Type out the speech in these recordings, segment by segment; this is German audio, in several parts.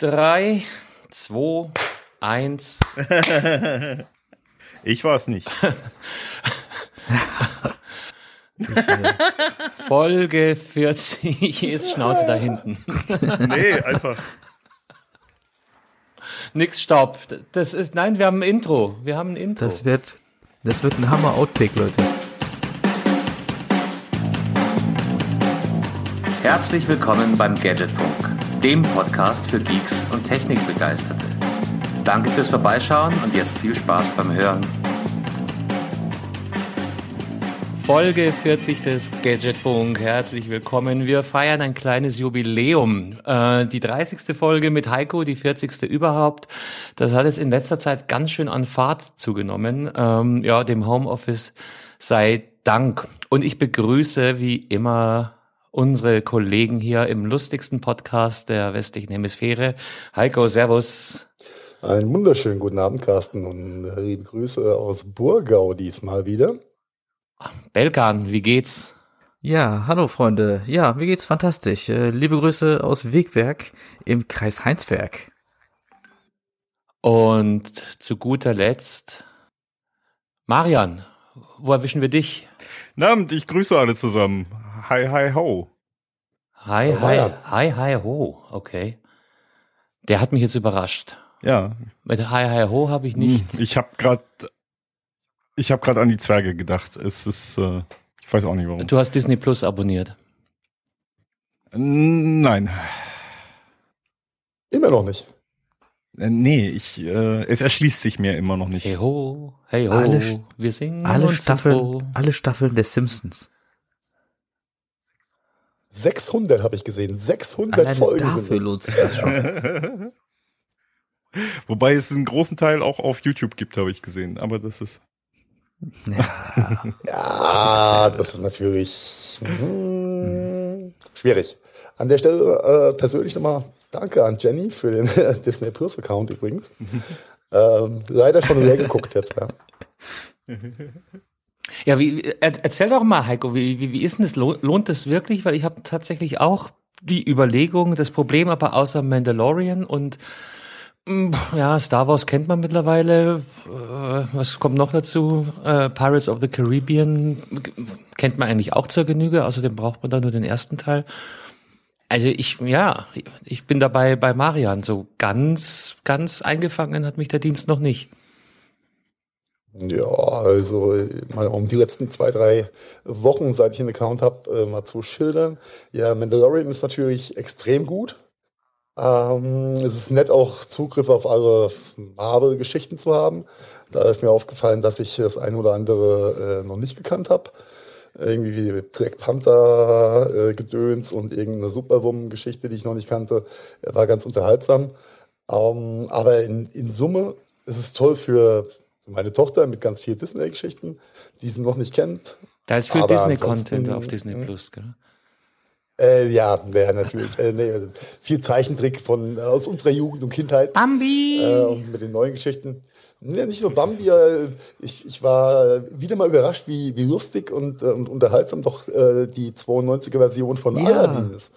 Drei, zwei, eins. ich war es nicht. Folge 40 ist Schnauze da hinten. nee, einfach. Nix Staub. Das ist, nein, wir haben ein Intro. Wir haben ein Intro. Das wird, das wird ein Hammer-Outtake, Leute. Herzlich willkommen beim Gadgetfunk, dem Podcast für Geeks und Technikbegeisterte. Danke fürs Vorbeischauen und jetzt viel Spaß beim Hören. Folge 40 des Gadgetfunk. Herzlich willkommen. Wir feiern ein kleines Jubiläum. Äh, die 30. Folge mit Heiko, die 40. überhaupt. Das hat jetzt in letzter Zeit ganz schön an Fahrt zugenommen. Ähm, ja, dem Homeoffice sei Dank. Und ich begrüße wie immer unsere Kollegen hier im lustigsten Podcast der westlichen Hemisphäre. Heiko, Servus. Einen wunderschönen guten Abend, Carsten, und liebe Grüße aus Burgau diesmal wieder. Belkan, wie geht's? Ja, hallo Freunde. Ja, mir geht's fantastisch. Äh, liebe Grüße aus Wegberg im Kreis Heinsberg. Und zu guter Letzt, Marian, wo erwischen wir dich? Abend, ich grüße alle zusammen. Hi, hi, ho. Hi, hi, hi, hi, ho. Okay. Der hat mich jetzt überrascht. Ja. Mit Hi, hi, ho habe ich nicht. Hm, ich habe gerade ich habe gerade an die Zwerge gedacht. Es ist, äh, ich weiß auch nicht warum. Du hast Disney Plus abonniert. Nein. Immer noch nicht. Äh, nee, ich, äh, es erschließt sich mir immer noch nicht. Hey ho, hey ho, alle, wir singen alle Staffeln, alle Staffeln der Simpsons. 600 habe ich gesehen. 600 Alleine Folgen. Dafür lohnt sich das schon. Wobei es einen großen Teil auch auf YouTube gibt, habe ich gesehen. Aber das ist. Ja, ja das ist natürlich hm, schwierig. An der Stelle äh, persönlich nochmal Danke an Jenny für den Disney Plus Account übrigens. ähm, leider schon leer geguckt jetzt, ja. Ja, wie, erzähl doch mal, Heiko, wie, wie, wie ist denn das? Lohnt das wirklich? Weil ich habe tatsächlich auch die Überlegung, das Problem aber außer Mandalorian und mm, ja, Star Wars kennt man mittlerweile. Äh, was kommt noch dazu? Äh, Pirates of the Caribbean kennt man eigentlich auch zur Genüge. Außerdem braucht man da nur den ersten Teil. Also ich, ja, ich bin dabei bei Marian. So ganz, ganz eingefangen hat mich der Dienst noch nicht. Ja, also mal um die letzten zwei, drei Wochen, seit ich einen Account habe, äh, mal zu schildern. Ja, Mandalorian ist natürlich extrem gut. Ähm, es ist nett, auch Zugriff auf alle Marvel-Geschichten zu haben. Da ist mir aufgefallen, dass ich das eine oder andere äh, noch nicht gekannt habe irgendwie wie Black Panther äh, Gedöns und irgendeine Superwoman-Geschichte, die ich noch nicht kannte, war ganz unterhaltsam. Ähm, aber in, in Summe ist es toll für meine Tochter mit ganz vielen Disney-Geschichten, die sie noch nicht kennt. Da ist viel Disney-Content auf Disney. Plus, gell? Äh, ja, ja, natürlich. äh, nee, also viel Zeichentrick von aus unserer Jugend und Kindheit. Bambi! Äh, und mit den neuen Geschichten. Ja, nicht nur Bambi, äh, ich, ich war wieder mal überrascht, wie, wie lustig und, äh, und unterhaltsam doch äh, die 92er Version von ja. Aladdin ist.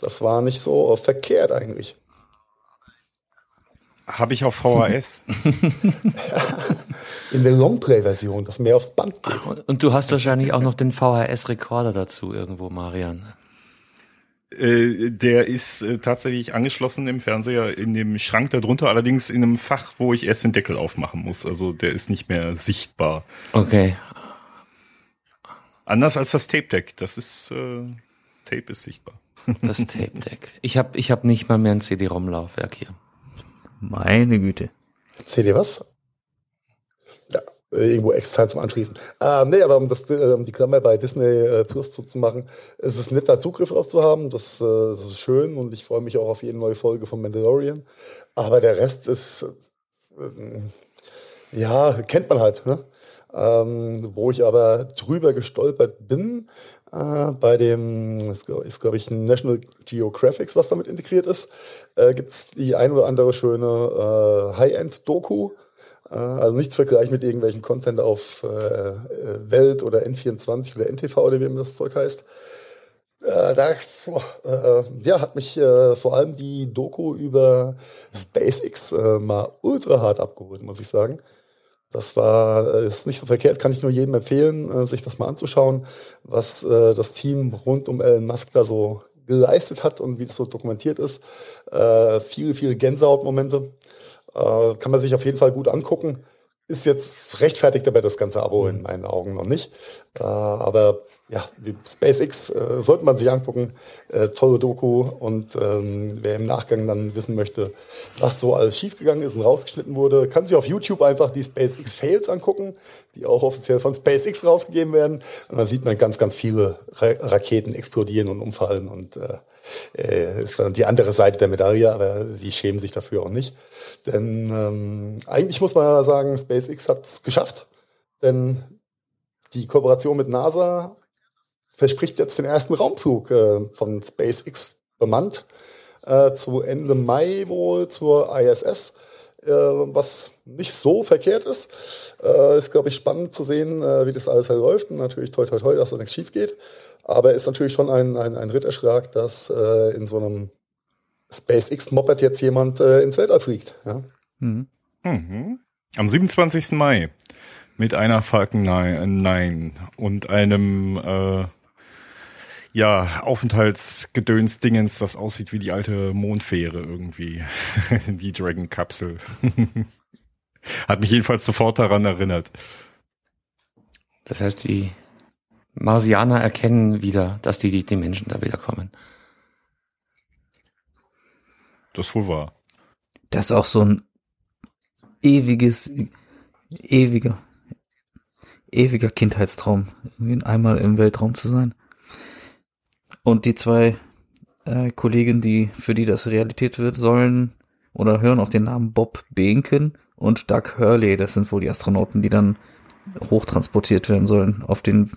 Das war nicht so verkehrt eigentlich. Habe ich auf VHS. In der Longplay-Version, das mehr aufs Band geht. Und du hast wahrscheinlich auch noch den VHS-Rekorder dazu irgendwo, Marian. Äh, der ist äh, tatsächlich angeschlossen im Fernseher in dem Schrank darunter, allerdings in einem Fach, wo ich erst den Deckel aufmachen muss. Also der ist nicht mehr sichtbar. Okay. Anders als das Tape Deck. Das ist äh, Tape ist sichtbar. Das Tape Deck. Ich habe ich hab nicht mal mehr ein CD-ROM-Laufwerk hier. Meine Güte. CD was? Äh, irgendwo extern zum Anschließen. Ähm, nee, aber um, das, äh, um die Klammer bei Disney äh, Plus zu machen, es ist nett, da Zugriff drauf zu haben. Das, äh, das, ist schön und ich freue mich auch auf jede neue Folge von Mandalorian. Aber der Rest ist, äh, ja, kennt man halt. Ne? Ähm, wo ich aber drüber gestolpert bin, äh, bei dem, ist, ist glaube ich National Geographic, was damit integriert ist, äh, gibt es die ein oder andere schöne High-End-Doku äh, also nichts vergleichen mit irgendwelchen Content auf äh, äh Welt oder N24 oder NTV oder wie immer das Zeug heißt. Äh, da, äh, ja, hat mich äh, vor allem die Doku über SpaceX äh, mal ultra hart abgeholt, muss ich sagen. Das war äh, ist nicht so verkehrt, kann ich nur jedem empfehlen, äh, sich das mal anzuschauen, was äh, das Team rund um Elon Musk da so geleistet hat und wie das so dokumentiert ist. Viele, viele Gänsehautmomente. Kann man sich auf jeden Fall gut angucken ist jetzt rechtfertigt aber das ganze Abo in meinen Augen noch nicht. Äh, aber ja, SpaceX äh, sollte man sich angucken. Äh, tolle Doku. Und ähm, wer im Nachgang dann wissen möchte, was so alles schiefgegangen ist und rausgeschnitten wurde, kann sich auf YouTube einfach die SpaceX Fails angucken, die auch offiziell von SpaceX rausgegeben werden. Und dann sieht man ganz, ganz viele Ra Raketen explodieren und umfallen. Und äh, äh, ist die andere Seite der Medaille, aber sie schämen sich dafür auch nicht. Denn ähm, eigentlich muss man ja sagen, SpaceX hat es geschafft. Denn die Kooperation mit NASA verspricht jetzt den ersten Raumflug äh, von SpaceX bemannt. Äh, zu Ende Mai wohl zur ISS, äh, was nicht so verkehrt ist. Äh, ist, glaube ich, spannend zu sehen, äh, wie das alles verläuft. Und natürlich toi toi toi, dass da nichts schief geht. Aber ist natürlich schon ein, ein, ein Ritterschlag, dass äh, in so einem SpaceX-Moped jetzt jemand äh, ins Weltall fliegt. Ja? Mhm. Mhm. Am 27. Mai mit einer Falcon 9 und einem äh, ja, Aufenthaltsgedöns-Dingens, das aussieht wie die alte Mondfähre irgendwie. die Dragon-Kapsel. Hat mich jedenfalls sofort daran erinnert. Das heißt, die Marsianer erkennen wieder, dass die, die Menschen da wiederkommen. Das wohl war. Das ist auch so ein ewiges, ewiger, ewiger Kindheitstraum, einmal im Weltraum zu sein. Und die zwei äh, Kollegen, die für die das Realität wird, sollen oder hören auf den Namen Bob Behnken und Doug Hurley. Das sind wohl die Astronauten, die dann hochtransportiert werden sollen auf den,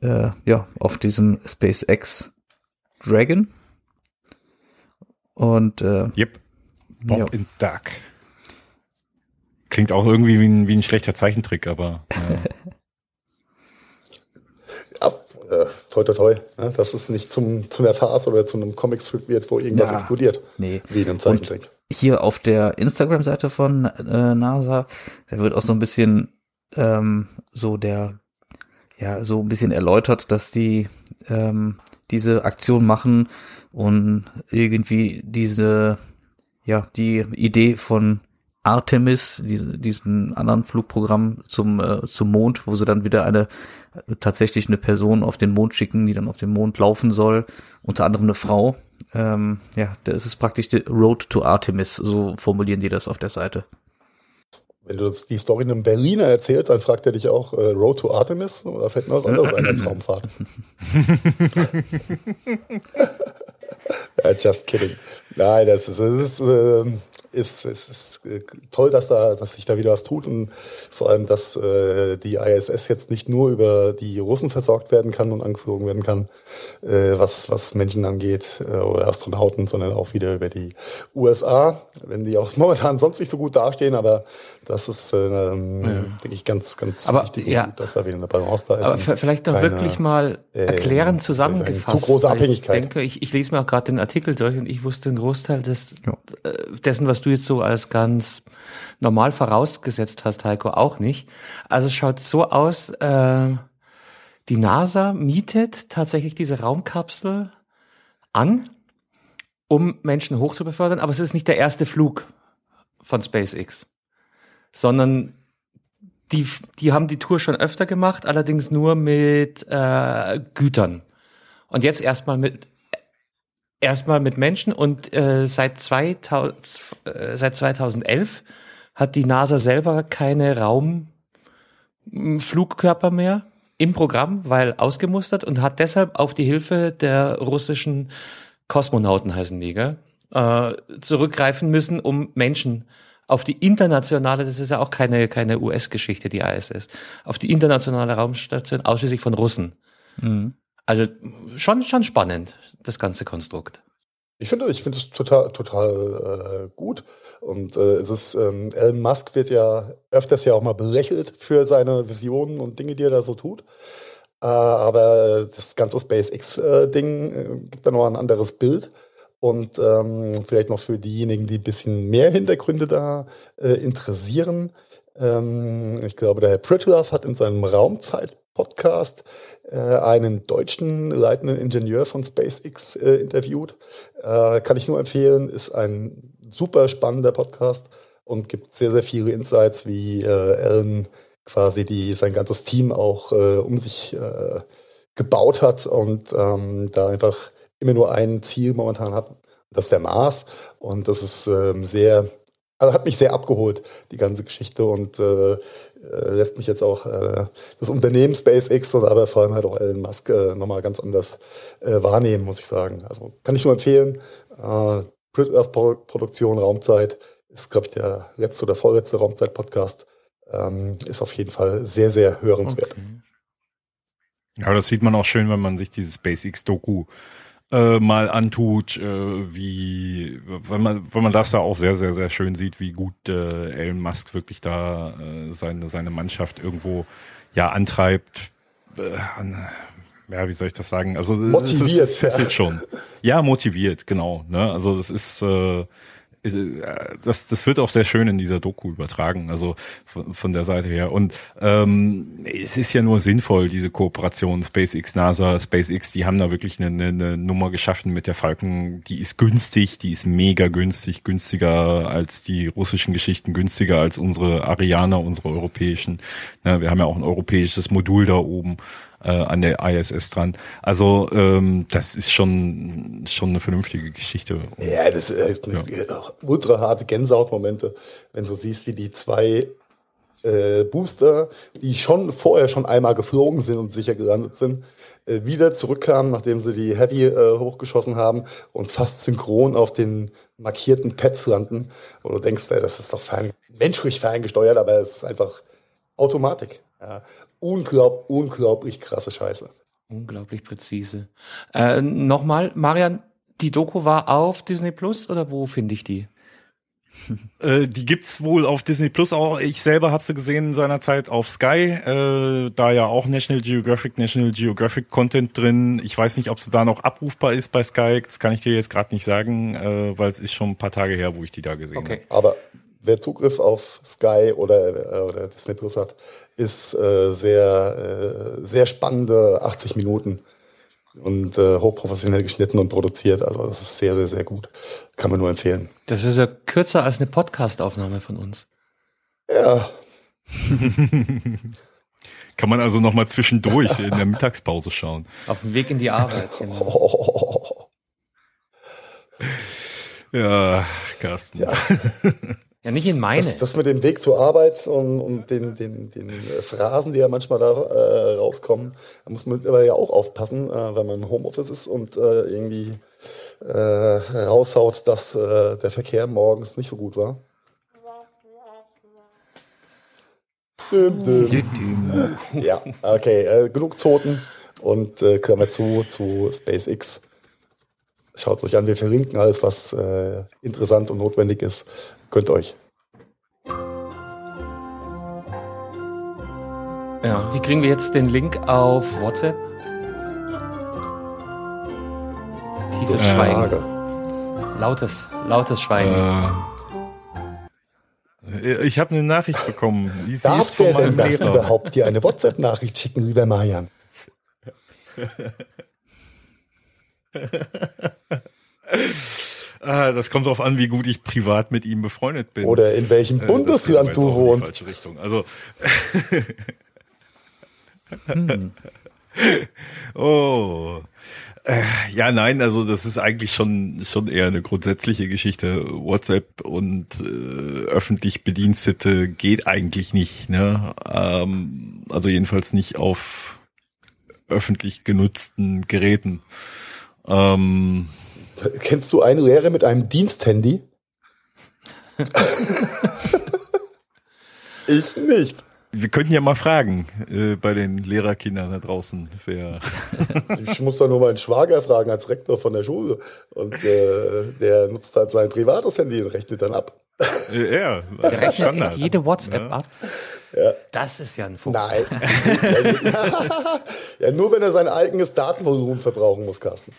äh, ja, auf diesem SpaceX Dragon. Und äh, yep. Bob ja. in Duck. Klingt auch irgendwie wie ein, wie ein schlechter Zeichentrick, aber. Ja. ja äh, toi toi toi, ne? dass es nicht zum, zu einer Farce oder zu einem Comicstrip wird, wo irgendwas ja, explodiert. Nee. Wie in einem Zeichentrick. Und hier auf der Instagram-Seite von äh, NASA, da wird auch so ein bisschen ähm, so der, ja, so ein bisschen erläutert, dass die ähm, diese Aktion machen und irgendwie diese, ja, die Idee von Artemis, diese, diesen anderen Flugprogramm zum, äh, zum Mond, wo sie dann wieder eine tatsächlich eine Person auf den Mond schicken, die dann auf dem Mond laufen soll, unter anderem eine Frau. Ähm, ja, das ist praktisch die Road to Artemis, so formulieren die das auf der Seite. Wenn du die Story einem Berliner erzählst, dann fragt er dich auch äh, Road to Artemis oder fällt mir was anderes ein als Raumfahrt? ja, just kidding. Nein, das ist, das ist äh, ist, ist, ist toll, dass da, dass sich da wieder was tut und vor allem, dass äh, die ISS jetzt nicht nur über die Russen versorgt werden kann und angeflogen werden kann, äh, was, was Menschen angeht äh, oder Astronauten, sondern auch wieder über die USA, wenn die auch momentan sonst nicht so gut dastehen, aber das ist, ähm, ja. denke ich, ganz, ganz aber, wichtig, ja. dass da wieder eine Balance da ist. Aber vielleicht noch keine, wirklich mal äh, erklären, zusammengefasst. Zu große Abhängigkeit. Ich denke, ich, ich lese mir auch gerade den Artikel durch und ich wusste einen Großteil des, ja. Äh, dessen, was du jetzt so als ganz normal vorausgesetzt hast, Heiko, auch nicht. Also es schaut so aus, äh, die NASA mietet tatsächlich diese Raumkapsel an, um Menschen hochzubefördern, aber es ist nicht der erste Flug von SpaceX sondern die, die haben die Tour schon öfter gemacht, allerdings nur mit äh, Gütern. Und jetzt erstmal mit erstmal mit Menschen und äh, seit, 2000, äh, seit 2011 hat die NASA selber keine Raumflugkörper mehr im Programm, weil ausgemustert und hat deshalb auf die Hilfe der russischen Kosmonauten heißen die, gell? Äh, zurückgreifen müssen, um Menschen auf die internationale, das ist ja auch keine, keine US-Geschichte, die ISS, auf die internationale Raumstation ausschließlich von Russen. Mhm. Also schon, schon spannend, das ganze Konstrukt. Ich finde, ich finde es total, total äh, gut. Und äh, es ist, ähm, Elon Musk wird ja öfters ja auch mal belächelt für seine Visionen und Dinge, die er da so tut. Äh, aber das ganze SpaceX-Ding äh, gibt da noch ein anderes Bild. Und ähm, vielleicht noch für diejenigen, die ein bisschen mehr Hintergründe da äh, interessieren. Ähm, ich glaube, der Herr Pritlove hat in seinem Raumzeit-Podcast äh, einen deutschen leitenden Ingenieur von SpaceX äh, interviewt. Äh, kann ich nur empfehlen, ist ein super spannender Podcast und gibt sehr, sehr viele Insights, wie äh, Alan quasi die, sein ganzes Team auch äh, um sich äh, gebaut hat und ähm, da einfach immer nur ein Ziel momentan hat. Das ist der Mars. Und das ist ähm, sehr, also hat mich sehr abgeholt, die ganze Geschichte und äh, äh, lässt mich jetzt auch äh, das Unternehmen SpaceX und aber vor allem halt auch Elon Musk äh, nochmal ganz anders äh, wahrnehmen, muss ich sagen. Also kann ich nur empfehlen. Äh, Produktion, Raumzeit ist, glaube ich, der letzte oder vorletzte Raumzeit-Podcast. Ähm, ist auf jeden Fall sehr, sehr hörenswert. Okay. Ja, das sieht man auch schön, wenn man sich dieses SpaceX-Doku äh, mal antut, äh, wie, wenn man, wenn man das da auch sehr, sehr, sehr schön sieht, wie gut äh, Elon Musk wirklich da äh, seine, seine Mannschaft irgendwo ja antreibt. Äh, ja, wie soll ich das sagen? Also motiviert, es ist, es ist schon. Ja, motiviert, genau. Ne? Also das ist äh, das, das wird auch sehr schön in dieser Doku übertragen, also von, von der Seite her. Und ähm, es ist ja nur sinnvoll, diese Kooperation SpaceX, NASA, SpaceX, die haben da wirklich eine, eine, eine Nummer geschaffen mit der Falcon, die ist günstig, die ist mega günstig, günstiger als die russischen Geschichten, günstiger als unsere Arianer, unsere europäischen. Ja, wir haben ja auch ein europäisches Modul da oben äh, an der ISS dran. Also ähm, das ist schon schon eine vernünftige Geschichte. Ja, das ist äh, ja. ultra harte Gänsehautmomente, wenn du siehst, wie die zwei äh, Booster, die schon vorher schon einmal geflogen sind und sicher gelandet sind, äh, wieder zurückkamen, nachdem sie die Heavy äh, hochgeschossen haben und fast synchron auf den markierten Pads landen. Und du denkst, ey, das ist doch fern, menschlich ferngesteuert, aber es ist einfach Automatik. Ja unglaub, unglaublich krasse Scheiße. Unglaublich präzise. Äh, Nochmal, Marian, die Doku war auf Disney Plus oder wo finde ich die? äh, die gibt's wohl auf Disney Plus auch. Ich selber habe sie gesehen seinerzeit auf Sky, äh, da ja auch National Geographic, National Geographic Content drin. Ich weiß nicht, ob sie da noch abrufbar ist bei Sky. Das kann ich dir jetzt gerade nicht sagen, äh, weil es ist schon ein paar Tage her, wo ich die da gesehen okay. habe. Aber wer Zugriff auf Sky oder, äh, oder Disney Plus hat, ist äh, sehr, äh, sehr spannende 80 Minuten und äh, hochprofessionell geschnitten und produziert. Also das ist sehr, sehr, sehr gut. Kann man nur empfehlen. Das ist ja kürzer als eine Podcast-Aufnahme von uns. Ja. Kann man also noch mal zwischendurch in der Mittagspause schauen. Auf dem Weg in die Arbeit. Genau. Ja, Carsten. Ja. Ja, nicht in meine. Das, das mit dem Weg zur Arbeit und, und den, den, den Phrasen, die ja manchmal da äh, rauskommen, da muss man aber ja auch aufpassen, äh, wenn man im Homeoffice ist und äh, irgendwie äh, raushaut, dass äh, der Verkehr morgens nicht so gut war. Düm, düm. ja, okay, äh, genug Zoten und äh, Klammer zu zu SpaceX. Schaut es euch an, wir verlinken alles, was äh, interessant und notwendig ist Gönnt euch. Ja, wie kriegen wir jetzt den Link auf WhatsApp? Tiefes äh, Schweigen. Lautes, lautes Schweigen. Äh, ich habe eine Nachricht bekommen. Sie Darf der denn das überhaupt dir eine WhatsApp-Nachricht schicken, lieber Marian? Ah, das kommt darauf an, wie gut ich privat mit ihm befreundet bin. Oder in welchem äh, Bundesland du wohnst. falsche Richtung. Also. hm. Oh. Äh, ja, nein, also das ist eigentlich schon schon eher eine grundsätzliche Geschichte. WhatsApp und äh, öffentlich Bedienstete geht eigentlich nicht. Ne? Ähm, also jedenfalls nicht auf öffentlich genutzten Geräten. Ähm, Kennst du eine Lehre mit einem Diensthandy? ich nicht. Wir könnten ja mal fragen äh, bei den Lehrerkindern da draußen. Wer ich muss da nur meinen Schwager fragen als Rektor von der Schule. Und äh, der nutzt halt sein privates Handy und rechnet dann ab. Ja, Der rechnet jede WhatsApp ja. ab. Ja. Das ist ja ein Fuchs. Nein. ja, nur wenn er sein eigenes Datenvolumen verbrauchen muss, Carsten.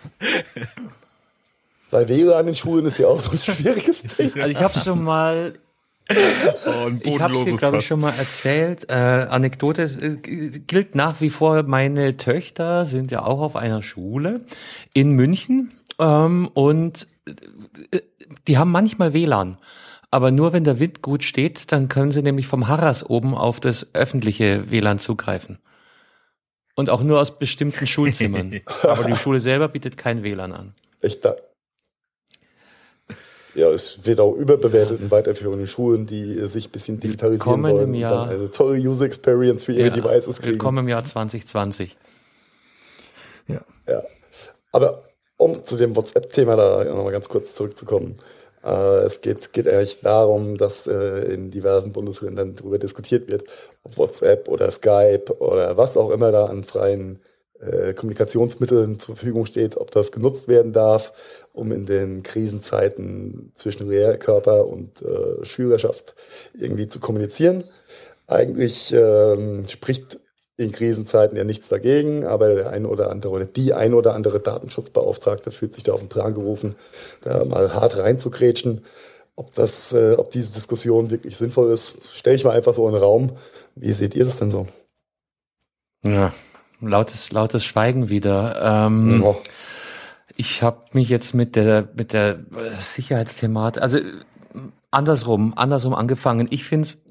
Bei WLAN in Schulen ist ja auch so ein schwieriges Ding. Also ich habe schon mal Oh, ich habe es dir, glaube ich, schon mal erzählt. Äh, Anekdote es, gilt nach wie vor. Meine Töchter sind ja auch auf einer Schule in München ähm, und äh, die haben manchmal WLAN. Aber nur wenn der Wind gut steht, dann können sie nämlich vom Harras oben auf das öffentliche WLAN zugreifen. Und auch nur aus bestimmten Schulzimmern. Aber die Schule selber bietet kein WLAN an. Echt da? Ja, es wird auch überbewertet in weiterführenden Schulen, die sich ein bisschen digitalisieren wollen im Jahr, und dann eine tolle User Experience für ihre ja, Devices kriegen. Willkommen im Jahr 2020. Ja. ja. Aber um zu dem WhatsApp-Thema da nochmal ganz kurz zurückzukommen. Äh, es geht, geht eigentlich darum, dass äh, in diversen Bundesländern darüber diskutiert wird, ob WhatsApp oder Skype oder was auch immer da an freien äh, Kommunikationsmitteln zur Verfügung steht, ob das genutzt werden darf, um in den Krisenzeiten zwischen Lehrkörper und äh, Schülerschaft irgendwie zu kommunizieren. Eigentlich ähm, spricht in Krisenzeiten ja nichts dagegen, aber der ein oder andere oder die ein oder andere Datenschutzbeauftragte fühlt sich da auf den Plan gerufen, da mal hart reinzukrätschen. Ob das, äh, ob diese Diskussion wirklich sinnvoll ist, stelle ich mal einfach so in den Raum. Wie seht ihr das denn so? Ja, lautes, lautes Schweigen wieder. Ähm, ja. Ich habe mich jetzt mit der mit der Sicherheitsthematik, also andersrum, andersrum angefangen. Ich finde es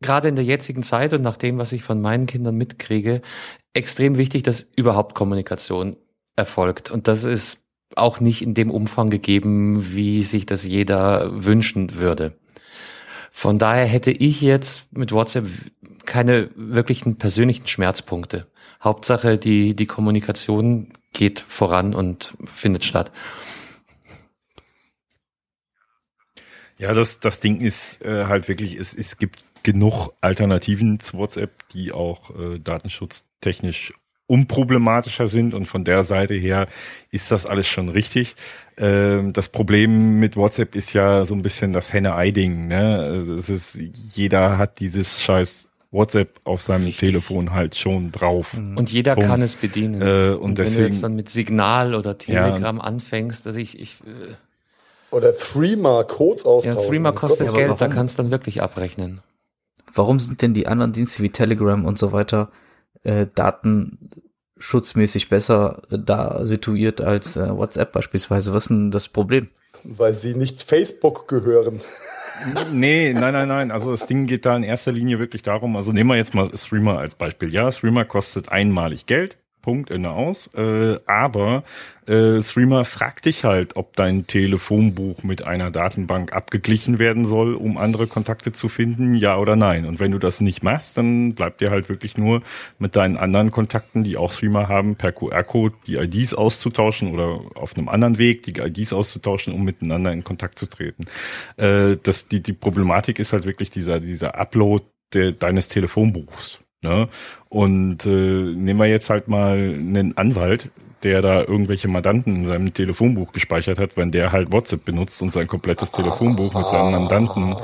gerade in der jetzigen Zeit und nach dem, was ich von meinen Kindern mitkriege, extrem wichtig, dass überhaupt Kommunikation erfolgt. Und das ist auch nicht in dem Umfang gegeben, wie sich das jeder wünschen würde. Von daher hätte ich jetzt mit WhatsApp keine wirklichen persönlichen Schmerzpunkte. Hauptsache, die, die Kommunikation geht voran und findet statt. Ja, das, das Ding ist äh, halt wirklich, es, es gibt genug Alternativen zu WhatsApp, die auch äh, datenschutztechnisch unproblematischer sind und von der Seite her ist das alles schon richtig. Ähm, das Problem mit WhatsApp ist ja so ein bisschen das Henne-Ei-Ding. Ne? Es ist, jeder hat dieses scheiß WhatsApp auf seinem Richtig. Telefon halt schon drauf. Mhm. Und jeder Punkt. kann es bedienen. Äh, und, und deswegen, wenn du jetzt dann mit Signal oder Telegram ja, anfängst, dass ich, ich äh, oder Threema Codes austauschen. Ja, Threema kostet Gott, Geld, da kannst du dann wirklich abrechnen. Warum sind denn die anderen Dienste wie Telegram und so weiter äh, datenschutzmäßig besser äh, da situiert als äh, WhatsApp beispielsweise? Was ist denn das Problem? Weil sie nicht Facebook gehören. nee, nein, nein, nein. Also das Ding geht da in erster Linie wirklich darum, also nehmen wir jetzt mal Streamer als Beispiel. Ja, Streamer kostet einmalig Geld. Punkt, Ende aus. Äh, aber äh, Streamer fragt dich halt, ob dein Telefonbuch mit einer Datenbank abgeglichen werden soll, um andere Kontakte zu finden, ja oder nein. Und wenn du das nicht machst, dann bleibt dir halt wirklich nur mit deinen anderen Kontakten, die auch Streamer haben, per QR-Code die IDs auszutauschen oder auf einem anderen Weg die IDs auszutauschen, um miteinander in Kontakt zu treten. Äh, das, die, die Problematik ist halt wirklich dieser, dieser Upload de, deines Telefonbuchs. Ne? Und äh, nehmen wir jetzt halt mal einen Anwalt, der da irgendwelche Mandanten in seinem Telefonbuch gespeichert hat, wenn der halt WhatsApp benutzt und sein komplettes Telefonbuch mit seinen Mandanten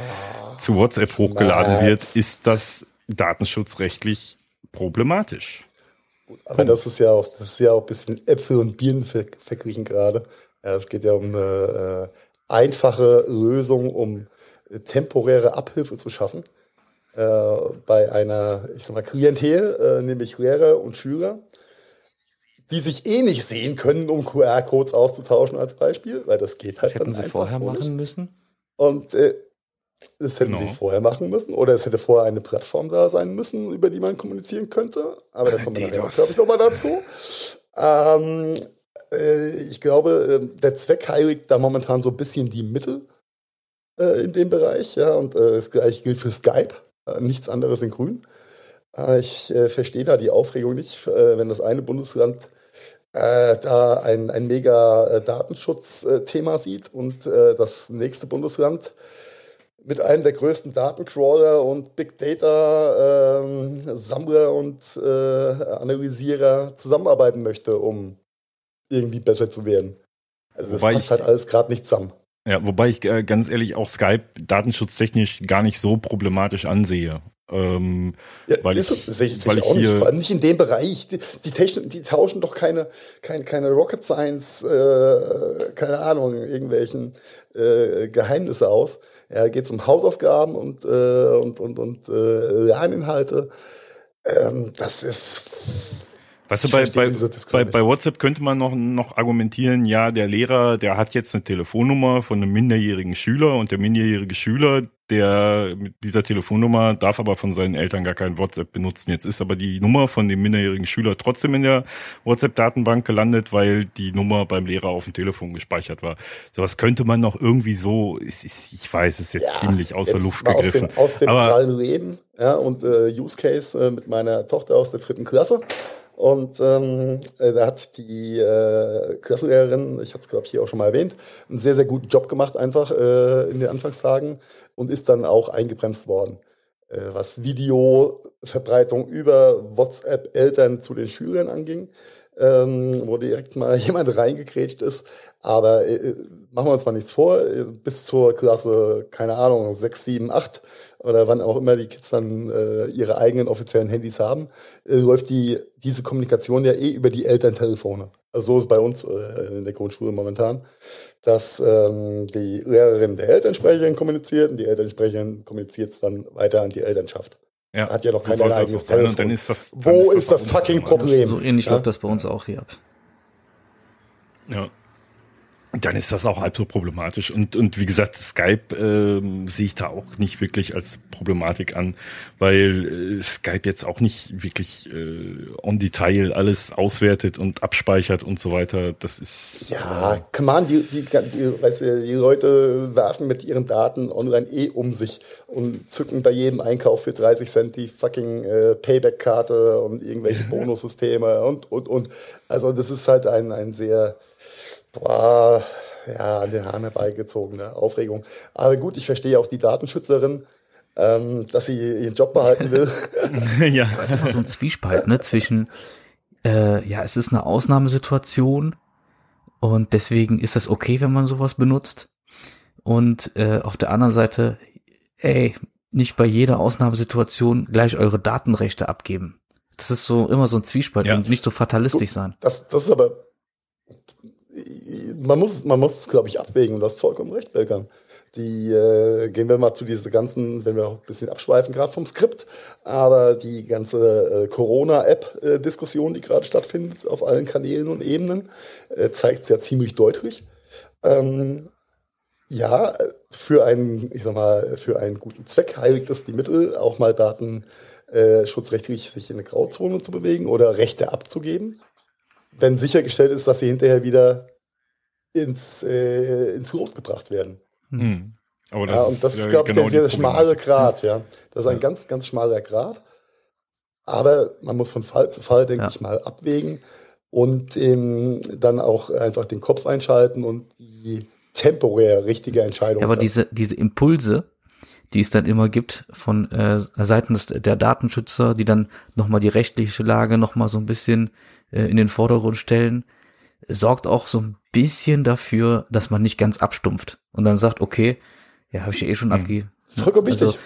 zu WhatsApp hochgeladen wird, ist das datenschutzrechtlich problematisch. Aber das ist ja auch, das ist ja auch ein bisschen Äpfel und Birnen ver verglichen gerade. Ja, es geht ja um eine äh, einfache Lösung, um temporäre Abhilfe zu schaffen äh, bei einer, ich sag mal, Klientel, äh, nämlich Lehrer und Schüler, die sich eh nicht sehen können, um QR-Codes auszutauschen als Beispiel, weil das geht halt das hätten sie vorher so machen nicht. müssen. Und äh, das hätten genau. sie vorher machen müssen oder es hätte vorher eine Plattform da sein müssen, über die man kommunizieren könnte. Aber da kommen wir nachher, glaube ich, nochmal dazu. Ähm, äh, ich glaube, äh, der Zweck heiligt da momentan so ein bisschen die Mittel äh, in dem Bereich. Ja, und äh, das gleiche gilt für Skype. Äh, nichts anderes in Grün. Äh, ich äh, verstehe da die Aufregung nicht, wenn das eine Bundesland da ein, ein mega Datenschutzthema sieht und das nächste Bundesland mit einem der größten Datencrawler und Big Data ähm, Sammler und äh, Analysierer zusammenarbeiten möchte, um irgendwie besser zu werden. Also das Wobei passt halt alles gerade nicht zusammen. Ja, wobei ich äh, ganz ehrlich auch Skype datenschutztechnisch gar nicht so problematisch ansehe. Ähm, ja, weil ich, es, ich, weil ich auch hier nicht, vor allem nicht in dem Bereich. Die, die, Technik, die tauschen doch keine, keine, keine Rocket Science, äh, keine Ahnung, irgendwelchen äh, Geheimnisse aus. Ja, geht es um Hausaufgaben und, äh, und, und, und äh, Lerninhalte. Ähm, das ist Weißt du, bei, bei, bei, bei WhatsApp könnte man noch, noch argumentieren, ja, der Lehrer, der hat jetzt eine Telefonnummer von einem minderjährigen Schüler und der minderjährige Schüler, der mit dieser Telefonnummer darf aber von seinen Eltern gar kein WhatsApp benutzen. Jetzt ist aber die Nummer von dem minderjährigen Schüler trotzdem in der WhatsApp-Datenbank gelandet, weil die Nummer beim Lehrer auf dem Telefon gespeichert war. Sowas könnte man noch irgendwie so, ich, ich weiß, es ist jetzt ja, ziemlich außer jetzt Luft gegriffen. Aus dem, aus dem Leben ja, und äh, Use Case äh, mit meiner Tochter aus der dritten Klasse. Und ähm, äh, da hat die äh, Klassenlehrerin, ich hatte es glaube ich hier auch schon mal erwähnt, einen sehr, sehr guten Job gemacht einfach äh, in den Anfangstagen und ist dann auch eingebremst worden. Äh, was Videoverbreitung über WhatsApp Eltern zu den Schülern anging, ähm, wo direkt mal jemand reingekrätscht ist. Aber äh, machen wir uns mal nichts vor, bis zur Klasse, keine Ahnung, 6, 7, 8 oder wann auch immer die Kids dann äh, ihre eigenen offiziellen Handys haben, äh, läuft die, diese Kommunikation ja eh über die Elterntelefone. Also so ist es bei uns äh, in der Grundschule momentan, dass ähm, die Lehrerin der Elternsprecherin kommuniziert und die Elternsprecherin kommuniziert es dann weiter an die Elternschaft. Ja, Hat ja noch kein eigenes Telefon. Und dann ist das, dann Wo ist das, ist das fucking Problem? So ähnlich ja? läuft das bei uns auch hier ab. Ja, dann ist das auch halb so problematisch. Und, und wie gesagt, Skype äh, sehe ich da auch nicht wirklich als Problematik an, weil äh, Skype jetzt auch nicht wirklich äh, on Detail alles auswertet und abspeichert und so weiter. Das ist. Ja, come on, die, die, die, weißt du, die Leute werfen mit ihren Daten online eh um sich und zücken bei jedem Einkauf für 30 Cent die fucking äh, Payback-Karte und irgendwelche Bonussysteme und, und, und. Also das ist halt ein, ein sehr war ja an den Haaren herbeigezogene Aufregung. Aber gut, ich verstehe auch die Datenschützerin, ähm, dass sie ihren Job behalten will. ja, das ist immer so ein Zwiespalt ne, zwischen, äh, ja, es ist eine Ausnahmesituation und deswegen ist das okay, wenn man sowas benutzt. Und äh, auf der anderen Seite, ey, nicht bei jeder Ausnahmesituation gleich eure Datenrechte abgeben. Das ist so immer so ein Zwiespalt ja. und nicht so fatalistisch sein. Das, das ist aber man muss, man muss es, glaube ich, abwägen und du hast vollkommen recht, Belkan. Die äh, gehen wir mal zu diese ganzen, wenn wir auch ein bisschen abschweifen, gerade vom Skript, aber die ganze äh, Corona-App-Diskussion, die gerade stattfindet auf allen Kanälen und Ebenen, äh, zeigt es ja ziemlich deutlich. Ähm, ja, für einen, ich sag mal, für einen guten Zweck heiligt es die Mittel, auch mal Daten äh, sich in eine Grauzone zu bewegen oder Rechte abzugeben wenn sichergestellt ist, dass sie hinterher wieder ins, äh, ins Rot gebracht werden. Hm. Aber das ja, und das ist, glaube ich, genau der schmale Grad, ja. Das ist ein ja. ganz, ganz schmaler Grad. Aber man muss von Fall zu Fall, denke ja. ich mal, abwägen und ähm, dann auch einfach den Kopf einschalten und die temporär richtige Entscheidung. Ja, aber diese, diese Impulse, die es dann immer gibt von äh, Seiten der Datenschützer, die dann nochmal die rechtliche Lage nochmal so ein bisschen äh, in den Vordergrund stellen, sorgt auch so ein bisschen dafür, dass man nicht ganz abstumpft und dann sagt, okay, ja, habe ich ja eh schon mhm. abgegeben. Vollkommen wichtig. Also,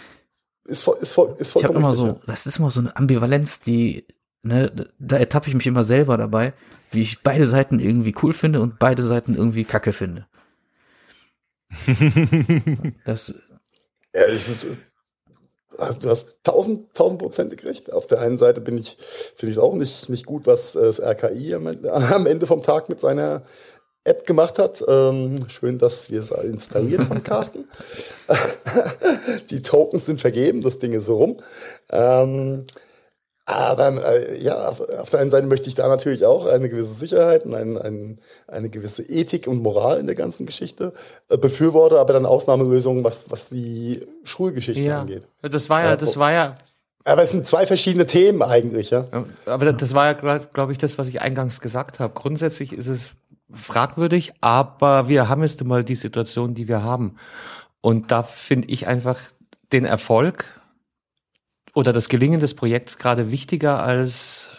ist, voll, ist, voll, ist ich habe immer so, das ist immer so eine Ambivalenz, die, ne, da ertappe ich mich immer selber dabei, wie ich beide Seiten irgendwie cool finde und beide Seiten irgendwie kacke finde. das ja, es ist, du hast tausend, tausendprozentig recht. Auf der einen Seite bin ich, finde ich es auch nicht, nicht gut, was äh, das RKI am Ende vom Tag mit seiner App gemacht hat. Ähm, schön, dass wir es installiert haben, Carsten. Die Tokens sind vergeben, das Ding ist so rum. Ähm, aber äh, ja, auf, auf, der einen Seite möchte ich da natürlich auch eine gewisse Sicherheit und ein, ein, eine gewisse Ethik und Moral in der ganzen Geschichte äh, befürworte, aber dann Ausnahmelösungen, was, was die Schulgeschichte ja, angeht. Das war ja, das war ja. Aber es sind zwei verschiedene Themen eigentlich, ja. Aber das war ja, glaube glaub ich, das, was ich eingangs gesagt habe. Grundsätzlich ist es fragwürdig, aber wir haben jetzt mal die Situation, die wir haben. Und da finde ich einfach den Erfolg oder das Gelingen des Projekts gerade wichtiger als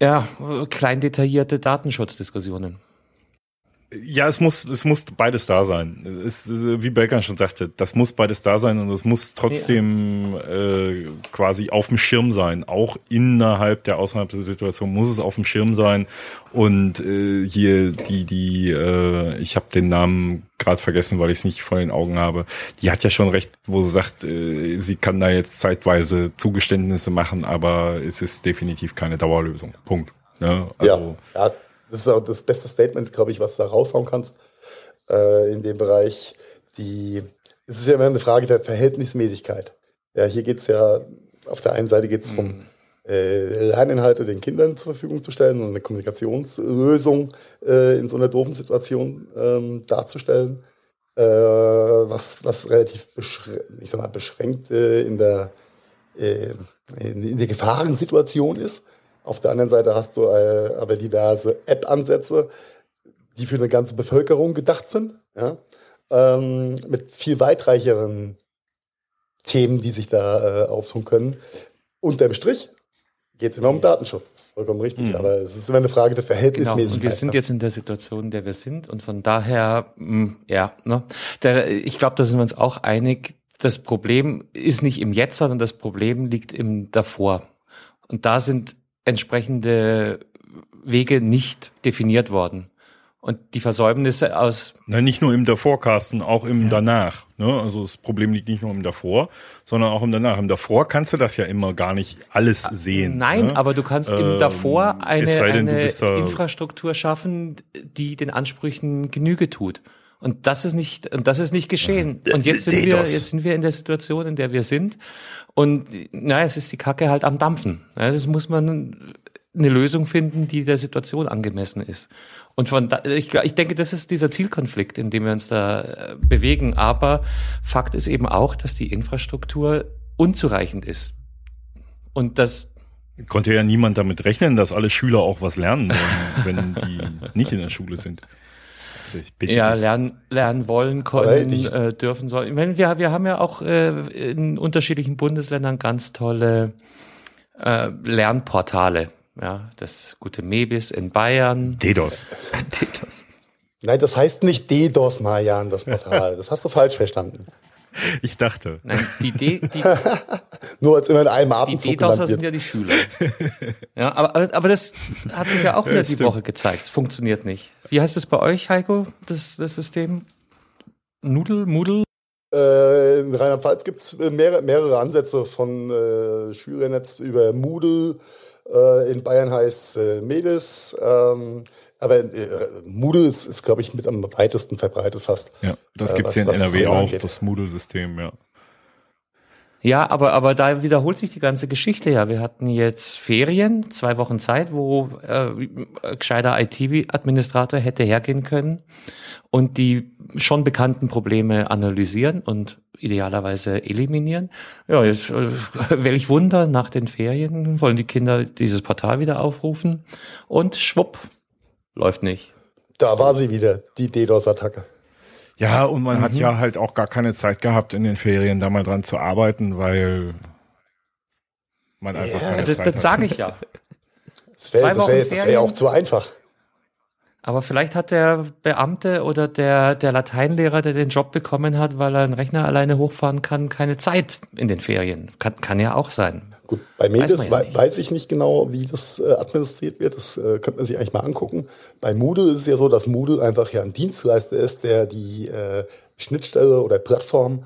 ja, klein detaillierte Datenschutzdiskussionen. Ja, es muss, es muss beides da sein. Es, wie Belkan schon sagte, das muss beides da sein und es muss trotzdem ja. äh, quasi auf dem Schirm sein. Auch innerhalb der Ausnahmesituation muss es auf dem Schirm sein. Und äh, hier die, die, äh, ich habe den Namen gerade vergessen, weil ich es nicht vor den Augen habe. Die hat ja schon recht, wo sie sagt, äh, sie kann da jetzt zeitweise Zugeständnisse machen, aber es ist definitiv keine Dauerlösung. Punkt. Ne? Also, ja, ja, das ist auch das beste Statement, glaube ich, was du da raushauen kannst äh, in dem Bereich. Die, es ist ja immer eine Frage der Verhältnismäßigkeit. Ja, hier geht es ja, auf der einen Seite geht es darum, mhm. äh, Lerninhalte den Kindern zur Verfügung zu stellen und eine Kommunikationslösung äh, in so einer doofen Situation ähm, darzustellen, äh, was, was relativ ich sag mal, beschränkt äh, in, der, äh, in, in der Gefahrensituation ist. Auf der anderen Seite hast du äh, aber diverse App-Ansätze, die für eine ganze Bevölkerung gedacht sind, ja? ähm, mit viel weitreicheren Themen, die sich da äh, auftun können. Unterm Strich geht es immer um Datenschutz, das ist vollkommen richtig, mhm. aber es ist immer eine Frage der Verhältnismäßigkeit. Genau. Und wir sind jetzt in der Situation, in der wir sind und von daher, mh, hm, ja, ne, der, ich glaube, da sind wir uns auch einig, das Problem ist nicht im Jetzt, sondern das Problem liegt im davor. Und da sind entsprechende Wege nicht definiert worden. Und die Versäumnisse aus. Na, nicht nur im davor, Carsten, auch im ja. danach. Ne? Also das Problem liegt nicht nur im davor, sondern auch im danach. Im davor kannst du das ja immer gar nicht alles ah, sehen. Nein, ne? aber du kannst ähm, im davor eine, denn, eine Infrastruktur schaffen, die den Ansprüchen Genüge tut. Und das ist nicht, und das ist nicht geschehen. Und jetzt sind wir, jetzt sind wir in der Situation, in der wir sind. Und na, es ist die Kacke halt am Dampfen. Ja, das muss man eine Lösung finden, die der Situation angemessen ist. Und von da, ich, ich denke, das ist dieser Zielkonflikt, in dem wir uns da äh, bewegen. Aber Fakt ist eben auch, dass die Infrastruktur unzureichend ist. Und das Konnte ja niemand damit rechnen, dass alle Schüler auch was lernen wollen, wenn die nicht in der Schule sind ja, lernen, lernen wollen, können, äh, dürfen sollen. Ich meine, wir, wir haben ja auch äh, in unterschiedlichen Bundesländern ganz tolle äh, Lernportale. Ja, das gute Mebis in Bayern. DDoS. DDoS. Nein, das heißt nicht DDoS, Marian, das Portal. Das hast du falsch verstanden. Ich dachte. Nein, die, D, die Nur als immer in einem Abendzug Die DDoSer sind ja die Schüler. ja, aber, aber das hat sich ja auch wieder ja, die Woche gezeigt. Es funktioniert nicht. Wie heißt es bei euch, Heiko, das, das System? Nudel, Moodle? Äh, in Rheinland-Pfalz gibt es mehrere, mehrere Ansätze von äh, Schülernetz über Moodle. Äh, in Bayern heißt äh, Medis. Ähm, aber äh, Moodle ist, ist glaube ich, mit am weitesten verbreitet fast. Ja, das äh, gibt es hier in NRW auch, angeht. das Moodle-System, ja. Ja, aber, aber da wiederholt sich die ganze Geschichte ja. Wir hatten jetzt Ferien, zwei Wochen Zeit, wo äh, gescheiter IT-Administrator hätte hergehen können und die schon bekannten Probleme analysieren und idealerweise eliminieren. Ja, jetzt äh, welch Wunder, nach den Ferien wollen die Kinder dieses Portal wieder aufrufen und schwupp, läuft nicht. Da war sie wieder, die DDoS-Attacke. Ja, und man mhm. hat ja halt auch gar keine Zeit gehabt, in den Ferien da mal dran zu arbeiten, weil man einfach ja, keine das, Zeit das hat. Das sage ich ja. Das wäre wär, wär ja auch zu einfach. Aber vielleicht hat der Beamte oder der, der Lateinlehrer, der den Job bekommen hat, weil er einen Rechner alleine hochfahren kann, keine Zeit in den Ferien. Kann, kann ja auch sein. Gut, bei Medis weiß, ja weiß ich nicht genau, wie das äh, administriert wird. Das äh, könnte man sich eigentlich mal angucken. Bei Moodle ist es ja so, dass Moodle einfach ja ein Dienstleister ist, der die äh, Schnittstelle oder Plattform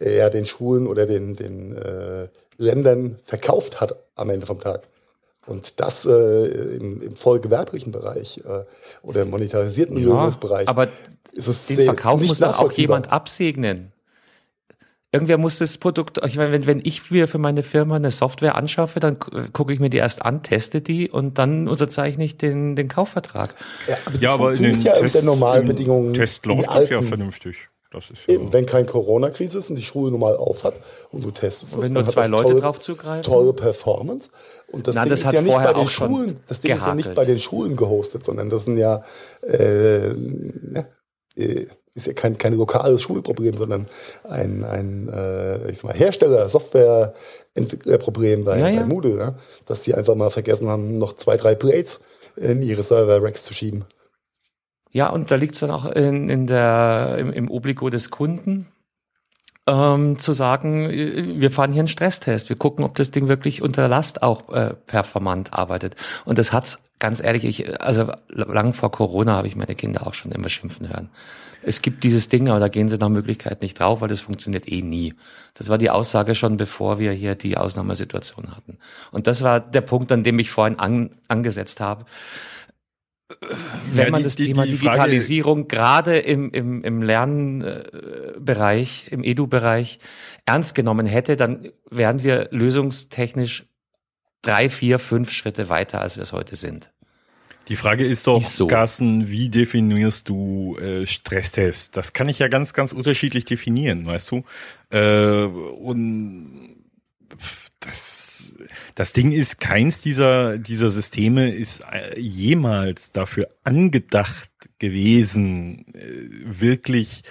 äh, ja den Schulen oder den, den äh, Ländern verkauft hat am Ende vom Tag. Und das äh, im, im vollgewerblichen Bereich äh, oder im monetarisierten ja, Lösungsbereich. Aber ist es den sehr, Verkauf muss doch auch jemand absegnen. Irgendwer muss das Produkt, ich meine, wenn, wenn ich mir für meine Firma eine Software anschaffe, dann gucke ich mir die erst an, teste die und dann unterzeichne ich den, den Kaufvertrag. Ja, aber, ja, aber in den ja Test, normalen Bedingungen. Test läuft das ja vernünftig. Das ist ja Eben, wenn keine Corona-Krise ist und die Schule normal auf hat und du testest und wenn nur zwei Leute tolle, drauf zugreifen. Tolle Performance. Und das, Na, Ding das ist ja nicht bei den Schulen, das Ding gehakelt. ist ja nicht bei den Schulen gehostet, sondern das sind ja, äh, äh, ist ja kein, kein lokales Schulproblem, sondern ein, ein äh, ich sag mal, Hersteller, Softwareentwicklerproblem bei, ja, ja. bei Moodle, ja? dass sie einfach mal vergessen haben, noch zwei, drei Blades in ihre Server-Racks zu schieben. Ja, und da liegt es dann auch in, in der, im, im Obligo des Kunden, ähm, zu sagen, äh, wir fahren hier einen Stresstest, wir gucken, ob das Ding wirklich unter Last auch äh, performant arbeitet. Und das hat's, ganz ehrlich, ich, also lang vor Corona habe ich meine Kinder auch schon immer schimpfen hören. Es gibt dieses Ding, aber da gehen sie nach Möglichkeit nicht drauf, weil das funktioniert eh nie. Das war die Aussage schon, bevor wir hier die Ausnahmesituation hatten. Und das war der Punkt, an dem ich vorhin an, angesetzt habe wenn ja, man das die, Thema die Digitalisierung gerade im, im, im Lernbereich, im Edu-Bereich ernst genommen hätte, dann wären wir lösungstechnisch drei, vier, fünf Schritte weiter, als wir es heute sind. Die Frage ist doch, ist so. Carsten, wie definierst du äh, Stresstest? Das kann ich ja ganz, ganz unterschiedlich definieren, weißt du? Äh, und das, das Ding ist, keins dieser, dieser Systeme ist äh, jemals dafür angedacht gewesen, äh, wirklich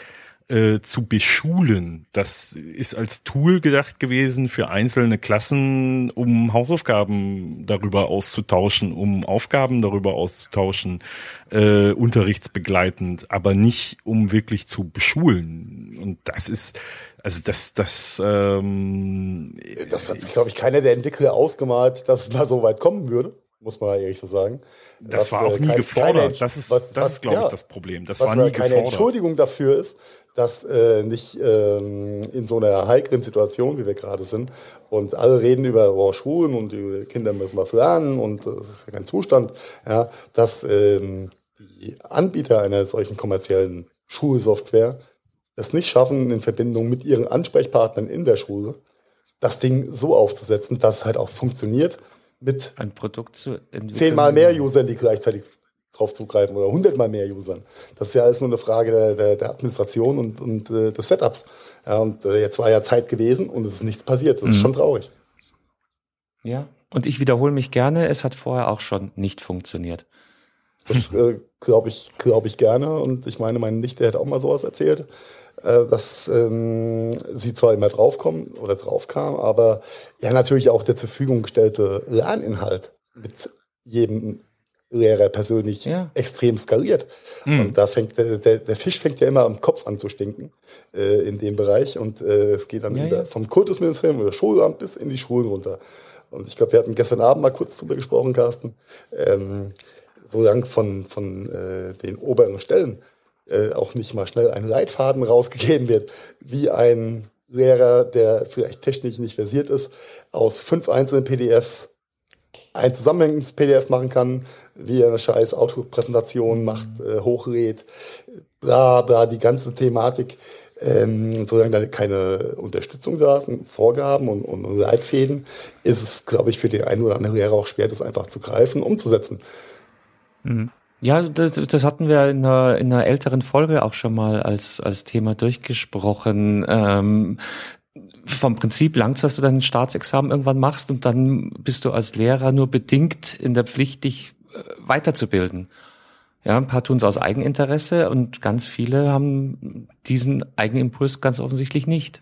äh, zu beschulen. Das ist als Tool gedacht gewesen für einzelne Klassen, um Hausaufgaben darüber auszutauschen, um Aufgaben darüber auszutauschen, äh, unterrichtsbegleitend, aber nicht um wirklich zu beschulen. Und das ist, also das, das, ähm, das hat sich, glaube ich, keiner der Entwickler ausgemalt, dass es mal so weit kommen würde, muss man ehrlich so sagen. Das was, war auch nie kein, gefordert. das ist, was, das ist, glaube ja, ich, das Problem. Das war nie keine gefordert. Entschuldigung dafür ist, dass äh, nicht ähm, in so einer heiklen Situation, wie wir gerade sind, und alle reden über oh, Schulen und die Kinder müssen was lernen und das ist ja kein Zustand, ja, dass ähm, die Anbieter einer solchen kommerziellen Schulsoftware es nicht schaffen, in Verbindung mit ihren Ansprechpartnern in der Schule das Ding so aufzusetzen, dass es halt auch funktioniert mit ein Produkt zu zehnmal mehr Usern, die gleichzeitig drauf zugreifen oder hundertmal mehr Usern. Das ist ja alles nur eine Frage der, der, der Administration und, und äh, des Setups. Ja, und äh, jetzt war ja Zeit gewesen und es ist nichts passiert. Das mhm. ist schon traurig. Ja, und ich wiederhole mich gerne, es hat vorher auch schon nicht funktioniert. Das äh, glaube ich, glaub ich gerne. Und ich meine, meine Nichte hat auch mal sowas erzählt, äh, dass ähm, sie zwar immer draufkommen oder draufkam, aber ja natürlich auch der zur Verfügung gestellte Lerninhalt mit jedem Lehrer persönlich ja. extrem skaliert. Mhm. Und da fängt der, der, der, Fisch fängt ja immer am Kopf an zu stinken äh, in dem Bereich. Und äh, es geht dann ja, über, ja. vom Kultusministerium oder Schulamt bis in die Schulen runter. Und ich glaube, wir hatten gestern Abend mal kurz drüber gesprochen, Carsten. Ähm, solange von, von äh, den oberen Stellen äh, auch nicht mal schnell ein Leitfaden rausgegeben wird, wie ein Lehrer, der vielleicht technisch nicht versiert ist, aus fünf einzelnen PDFs ein zusammenhängendes PDF machen kann, wie er eine scheiß Outlook-Präsentation macht, äh, hochlädt, bla bla, die ganze Thematik. Ähm, solange da keine Unterstützung da sind, Vorgaben und, und Leitfäden, ist es, glaube ich, für den einen oder anderen Lehrer auch schwer, das einfach zu greifen, umzusetzen. Mhm. Ja, das, das hatten wir in einer, in einer älteren Folge auch schon mal als, als Thema durchgesprochen. Ähm, vom Prinzip langst, dass du dein Staatsexamen irgendwann machst und dann bist du als Lehrer nur bedingt in der Pflicht, dich äh, weiterzubilden. Ja, ein paar tun es aus Eigeninteresse und ganz viele haben diesen Eigenimpuls ganz offensichtlich nicht.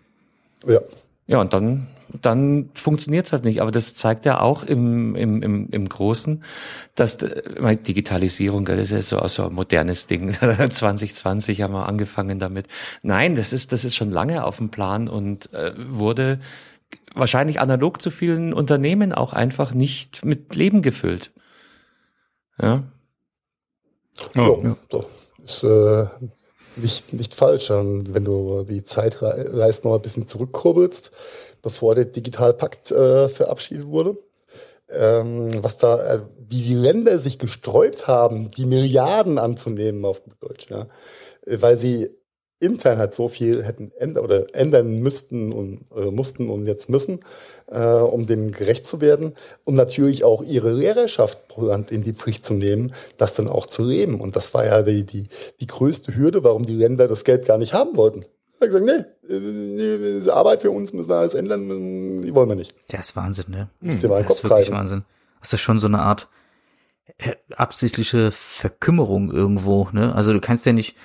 Ja. Ja, und dann dann funktioniert es halt nicht. Aber das zeigt ja auch im, im, im, im Großen, dass äh, Digitalisierung, das ist so, so ein modernes Ding. 2020 haben wir angefangen damit. Nein, das ist, das ist schon lange auf dem Plan und äh, wurde wahrscheinlich analog zu vielen Unternehmen auch einfach nicht mit Leben gefüllt. Ja. Oh. Ja, doch. Ist äh, nicht, nicht falsch. Wenn du die Zeitreise noch ein bisschen zurückkurbelst, bevor der Digitalpakt äh, verabschiedet wurde. Ähm, was da, äh, wie die Länder sich gesträubt haben, die Milliarden anzunehmen auf Deutsch, ja, äh, weil sie intern halt so viel hätten ändern oder ändern müssten und äh, mussten und jetzt müssen, äh, um dem gerecht zu werden und natürlich auch ihre Lehrerschaft pro Land in die Pflicht zu nehmen, das dann auch zu leben. Und das war ja die, die, die größte Hürde, warum die Länder das Geld gar nicht haben wollten. Hat gesagt, nee, diese Arbeit für uns müssen wir alles ändern, die wollen wir nicht. Das ist Wahnsinn, ne? Müsst ihr mal das Kopf ist wirklich greifen. Wahnsinn. Das ist schon so eine Art äh, absichtliche Verkümmerung irgendwo, ne? Also du kannst ja nicht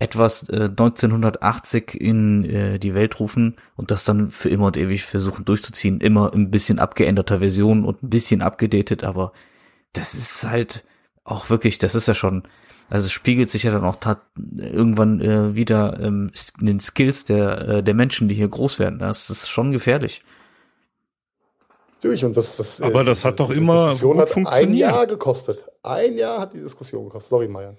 etwas äh, 1980 in äh, die Welt rufen und das dann für immer und ewig versuchen durchzuziehen. Immer ein bisschen abgeänderter Version und ein bisschen abgedatet, aber das ist halt auch wirklich, das ist ja schon Also es spiegelt sich ja dann auch irgendwann äh, wieder ähm, in den Skills der, äh, der Menschen, die hier groß werden. Das ist schon gefährlich. Natürlich, und das, das, äh, Aber das hat doch immer Diskussion hat ein Jahr gekostet. Ein Jahr hat die Diskussion gekostet. Sorry, Marian.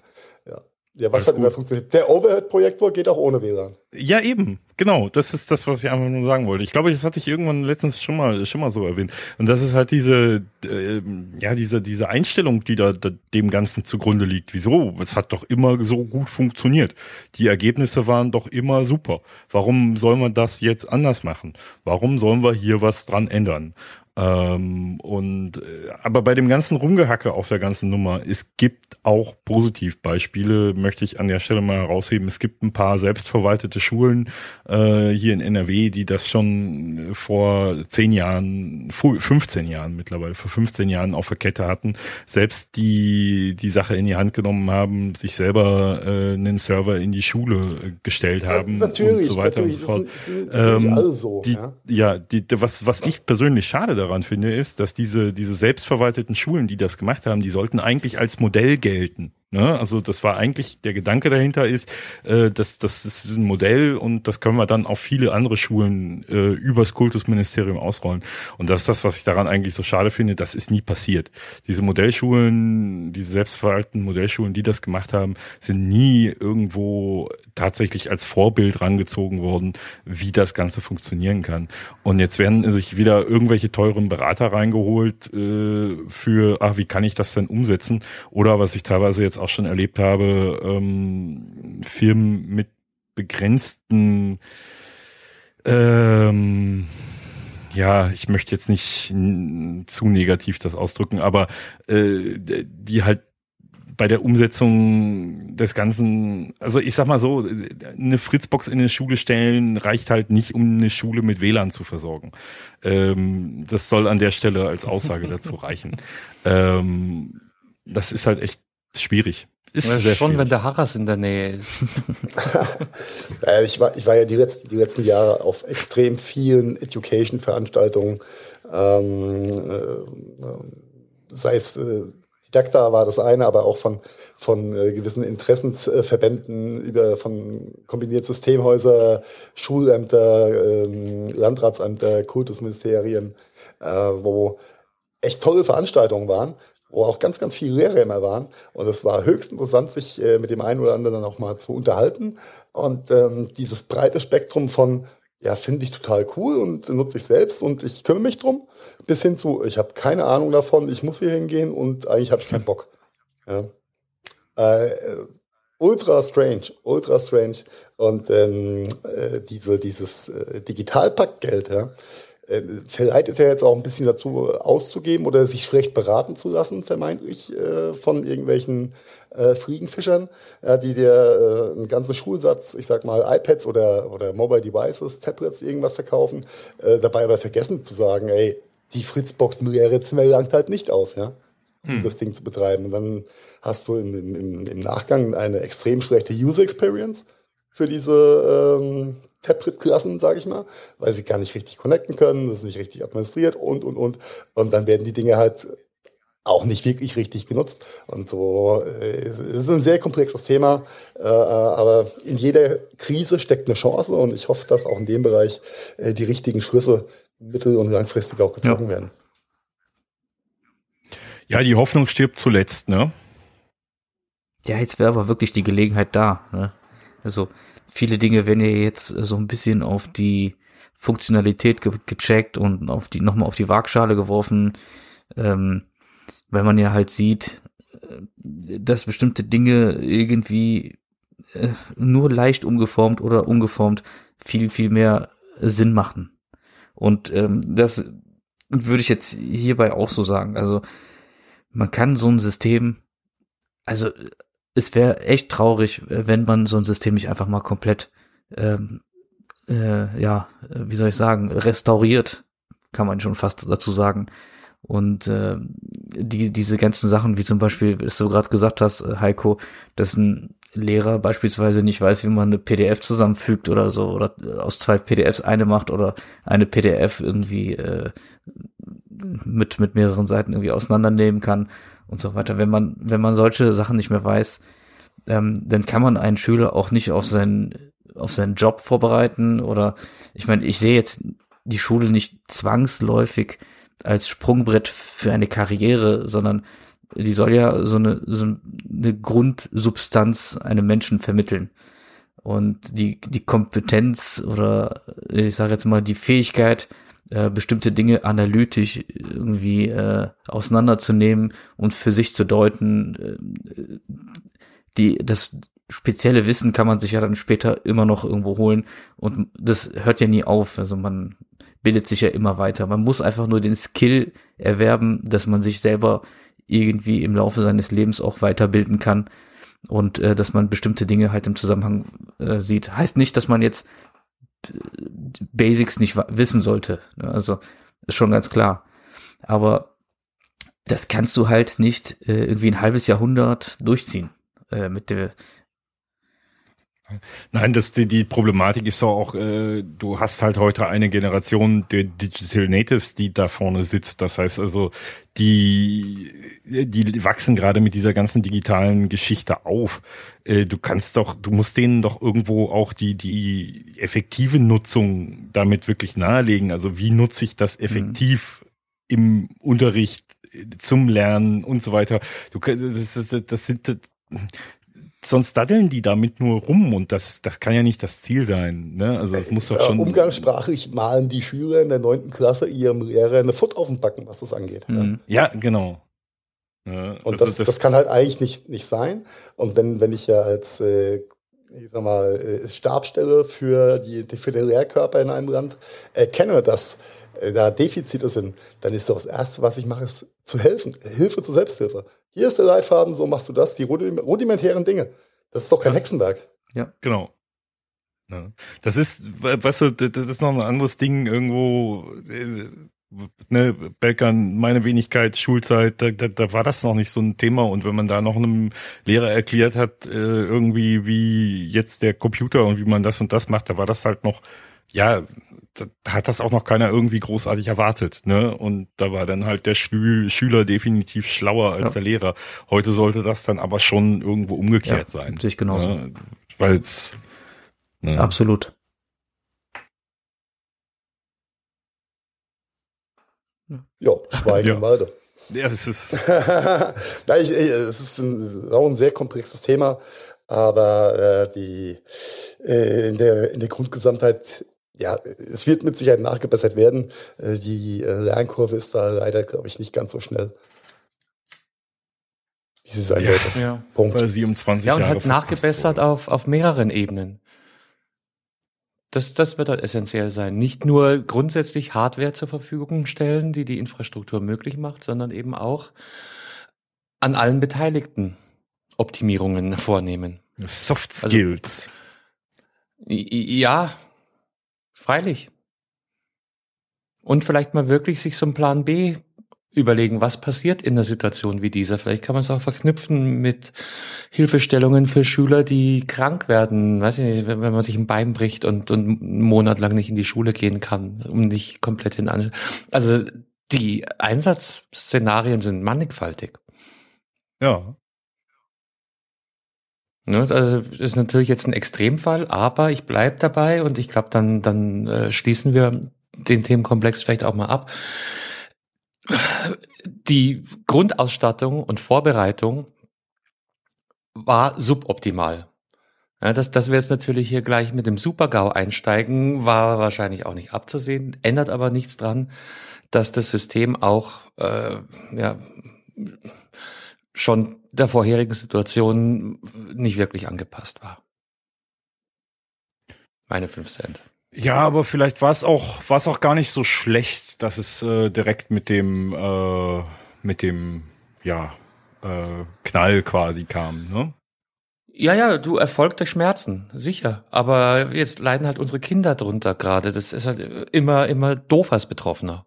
Ja. Was Alles hat gut. immer funktioniert? Der Overhead-Projektor geht auch ohne WLAN. Ja, eben. Genau. Das ist das, was ich einfach nur sagen wollte. Ich glaube, das hatte ich irgendwann letztens schon mal, schon mal so erwähnt. Und das ist halt diese, äh, ja, diese, diese Einstellung, die da, da dem Ganzen zugrunde liegt. Wieso? Es hat doch immer so gut funktioniert. Die Ergebnisse waren doch immer super. Warum soll man das jetzt anders machen? Warum sollen wir hier was dran ändern? Ähm, und äh, aber bei dem ganzen Rumgehacke auf der ganzen Nummer, es gibt auch Positivbeispiele, möchte ich an der Stelle mal herausheben. Es gibt ein paar selbstverwaltete Schulen äh, hier in NRW, die das schon vor zehn Jahren, 15 Jahren mittlerweile, vor 15 Jahren auf der Kette hatten, selbst die die Sache in die Hand genommen haben, sich selber äh, einen Server in die Schule äh, gestellt haben ja, und so weiter und so fort. Sind, sind ähm, so, die, ja, ja die, was was ich persönlich schade daran finde, ist, dass diese, diese selbstverwalteten Schulen, die das gemacht haben, die sollten eigentlich als Modell gelten. Ne? Also das war eigentlich der Gedanke dahinter ist, äh, dass das ist ein Modell und das können wir dann auf viele andere Schulen äh, übers Kultusministerium ausrollen. Und das ist das, was ich daran eigentlich so schade finde. Das ist nie passiert. Diese Modellschulen, diese selbstverwalteten Modellschulen, die das gemacht haben, sind nie irgendwo tatsächlich als Vorbild rangezogen worden, wie das Ganze funktionieren kann. Und jetzt werden sich wieder irgendwelche teuren Berater reingeholt äh, für, ach, wie kann ich das denn umsetzen? Oder was ich teilweise jetzt auch schon erlebt habe, ähm, Firmen mit begrenzten ähm, ja, ich möchte jetzt nicht zu negativ das ausdrücken, aber äh, die halt bei der Umsetzung des Ganzen, also ich sag mal so, eine Fritzbox in eine Schule stellen reicht halt nicht, um eine Schule mit WLAN zu versorgen. Ähm, das soll an der Stelle als Aussage dazu reichen. Ähm, das ist halt echt schwierig. Ist ja, schon, schwierig. wenn der Harras in der Nähe ist. ich, war, ich war ja die letzten, die letzten Jahre auf extrem vielen Education-Veranstaltungen, ähm, äh, sei es äh, Didakta war das eine, aber auch von, von äh, gewissen Interessensverbänden über von kombiniert Systemhäuser, Schulämter, ähm, Landratsämter, Kultusministerien, äh, wo echt tolle Veranstaltungen waren wo auch ganz, ganz viele Lehrer immer waren. Und es war höchst interessant, sich äh, mit dem einen oder anderen auch mal zu unterhalten. Und ähm, dieses breite Spektrum von, ja, finde ich total cool und nutze ich selbst und ich kümmere mich drum, bis hin zu, ich habe keine Ahnung davon, ich muss hier hingehen und eigentlich habe ich keinen Bock. Ja. Äh, ultra strange, ultra strange. Und ähm, äh, diese, dieses äh, Digitalpackgeld, ja, äh, verleitet er jetzt auch ein bisschen dazu auszugeben oder sich schlecht beraten zu lassen, vermeintlich äh, von irgendwelchen äh, Fliegenfischern, die dir einen ganzen Schulsatz, ich sag mal iPads oder, oder Mobile Devices, Tablets, irgendwas verkaufen, dabei aber vergessen zu sagen, ey, die Fritzbox Milliarden langt halt nicht aus, ja, um hm. das Ding zu betreiben. Und dann hast du im, im, im Nachgang eine extrem schlechte User Experience für diese ähm, Tablet-Klassen, sage ich mal, weil sie gar nicht richtig connecten können, das ist nicht richtig administriert und, und, und. Und dann werden die Dinge halt auch nicht wirklich richtig genutzt. Und so äh, es ist ein sehr komplexes Thema, äh, aber in jeder Krise steckt eine Chance und ich hoffe, dass auch in dem Bereich äh, die richtigen Schlüsse mittel- und langfristig auch gezogen ja. werden. Ja, die Hoffnung stirbt zuletzt, ne? Ja, jetzt wäre aber wirklich die Gelegenheit da. Ne? Also viele Dinge werden ja jetzt so ein bisschen auf die Funktionalität ge gecheckt und auf die nochmal auf die Waagschale geworfen. Ähm, weil man ja halt sieht, äh, dass bestimmte Dinge irgendwie äh, nur leicht umgeformt oder umgeformt viel, viel mehr Sinn machen. Und ähm, das würde ich jetzt hierbei auch so sagen. Also man kann so ein System, also es wäre echt traurig, wenn man so ein System nicht einfach mal komplett, ähm, äh, ja, wie soll ich sagen, restauriert, kann man schon fast dazu sagen. Und äh, die, diese ganzen Sachen, wie zum Beispiel, was du gerade gesagt hast, äh, Heiko, dass ein Lehrer beispielsweise nicht weiß, wie man eine PDF zusammenfügt oder so, oder aus zwei PDFs eine macht oder eine PDF irgendwie äh, mit, mit mehreren Seiten irgendwie auseinandernehmen kann und so weiter. Wenn man, wenn man solche Sachen nicht mehr weiß, ähm, dann kann man einen Schüler auch nicht auf seinen auf seinen Job vorbereiten oder ich meine, ich sehe jetzt die Schule nicht zwangsläufig als Sprungbrett für eine Karriere, sondern die soll ja so eine, so eine Grundsubstanz einem Menschen vermitteln. Und die, die Kompetenz oder ich sage jetzt mal die Fähigkeit, äh, bestimmte Dinge analytisch irgendwie äh, auseinanderzunehmen und für sich zu deuten, äh, die, das spezielle Wissen kann man sich ja dann später immer noch irgendwo holen und das hört ja nie auf. Also man bildet sich ja immer weiter. Man muss einfach nur den Skill erwerben, dass man sich selber irgendwie im Laufe seines Lebens auch weiterbilden kann und äh, dass man bestimmte Dinge halt im Zusammenhang äh, sieht. Heißt nicht, dass man jetzt Basics nicht wissen sollte. Ne? Also ist schon ganz klar. Aber das kannst du halt nicht äh, irgendwie ein halbes Jahrhundert durchziehen äh, mit der Nein, das die, die Problematik ist doch auch, äh, du hast halt heute eine Generation der Digital Natives, die da vorne sitzt. Das heißt also, die die wachsen gerade mit dieser ganzen digitalen Geschichte auf. Äh, du kannst doch, du musst denen doch irgendwo auch die die effektive Nutzung damit wirklich nahelegen. Also wie nutze ich das effektiv mhm. im Unterricht zum Lernen und so weiter. Du das, das, das sind sonst daddeln die damit nur rum und das, das kann ja nicht das Ziel sein. Ne? Also das muss doch schon. Umgangssprachlich malen die Schüler in der neunten Klasse ihrem Lehrer eine Foot auf den Backen, was das angeht. Mhm. Ja, genau. Ja, und das, das, das, kann halt eigentlich nicht, nicht sein. Und wenn, wenn ich ja als äh, ich sag mal, äh, Stabstelle für, die, für den Lehrkörper in einem Land erkenne, dass äh, da Defizite sind, dann ist doch das Erste, was ich mache, ist zu helfen. Hilfe zur Selbsthilfe. Hier ist der Leitfaden, so machst du das, die rudimentären Dinge. Das ist doch kein ja. Hexenwerk. Ja. Genau. Ja. Das ist, weißt du, das ist noch ein anderes Ding irgendwo, äh, ne, Belkern, meine Wenigkeit, Schulzeit, da, da, da war das noch nicht so ein Thema. Und wenn man da noch einem Lehrer erklärt hat, äh, irgendwie wie jetzt der Computer und wie man das und das macht, da war das halt noch, ja, da hat das auch noch keiner irgendwie großartig erwartet, ne? Und da war dann halt der Schül Schüler definitiv schlauer als ja. der Lehrer. Heute sollte das dann aber schon irgendwo umgekehrt ja, sein. Natürlich genauso. Ne? Weil es ne? absolut. Ja, Schweigen ja. weiter. Ja, es ist. ja, ich, ich, es ist ein, auch ein sehr komplexes Thema, aber äh, die äh, in der in der Grundgesamtheit ja, es wird mit Sicherheit nachgebessert werden. Äh, die äh, Lernkurve ist da leider, glaube ich, nicht ganz so schnell. Wie sie sein ja, sollte. Ja. Punkt. Weil sie um 20 ja, und Jahre halt nachgebessert auf, auf mehreren Ebenen. Das, das wird halt essentiell sein. Nicht nur grundsätzlich Hardware zur Verfügung stellen, die die Infrastruktur möglich macht, sondern eben auch an allen Beteiligten Optimierungen vornehmen. Soft also Skills. Also, ja, Freilich. Und vielleicht mal wirklich sich so einen Plan B überlegen, was passiert in einer Situation wie dieser. Vielleicht kann man es auch verknüpfen mit Hilfestellungen für Schüler, die krank werden. Weiß ich nicht, wenn man sich ein Bein bricht und, und einen Monat lang nicht in die Schule gehen kann, um nicht komplett in An Also die Einsatzszenarien sind mannigfaltig. Ja. Ne, also das ist natürlich jetzt ein Extremfall, aber ich bleib dabei und ich glaube, dann, dann äh, schließen wir den Themenkomplex vielleicht auch mal ab. Die Grundausstattung und Vorbereitung war suboptimal. Ja, dass, dass wir jetzt natürlich hier gleich mit dem Super-GAU einsteigen, war wahrscheinlich auch nicht abzusehen, ändert aber nichts dran, dass das System auch äh, ja, schon der vorherigen Situation nicht wirklich angepasst war. Meine fünf Cent. Ja, aber vielleicht war es auch, war es auch gar nicht so schlecht, dass es äh, direkt mit dem, äh, mit dem, ja, äh, Knall quasi kam, ne? Ja, ja, du Erfolg durch Schmerzen, sicher. Aber jetzt leiden halt unsere Kinder drunter gerade. Das ist halt immer, immer doof als Betroffener.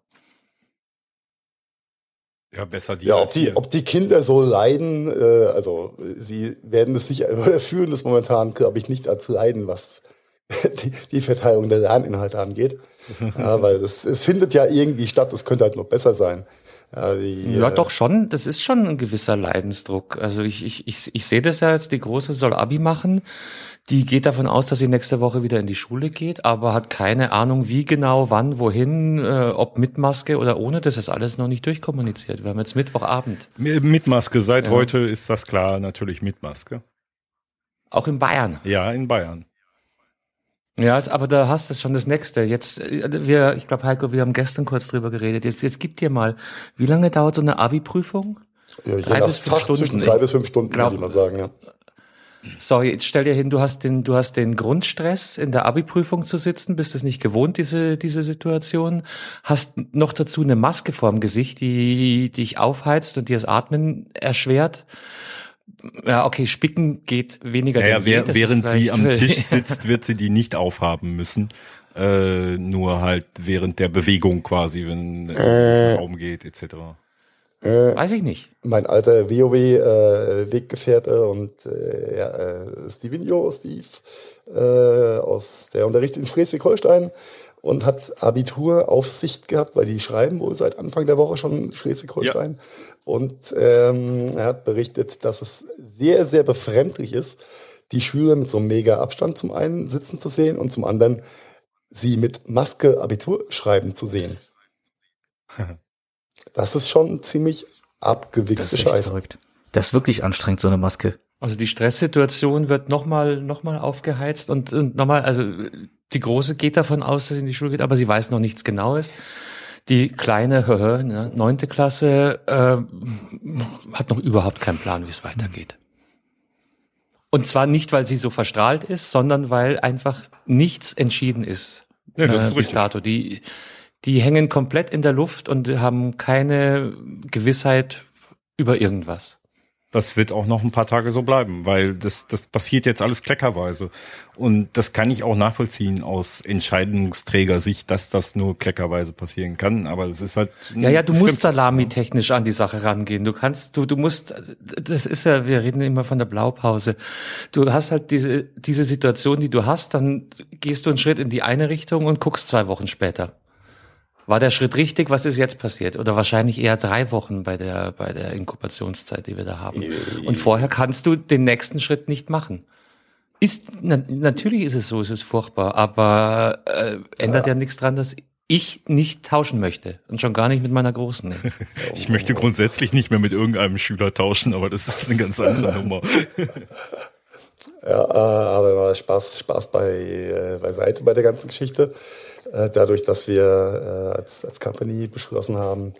Ja, besser die. Ja, ob die, ob die Kinder so leiden, äh, also sie werden es nicht, oder fühlen es momentan, glaube ich, nicht als Leiden, was die, die Verteilung der Lerninhalte angeht. ja, weil es, es findet ja irgendwie statt, es könnte halt noch besser sein. Ja, die, ja, doch schon. Das ist schon ein gewisser Leidensdruck. Also ich, ich, ich, ich sehe das ja jetzt, die Große soll Abi machen. Die geht davon aus, dass sie nächste Woche wieder in die Schule geht, aber hat keine Ahnung, wie genau, wann, wohin, äh, ob mit Maske oder ohne. Das ist alles noch nicht durchkommuniziert. Wir haben jetzt Mittwochabend. Mit Maske. Seit ja. heute ist das klar, natürlich mit Maske. Auch in Bayern. Ja, in Bayern. Ja, aber da hast du schon das nächste. Jetzt, äh, wir, ich glaube, Heiko, wir haben gestern kurz drüber geredet. Jetzt, jetzt gib dir mal, wie lange dauert so eine Abi-Prüfung? Ja, drei bis fünf Fach Stunden. Zwischen drei bis fünf Stunden, glaub, würde ich mal sagen, ja. Sorry, jetzt stell dir hin, du hast den, du hast den Grundstress, in der Abi-Prüfung zu sitzen, bist es nicht gewohnt, diese, diese Situation, hast noch dazu eine Maske vorm Gesicht, die, die dich aufheizt und dir das Atmen erschwert. Ja, okay, spicken geht weniger. Naja, wer, während sie am Tisch sitzt, wird sie die nicht aufhaben müssen. Äh, nur halt während der Bewegung quasi, wenn äh, Raum geht, etc. Äh, Weiß ich nicht. Mein alter WoW-Weggefährte äh, und äh, ja, äh, Stevenio, Steve, äh, aus der Unterricht in Schleswig-Holstein und hat Abituraufsicht gehabt, weil die schreiben wohl seit Anfang der Woche schon Schleswig-Holstein. Ja. Und ähm, er hat berichtet, dass es sehr, sehr befremdlich ist, die Schüler mit so einem mega Abstand zum einen sitzen zu sehen und zum anderen sie mit Maske Abitur schreiben zu sehen. Das ist schon ziemlich abgewichste Scheiße. Verrückt. Das ist wirklich anstrengend, so eine Maske. Also die Stresssituation wird nochmal noch mal aufgeheizt und, und nochmal, also die Große geht davon aus, dass sie in die Schule geht, aber sie weiß noch nichts Genaues. Die kleine, ne, neunte Klasse, äh, hat noch überhaupt keinen Plan, wie es weitergeht. Und zwar nicht, weil sie so verstrahlt ist, sondern weil einfach nichts entschieden ist. Ja, das äh, ist bis dato. Die, die hängen komplett in der Luft und haben keine Gewissheit über irgendwas. Das wird auch noch ein paar Tage so bleiben, weil das, das passiert jetzt alles kleckerweise. Und das kann ich auch nachvollziehen aus Entscheidungsträgersicht, dass das nur kleckerweise passieren kann. Aber es ist halt. Ja, ja, du musst salamitechnisch an die Sache rangehen. Du kannst, du, du musst, das ist ja, wir reden immer von der Blaupause. Du hast halt diese, diese Situation, die du hast, dann gehst du einen Schritt in die eine Richtung und guckst zwei Wochen später. War der Schritt richtig? Was ist jetzt passiert? Oder wahrscheinlich eher drei Wochen bei der, bei der Inkubationszeit, die wir da haben. Und vorher kannst du den nächsten Schritt nicht machen. Ist, na, natürlich ist es so, es ist furchtbar, aber äh, ändert ja. ja nichts dran, dass ich nicht tauschen möchte und schon gar nicht mit meiner Großen. Jetzt. Ich möchte grundsätzlich nicht mehr mit irgendeinem Schüler tauschen, aber das ist eine ganz andere Nummer. Ja, äh, aber Spaß, Spaß bei, äh, beiseite bei der ganzen Geschichte. Äh, dadurch, dass wir äh, als, als Company beschlossen haben,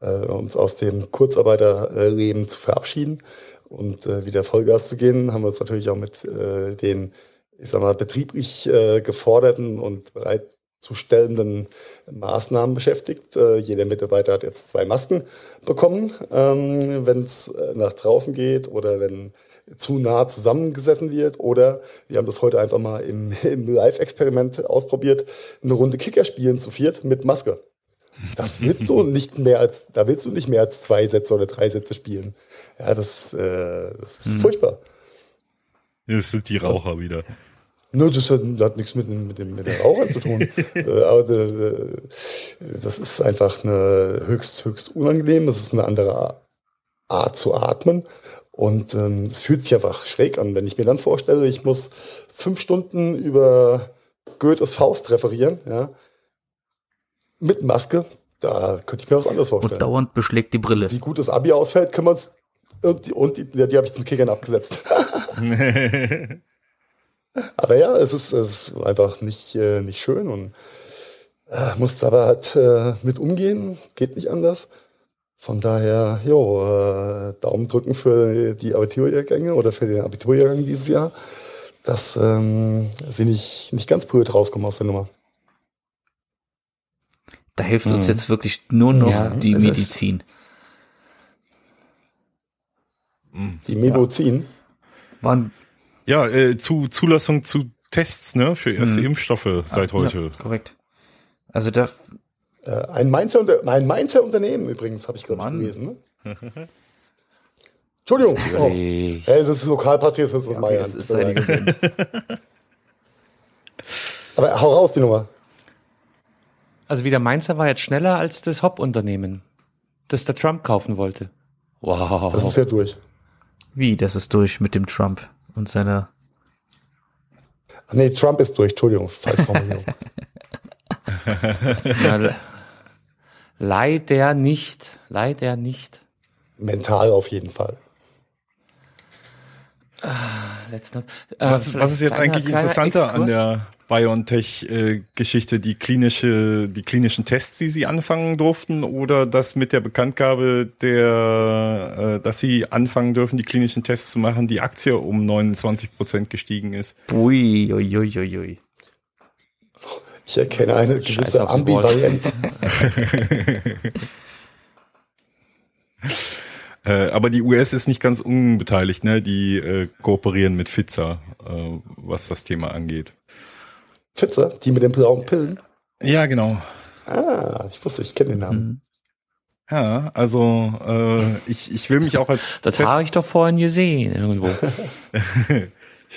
äh, uns aus dem Kurzarbeiterleben zu verabschieden und wieder Vollgas zu gehen, haben wir uns natürlich auch mit den, ich sag mal, betrieblich geforderten und bereitzustellenden Maßnahmen beschäftigt. jeder Mitarbeiter hat jetzt zwei Masken bekommen, ähm, wenn es nach draußen geht oder wenn zu nah zusammengesessen wird. Oder wir haben das heute einfach mal im, im Live-Experiment ausprobiert, eine Runde Kicker spielen zu viert mit Maske. Das willst du nicht mehr als, da willst du nicht mehr als zwei Sätze oder drei Sätze spielen. Ja, das, äh, das ist hm. furchtbar. Das sind die Raucher wieder. Nö, das hat, hat nichts mit, mit, dem, mit den Rauchern zu tun. Äh, aber äh, das ist einfach eine höchst, höchst unangenehm. Das ist eine andere Art zu atmen. Und ähm, es fühlt sich einfach schräg an, wenn ich mir dann vorstelle, ich muss fünf Stunden über Goethes Faust referieren, ja, mit Maske, da könnte ich mir was anderes vorstellen. Und dauernd beschlägt die Brille. Wie gut das Abi ausfällt, können wir uns und die, und die, ja, die habe ich zum Kickern abgesetzt. aber ja, es ist, es ist einfach nicht, äh, nicht schön und äh, muss aber halt äh, mit umgehen, geht nicht anders. Von daher, jo, äh, Daumen drücken für die Abiturjahrgänge oder für den Abiturjahrgang dieses Jahr, dass ähm, sie nicht, nicht ganz blöd rauskommen aus der Nummer. Da hilft uns mhm. jetzt wirklich nur noch ja, die Medizin. Die Medizin? Ja, ja äh, zu Zulassung zu Tests ne, für erste mhm. Impfstoffe seit heute. Ja, korrekt. Also da ein Mainzer, ein Mainzer Unternehmen übrigens, habe ich gerade gelesen. Ne? Entschuldigung. Oh. Hey, das ist Lokalpatriotismus ja, okay, Das ist seine Aber hau raus die Nummer. Also wie der Mainzer war jetzt schneller als das Hop-Unternehmen. das der Trump kaufen wollte. Wow. Das ist ja durch. Wie, das ist durch mit dem Trump und seiner. Nee, Trump ist durch, Entschuldigung, Falschformulierung. ja, leider nicht, leider nicht. Mental auf jeden Fall. Ah, let's not, äh, was, was ist jetzt kleiner, eigentlich interessanter an der BioNTech-Geschichte, die klinische, die klinischen Tests, die sie anfangen durften, oder das mit der Bekanntgabe der, äh, dass sie anfangen dürfen, die klinischen Tests zu machen, die Aktie um 29 Prozent gestiegen ist? Ui, ui, ui, ui, ui. Ich erkenne eine gewisse Ambivalenz. Äh, aber die US ist nicht ganz unbeteiligt, ne? Die äh, kooperieren mit Pfizer, äh, was das Thema angeht. Pfizer, die mit den blauen Pillen? Ja, genau. Ah, ich wusste, ich kenne den Namen. Mhm. Ja, also äh, ich, ich will mich auch als Das habe ich doch vorhin gesehen irgendwo.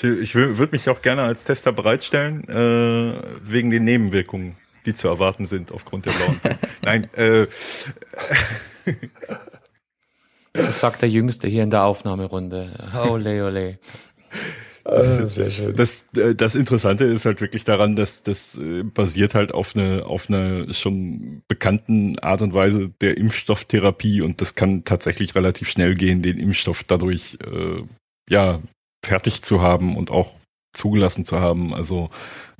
ich ich würde mich auch gerne als Tester bereitstellen, äh, wegen den Nebenwirkungen, die zu erwarten sind aufgrund der blauen. Nein, äh, Das sagt der Jüngste hier in der Aufnahmerunde. Ole, ole. Sehr schön. Das, äh, das Interessante ist halt wirklich daran, dass das äh, basiert halt auf eine auf eine schon bekannten Art und Weise der Impfstofftherapie und das kann tatsächlich relativ schnell gehen, den Impfstoff dadurch äh, ja fertig zu haben und auch zugelassen zu haben. Also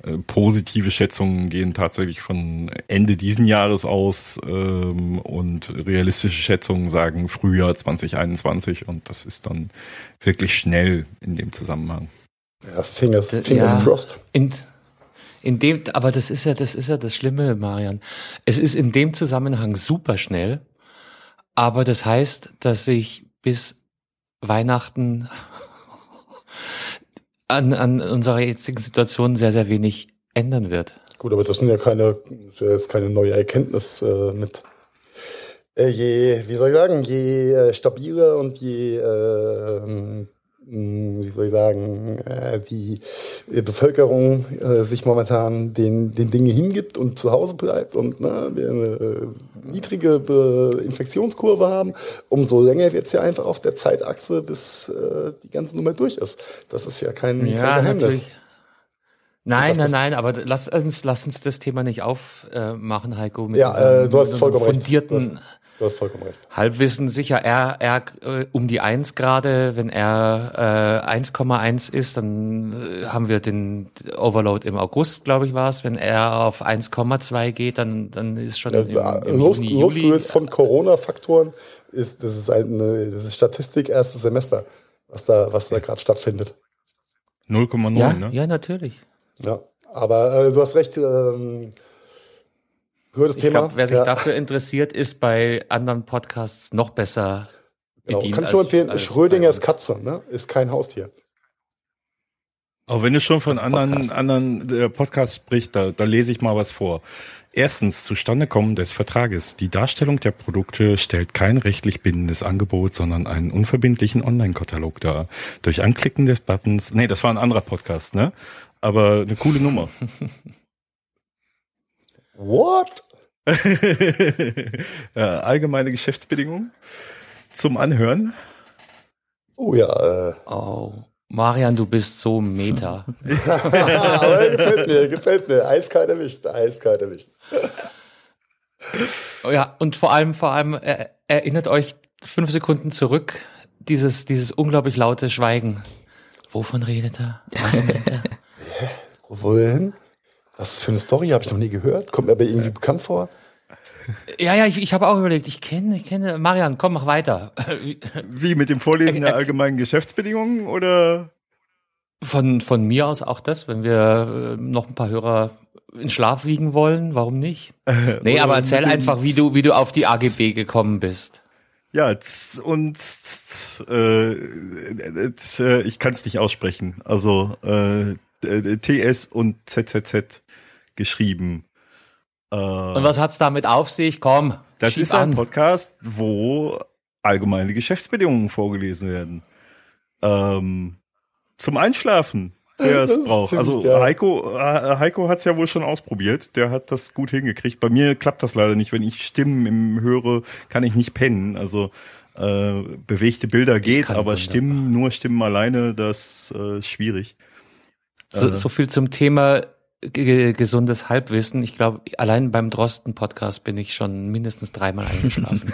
äh, positive Schätzungen gehen tatsächlich von Ende diesen Jahres aus ähm, und realistische Schätzungen sagen Frühjahr 2021 und das ist dann wirklich schnell in dem Zusammenhang. Ja, Fingers, Fingers ja, crossed. In, in dem, aber das ist ja, das ist ja das Schlimme, Marian. Es ist in dem Zusammenhang super schnell, aber das heißt, dass ich bis Weihnachten an, an unserer jetzigen Situation sehr, sehr wenig ändern wird. Gut, aber das sind ja keine, jetzt keine neue Erkenntnis äh, mit. Äh, je, wie soll ich sagen, je äh, stabiler und je äh, wie soll ich sagen, äh, die Bevölkerung äh, sich momentan den, den Dinge hingibt und zu Hause bleibt und ne, wir eine äh, niedrige Infektionskurve haben, umso länger wird es ja einfach auf der Zeitachse, bis die ganze Nummer durch ist. Das ist ja kein, ja, kein Geheimnis. Natürlich. Nein, nein, nein, aber lass uns, lass uns das Thema nicht aufmachen, Heiko. Mit ja, äh, du hast vollkommen fundierten, recht. Du hast vollkommen recht. Halbwissen sicher, er, er äh, um die eins gerade, wenn er äh, 1,1 ist, dann äh, haben wir den Overload im August, glaube ich, war es. Wenn er auf 1,2 geht, dann, dann ist schon ja, im, im los, Juni, Losgelöst von Corona-Faktoren ist das ist eine das ist Statistik erstes Semester, was da, was da gerade stattfindet. 0,9, ja, ne? Ja, natürlich. Ja, aber äh, du hast recht, ähm, Gutes Thema. Glaub, wer sich ja. dafür interessiert, ist bei anderen Podcasts noch besser genau. bedient. Kann ich nur empfehlen, Schrödingers Katze, ne? Ist kein Haustier. Auch wenn du schon von anderen, Podcast. anderen der Podcast sprichst, da, da lese ich mal was vor. Erstens, Zustandekommen des Vertrages. Die Darstellung der Produkte stellt kein rechtlich bindendes Angebot, sondern einen unverbindlichen Online-Katalog dar. Durch Anklicken des Buttons, nee, das war ein anderer Podcast, ne? Aber eine coole Nummer. What? ja, allgemeine Geschäftsbedingungen zum Anhören. Oh ja. Äh. Oh. Marian, du bist so meta. Aber gefällt mir, gefällt mir. Eiskalt erwischt, eiskalt erwischt. Oh ja, und vor allem, vor allem er, erinnert euch fünf Sekunden zurück, dieses, dieses unglaublich laute Schweigen. Wovon redet er? Was meint er? Wohin? Was für eine Story habe ich noch nie gehört? Kommt mir aber irgendwie bekannt vor. Ja, ja, ich, ich habe auch überlegt, ich kenne, ich kenne, Marian, komm, mach weiter. Wie, mit dem Vorlesen der allgemeinen Geschäftsbedingungen oder? Von, von mir aus auch das, wenn wir äh, noch ein paar Hörer in Schlaf wiegen wollen, warum nicht? Nee, aber erzähl einfach, wie du, wie du auf die AGB gekommen bist. Ja, und äh, äh, ich kann es nicht aussprechen. Also äh, TS und ZZZ geschrieben. Äh, Und was hat's damit auf sich? Komm. Das ist ein Podcast, wo allgemeine Geschäftsbedingungen vorgelesen werden. Ähm, zum Einschlafen. wer es braucht. Also. Heiko, äh, Heiko hat es ja wohl schon ausprobiert. Der hat das gut hingekriegt. Bei mir klappt das leider nicht. Wenn ich Stimmen im höre, kann ich nicht pennen. Also äh, bewegte Bilder geht, aber Stimmen, nur Stimmen alleine, das äh, ist schwierig. So, äh, so viel zum Thema gesundes Halbwissen. Ich glaube, allein beim Drosten-Podcast bin ich schon mindestens dreimal eingeschlafen.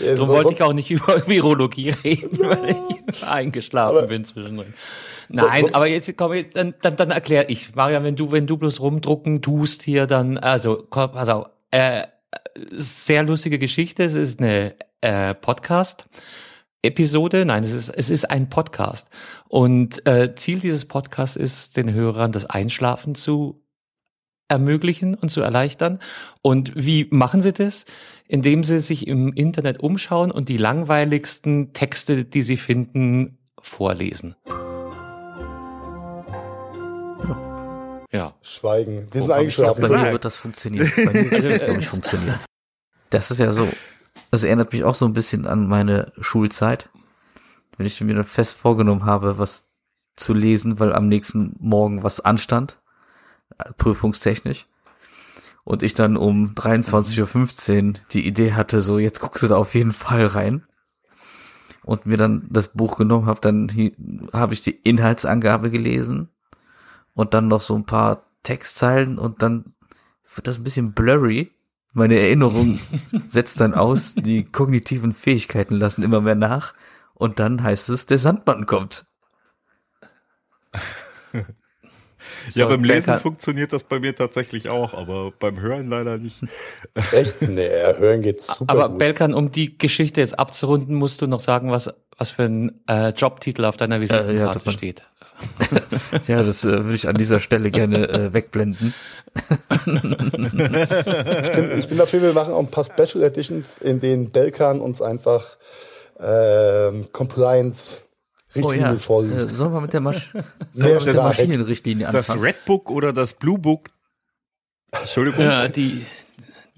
Darum wollte ich auch nicht über Virologie reden, weil ich eingeschlafen aber, bin zwischendrin. Nein, aber jetzt komm, dann, dann, dann erkläre ich. Marian, wenn du, wenn du bloß rumdrucken tust hier, dann, also, pass auf, äh, sehr lustige Geschichte. Es ist eine äh, Podcast. Episode, nein, es ist, es ist ein Podcast. Und äh, Ziel dieses Podcasts ist, den Hörern das Einschlafen zu ermöglichen und zu erleichtern. Und wie machen sie das? Indem sie sich im Internet umschauen und die langweiligsten Texte, die sie finden, vorlesen. Ja. Schweigen. Wir sind eingeschlafen. Bei mir wird das funktionieren. Bei mir wird das, glaube ich, funktionieren. Das ist ja so. Das erinnert mich auch so ein bisschen an meine Schulzeit. Wenn ich mir dann fest vorgenommen habe, was zu lesen, weil am nächsten Morgen was anstand, prüfungstechnisch. Und ich dann um 23.15 Uhr die Idee hatte, so jetzt guckst du da auf jeden Fall rein. Und mir dann das Buch genommen habe, dann habe ich die Inhaltsangabe gelesen und dann noch so ein paar Textzeilen und dann wird das ein bisschen blurry. Meine Erinnerung setzt dann aus, die kognitiven Fähigkeiten lassen immer mehr nach und dann heißt es, der Sandmann kommt. ja, so, beim Lesen kann... funktioniert das bei mir tatsächlich auch, aber beim Hören leider nicht. Echt? Nee, Hören geht super. Aber gut. Belkan, um die Geschichte jetzt abzurunden, musst du noch sagen, was, was für ein äh, Jobtitel auf deiner Visitenkarte äh, ja, steht. ja, das äh, würde ich an dieser Stelle gerne äh, wegblenden. ich, bin, ich bin dafür, wir machen auch ein paar Special Editions, in denen Belkan uns einfach ähm, Compliance Richtlinie oh ja. vorliest. Äh, sollen wir mit der, Masch sollen wir mit der Maschinenrichtlinie anfangen? Das Red Book oder das Blue Book? Entschuldigung. Ja, die,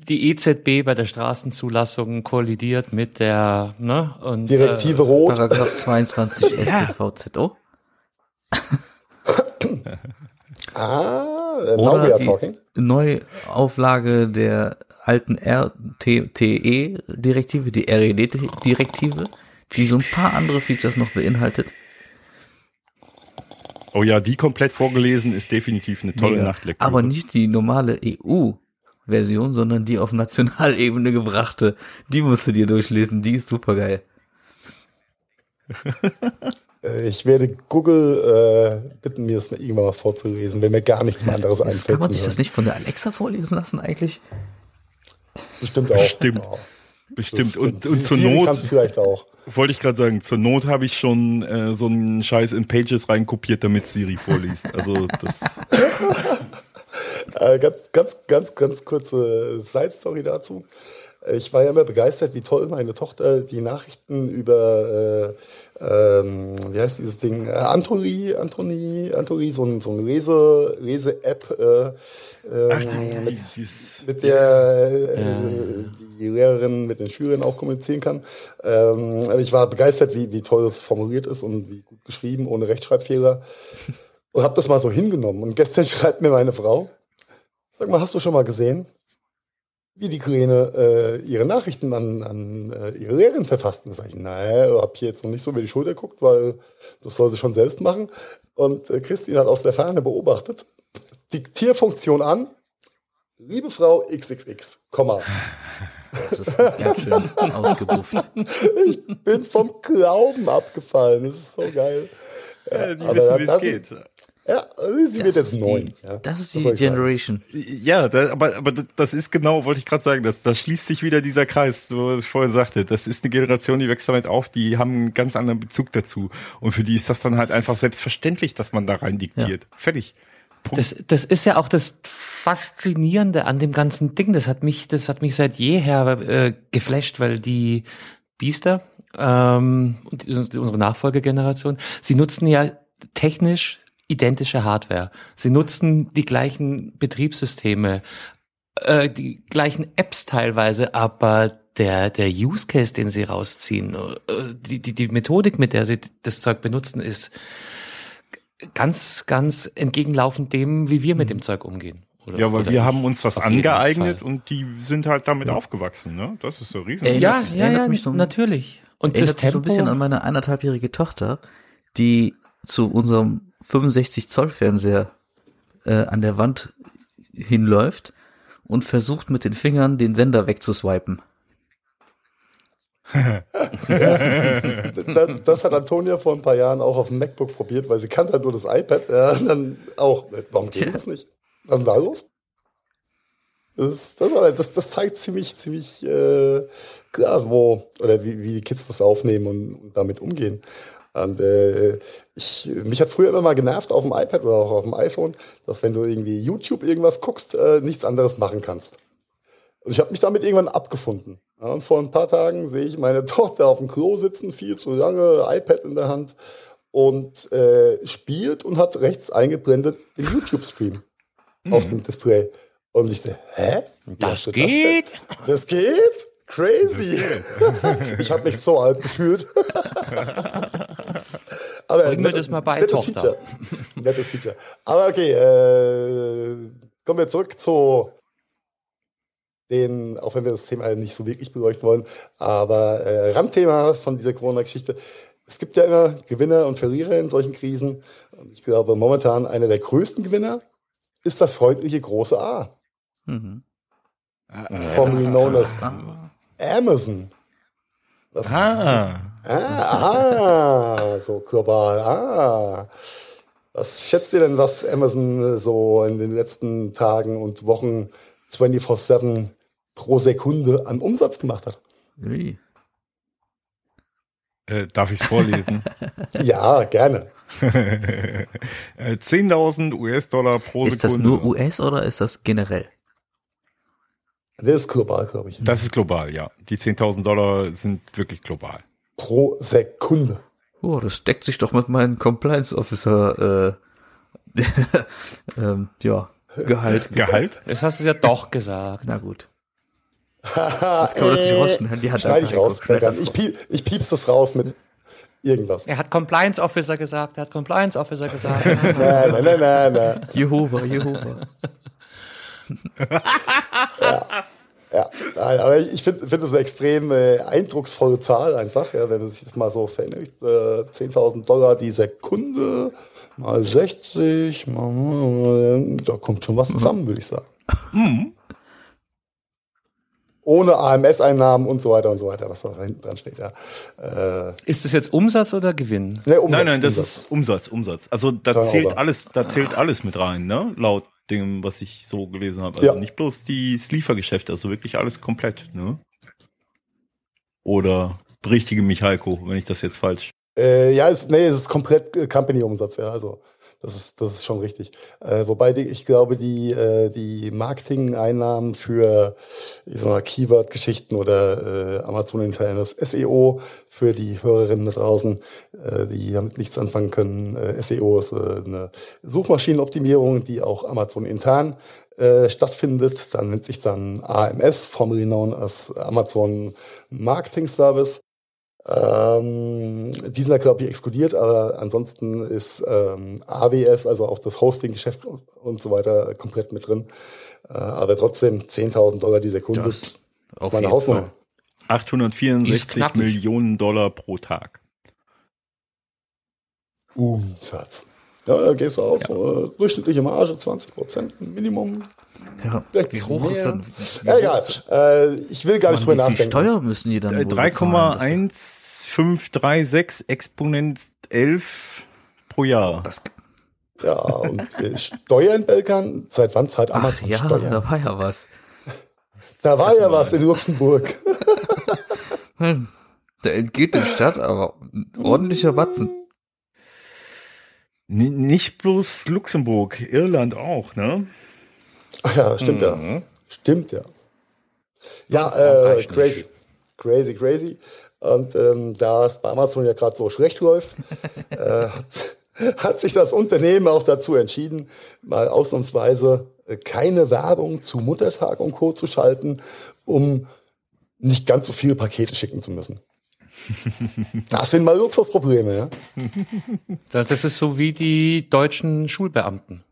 die EZB bei der Straßenzulassung kollidiert mit der ne, und, Direktive äh, Rot. Paragraph 22 StVZO. Ah, now we are talking. Neuauflage der alten RTE-Direktive, die RED-Direktive, die so ein paar andere Features noch beinhaltet. Oh ja, die komplett vorgelesen ist definitiv eine tolle Mega. Nachtlektüre. Aber nicht die normale EU-Version, sondern die auf Nationalebene gebrachte. Die musst du dir durchlesen, die ist super geil. Äh, ich werde Google äh, bitten, mir das mal irgendwann mal vorzulesen, wenn mir gar nichts mehr anderes einfällt. Kann man sich das nicht von der Alexa vorlesen lassen eigentlich? Bestimmt auch. Bestimmt. Ja. Bestimmt. Und, und zur Not. Vielleicht auch. Wollte ich gerade sagen, zur Not habe ich schon äh, so einen Scheiß in Pages reinkopiert, damit Siri vorliest. Also das. äh, ganz, ganz, ganz, ganz kurze Side-Story dazu. Ich war ja immer begeistert, wie toll meine Tochter die Nachrichten über, äh, ähm, wie heißt dieses Ding, äh, Anthony, Anthony, Anthony, so ein, so ein Lese, Lese-App, äh, Ach, die, ähm, mit, mit, der äh, ja. die Lehrerin mit den Schülern auch kommunizieren kann. Ähm, ich war begeistert, wie, wie toll das formuliert ist und wie gut geschrieben, ohne Rechtschreibfehler. Und habe das mal so hingenommen. Und gestern schreibt mir meine Frau, sag mal, hast du schon mal gesehen, wie die Kleine äh, ihre Nachrichten an, an äh, ihre Lehrerin verfasst. Da sage ich, naja, hab hier jetzt noch nicht so über die Schulter geguckt, weil das soll sie schon selbst machen. Und äh, Christine hat aus der Ferne beobachtet, Diktierfunktion an, liebe Frau XXX, Komma. Das ist ganz schön ausgebufft. Ich bin vom Glauben abgefallen, das ist so geil. Ja, die wissen, wie es geht. Ja, sie wird jetzt neun. Ja, das ist die das Generation. Ja, da, aber, aber das ist genau, wollte ich gerade sagen, das, da schließt sich wieder dieser Kreis, so was ich vorhin sagte. Das ist eine Generation, die wächst damit auf, die haben einen ganz anderen Bezug dazu. Und für die ist das dann halt einfach selbstverständlich, dass man da rein diktiert. Ja. Fertig. Das, das ist ja auch das Faszinierende an dem ganzen Ding. Das hat mich, das hat mich seit jeher äh, geflasht, weil die Biester ähm, und unsere Nachfolgegeneration, sie nutzen ja technisch identische Hardware. Sie nutzen die gleichen Betriebssysteme, äh, die gleichen Apps teilweise, aber der, der Use Case, den sie rausziehen, äh, die, die, die Methodik, mit der sie das Zeug benutzen, ist ganz, ganz entgegenlaufend dem, wie wir mit dem Zeug umgehen. Oder, ja, weil wir haben uns das angeeignet und die sind halt damit ja. aufgewachsen, ne? Das ist so riesen. ja, ja, ja, mich so, natürlich. Und erinnert das Tempo, mich so ein bisschen an meine eineinhalbjährige Tochter, die zu unserem 65 Zoll Fernseher äh, an der Wand hinläuft und versucht mit den Fingern den Sender wegzuswipen. das, das, hat Antonia vor ein paar Jahren auch auf dem MacBook probiert, weil sie kannte halt nur das iPad. Ja, dann auch, warum geht das nicht? Was ist denn da los? Das, das, das, das zeigt ziemlich, ziemlich äh, klar, wo oder wie, wie die Kids das aufnehmen und, und damit umgehen. Und äh, ich, mich hat früher immer mal genervt auf dem iPad oder auch auf dem iPhone, dass wenn du irgendwie YouTube irgendwas guckst, äh, nichts anderes machen kannst. Und ich habe mich damit irgendwann abgefunden. Ja, und vor ein paar Tagen sehe ich meine Tochter auf dem Klo sitzen, viel zu lange, iPad in der Hand und äh, spielt und hat rechts eingeblendet den YouTube-Stream mhm. auf dem Display. Und ich dachte, hä? Das geht? Das, das geht? Crazy. ich habe mich so alt gefühlt. Aber Bring mir das mal bei, nettes Tochter. Feature. Nettes Feature. Aber okay, äh, kommen wir zurück zu den, auch wenn wir das Thema nicht so wirklich beleuchten wollen, aber äh, Randthema von dieser Corona-Geschichte. Es gibt ja immer Gewinner und Verlierer in solchen Krisen. Und ich glaube, momentan einer der größten Gewinner ist das freundliche große A. Mhm. Formerly known as Amazon. Das, ah. Ah. Ah, so global. Ah. Was schätzt ihr denn, was Amazon so in den letzten Tagen und Wochen 24-7 pro Sekunde an Umsatz gemacht hat? Wie? Äh, darf ich es vorlesen? ja, gerne. 10.000 US-Dollar pro ist Sekunde. Ist das nur US oder ist das generell? Das ist global, glaube ich. Das ist global, ja. Die 10.000 Dollar sind wirklich global. Pro Sekunde. Oh, das deckt sich doch mit meinem Compliance Officer, äh, ähm, ja, Gehalt. Gehalt? Das hast du ja doch gesagt. Na gut. das kann man nicht rausschneiden. Die hat Schneid ich raus. Ich, piep, ich piep's das raus mit irgendwas. Er hat Compliance Officer gesagt. Er hat Compliance Officer gesagt. nein, nein, nein, nein, nein. Jehova, Jehova. ja. Ja, aber ich finde find das eine extrem äh, eindrucksvolle Zahl einfach, ja, wenn man sich das mal so verinnerlicht. Äh, 10.000 Dollar die Sekunde mal 60, mal, da kommt schon was zusammen, würde ich sagen. Mhm. Ohne AMS-Einnahmen und so weiter und so weiter, was da hinten dran steht. Ja. Äh, ist das jetzt Umsatz oder Gewinn? Nee, Umsatz, nein, nein, das Umsatz. ist Umsatz, Umsatz. Also da Turnover. zählt alles, da zählt alles mit rein, ne? Laut dem, was ich so gelesen habe. Also ja. nicht bloß die Liefergeschäfte, also wirklich alles komplett, ne? Oder berichtige mich Heiko, wenn ich das jetzt falsch. Äh, ja, es, nee, es ist komplett äh, Company-Umsatz, ja. Also das ist, das ist schon richtig. Äh, wobei die, ich glaube, die, äh, die Marketing-Einnahmen für Keyword-Geschichten oder äh, Amazon-internes SEO für die Hörerinnen da draußen, äh, die damit nichts anfangen können. Äh, SEO ist äh, eine Suchmaschinenoptimierung, die auch Amazon intern äh, stattfindet. Dann nennt sich dann AMS, formerly known as Amazon Marketing Service. Ähm, die sind da, glaube ich, exkludiert, aber ansonsten ist ähm, AWS, also auch das Hosting-Geschäft und so weiter, komplett mit drin. Äh, aber trotzdem 10.000 Dollar die Sekunde. Das, das ist meine Hausnummer. 864 Millionen Dollar pro Tag. Umsatz. Ja, da gehst du auf ja. äh, durchschnittliche Marge, 20 Prozent Minimum. Ja, wie hoch ist dann? Ja, egal. Äh, ich will gar nicht drüber nachdenken. Wie viel Steuer müssen die dann 3,1536 Exponent 11 pro Jahr. Das, ja, und äh, Steuern, Belkan, seit wann zahlt Amazon Ach, ja, Steuern? da war ja was. Da war ja was in Luxemburg. da entgeht der Stadt aber ordentlicher Batzen. Nicht bloß Luxemburg, Irland auch, ne? Ach ja, stimmt mhm. ja. Stimmt ja. Ja, äh, crazy. Crazy, crazy. Und ähm, da es bei Amazon ja gerade so schlecht läuft, äh, hat, hat sich das Unternehmen auch dazu entschieden, mal ausnahmsweise äh, keine Werbung zu Muttertag und Co. zu schalten, um nicht ganz so viele Pakete schicken zu müssen. Das sind mal Luxusprobleme, ja. Das ist so wie die deutschen Schulbeamten.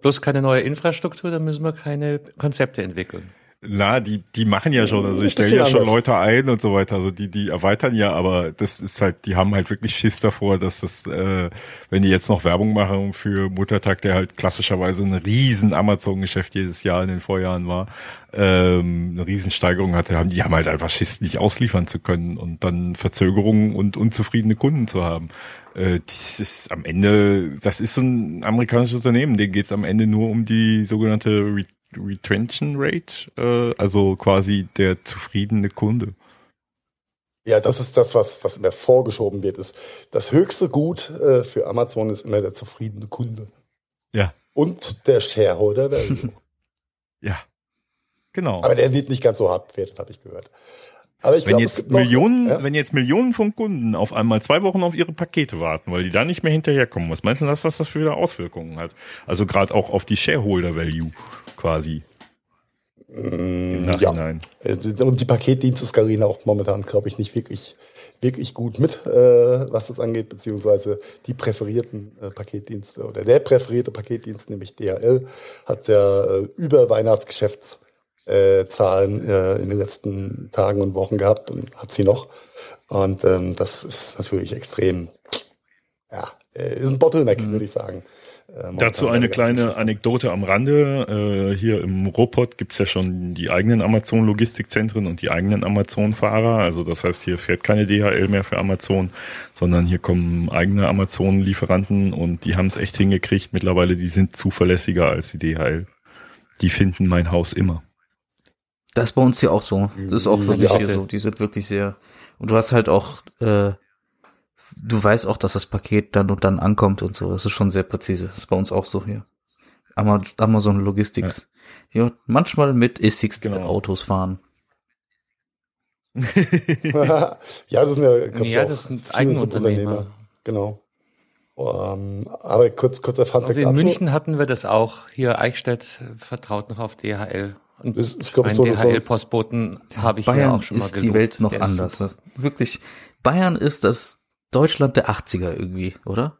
Bloß keine neue Infrastruktur, da müssen wir keine Konzepte entwickeln. Na, die, die machen ja schon, also ich stelle ja schon Leute ein und so weiter, also die, die erweitern ja, aber das ist halt, die haben halt wirklich Schiss davor, dass das, äh, wenn die jetzt noch Werbung machen für Muttertag, der halt klassischerweise ein riesen Amazon-Geschäft jedes Jahr in den Vorjahren war, ähm, eine Riesensteigerung hatte, haben die haben halt einfach Schiss, nicht ausliefern zu können und dann Verzögerungen und unzufriedene Kunden zu haben. Äh, das ist am Ende, das ist ein amerikanisches Unternehmen, denen geht's am Ende nur um die sogenannte Retention Rate, äh, also quasi der zufriedene Kunde. Ja, das ist das, was, was immer vorgeschoben wird. Ist das höchste Gut äh, für Amazon ist immer der zufriedene Kunde. Ja. Und der Shareholder Value. ja. Genau. Aber der wird nicht ganz so hart bewertet, habe ich gehört. Aber ich wenn glaub, jetzt Millionen, noch, ja? wenn jetzt Millionen von Kunden auf einmal zwei Wochen auf ihre Pakete warten, weil die da nicht mehr hinterherkommen, was meinst du das, was das für Auswirkungen hat? Also gerade auch auf die Shareholder Value quasi. Mm, ja. Äh, und die Paketdienste skalieren auch momentan, glaube ich, nicht wirklich, wirklich gut mit, äh, was das angeht, beziehungsweise die präferierten äh, Paketdienste oder der präferierte Paketdienst, nämlich DHL, hat ja äh, über Weihnachtsgeschäfts äh, Zahlen äh, in den letzten Tagen und Wochen gehabt und hat sie noch. Und ähm, das ist natürlich extrem, ja, äh, ist ein Bottleneck, mhm. würde ich sagen. Äh, Dazu eine kleine Anekdote am Rande. Äh, hier im Ruhrpott gibt's ja schon die eigenen Amazon-Logistikzentren und die eigenen Amazon-Fahrer. Also das heißt, hier fährt keine DHL mehr für Amazon, sondern hier kommen eigene Amazon-Lieferanten und die haben es echt hingekriegt. Mittlerweile, die sind zuverlässiger als die DHL. Die finden mein Haus immer. Das ist bei uns ja auch so. Das ist auch wirklich ja. so. Die sind wirklich sehr. Und du hast halt auch, äh, du weißt auch, dass das Paket dann und dann ankommt und so. Das ist schon sehr präzise. Das ist bei uns auch so hier. Amazon Logistics. Ja, ja manchmal mit E6 genau. Autos fahren. ja, das sind ja, ja das sind Eigenunternehmer. Genau. Um, ähm, aber kurz, kurz erfahren. Also in München hatten wir das auch. Hier Eichstätt vertraut noch auf DHL. Und das ist, glaube ich, so DHL-Postboten habe ich Bayern ja auch schon mal ist die Welt noch anders. Das, wirklich, Bayern ist das Deutschland der 80er irgendwie, oder?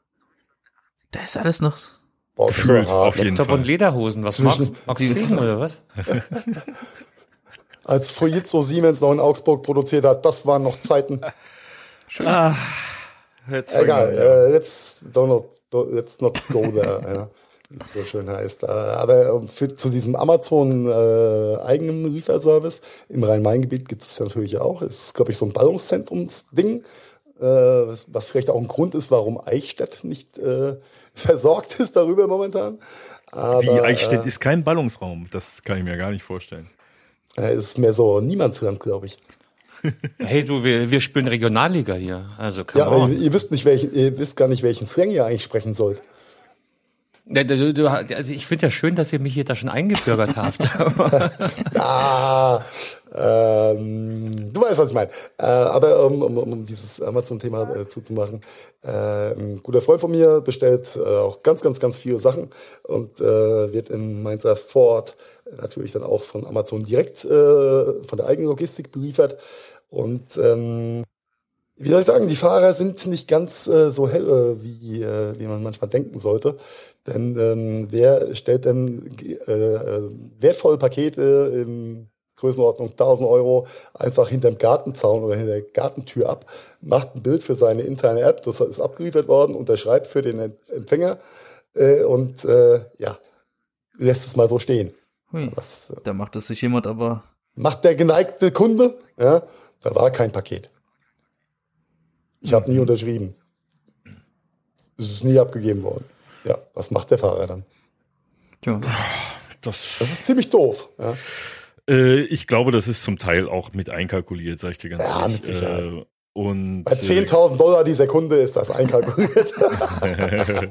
Da ist alles noch Boah, Gefühlt, auf jeden Laptop Fall. und Lederhosen, was Zwischen magst du kriegen, oder was? Als Fujitsu Siemens noch in Augsburg produziert hat, das waren noch Zeiten. Schön. Ah, Egal, äh, let's, don't not, don't, let's not go there. ja so schön heißt. Äh, aber für, zu diesem Amazon äh, eigenen Lieferservice im Rhein-Main-Gebiet gibt es ja natürlich auch. Es ist, glaube ich, so ein Ballungszentrumsding, äh, was vielleicht auch ein Grund ist, warum Eichstätt nicht äh, versorgt ist darüber momentan. Aber, Wie Eichstätt äh, ist kein Ballungsraum, das kann ich mir gar nicht vorstellen. Es ist mehr so Niemandsland, glaube ich. Hey du, wir, wir spielen Regionalliga hier. Also ja, aber ihr, ihr, wisst nicht, welchen, ihr wisst gar nicht, welchen Slang ihr eigentlich sprechen sollt. Also ich finde ja schön, dass ihr mich hier da schon eingebürgert habt. ah, ähm, du weißt, was ich meine. Äh, aber um, um, um dieses Amazon-Thema äh, zuzumachen, äh, ein guter Freund von mir bestellt äh, auch ganz, ganz, ganz viele Sachen und äh, wird in Mainzer Ford natürlich dann auch von Amazon direkt äh, von der eigenen Logistik beliefert. Und ähm, wie soll ich sagen, die Fahrer sind nicht ganz so hell, wie, wie man manchmal denken sollte. Denn ähm, wer stellt denn wertvolle Pakete in Größenordnung 1000 Euro einfach hinterm Gartenzaun oder hinter der Gartentür ab, macht ein Bild für seine interne App, das ist abgeliefert worden, unterschreibt für den Empfänger äh, und äh, ja, lässt es mal so stehen. Hui, Was, äh, da macht es sich jemand aber. Macht der geneigte Kunde, ja, da war kein Paket. Ich habe nie mhm. unterschrieben. Es ist nie abgegeben worden. Ja, was macht der Fahrer dann? Tja. Das, das ist ziemlich doof. Ja. Äh, ich glaube, das ist zum Teil auch mit einkalkuliert, sag ich dir ganz ja, ehrlich. Mit Sicherheit. Äh, und, Bei 10.000 Dollar die Sekunde ist das einkalkuliert.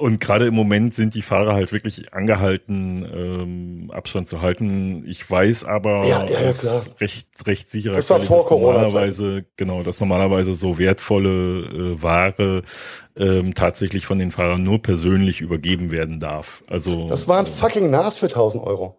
Und gerade im Moment sind die Fahrer halt wirklich angehalten, ähm, Abstand zu halten. Ich weiß aber ja, ja, ja, recht, recht sicherer das dass normalerweise, genau, dass normalerweise so wertvolle äh, Ware ähm, tatsächlich von den Fahrern nur persönlich übergeben werden darf. Also Das war ein fucking Nas für 1000 Euro.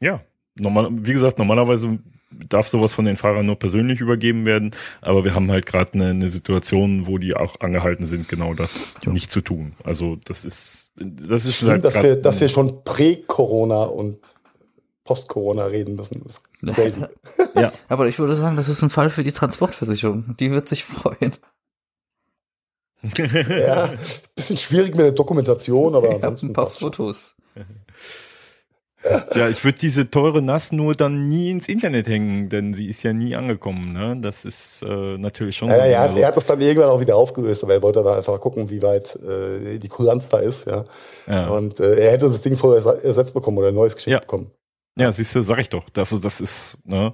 Ja, normal, wie gesagt, normalerweise darf sowas von den Fahrern nur persönlich übergeben werden, aber wir haben halt gerade eine, eine Situation, wo die auch angehalten sind, genau das ja. nicht zu tun. Also das ist das ist Stimmt, halt dass wir dass wir schon prä-Corona und Post-Corona reden müssen. Das ist crazy. ja. Aber ich würde sagen, das ist ein Fall für die Transportversicherung. Die wird sich freuen. ja, bisschen schwierig mit der Dokumentation, aber ansonsten ein paar Fotos. Ja, ich würde diese teure Nass nur dann nie ins Internet hängen, denn sie ist ja nie angekommen. Ne? Das ist äh, natürlich schon. Ja, so er, hat, er hat das dann irgendwann auch wieder aufgelöst, aber er wollte dann einfach gucken, wie weit äh, die Kulanz da ist. Ja. ja. Und äh, er hätte das Ding vorher ersetzt bekommen oder ein neues geschickt ja. bekommen. Ja, siehst du, sag ich doch. Das, das ist, ne,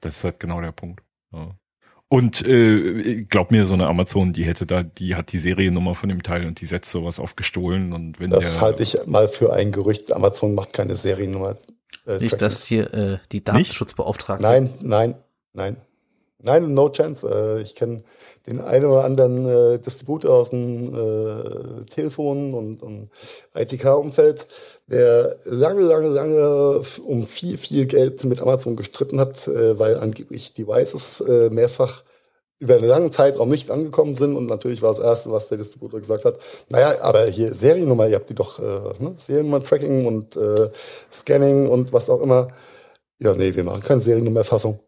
das ist halt genau der Punkt. Ja. Und äh, glaub mir, so eine Amazon, die hätte da, die hat die Seriennummer von dem Teil und die setzt sowas auf gestohlen. Und wenn das halte ich mal für ein Gerücht. Amazon macht keine Seriennummer. Äh, Nicht, dass hier äh, die Datenschutzbeauftragte. Nein, nein, nein. Nein, no chance. Äh, ich kenne den einen oder anderen äh, Distributor aus dem äh, Telefon- und, ITK-Umfeld, der lange, lange, lange um viel, viel Geld mit Amazon gestritten hat, weil angeblich Devices mehrfach über einen langen Zeitraum nicht angekommen sind. Und natürlich war das Erste, was der Distributor gesagt hat, naja, aber hier Seriennummer, ihr habt die doch, ne? Seriennummer-Tracking und äh, Scanning und was auch immer. Ja, nee, wir machen keine Seriennummererfassung.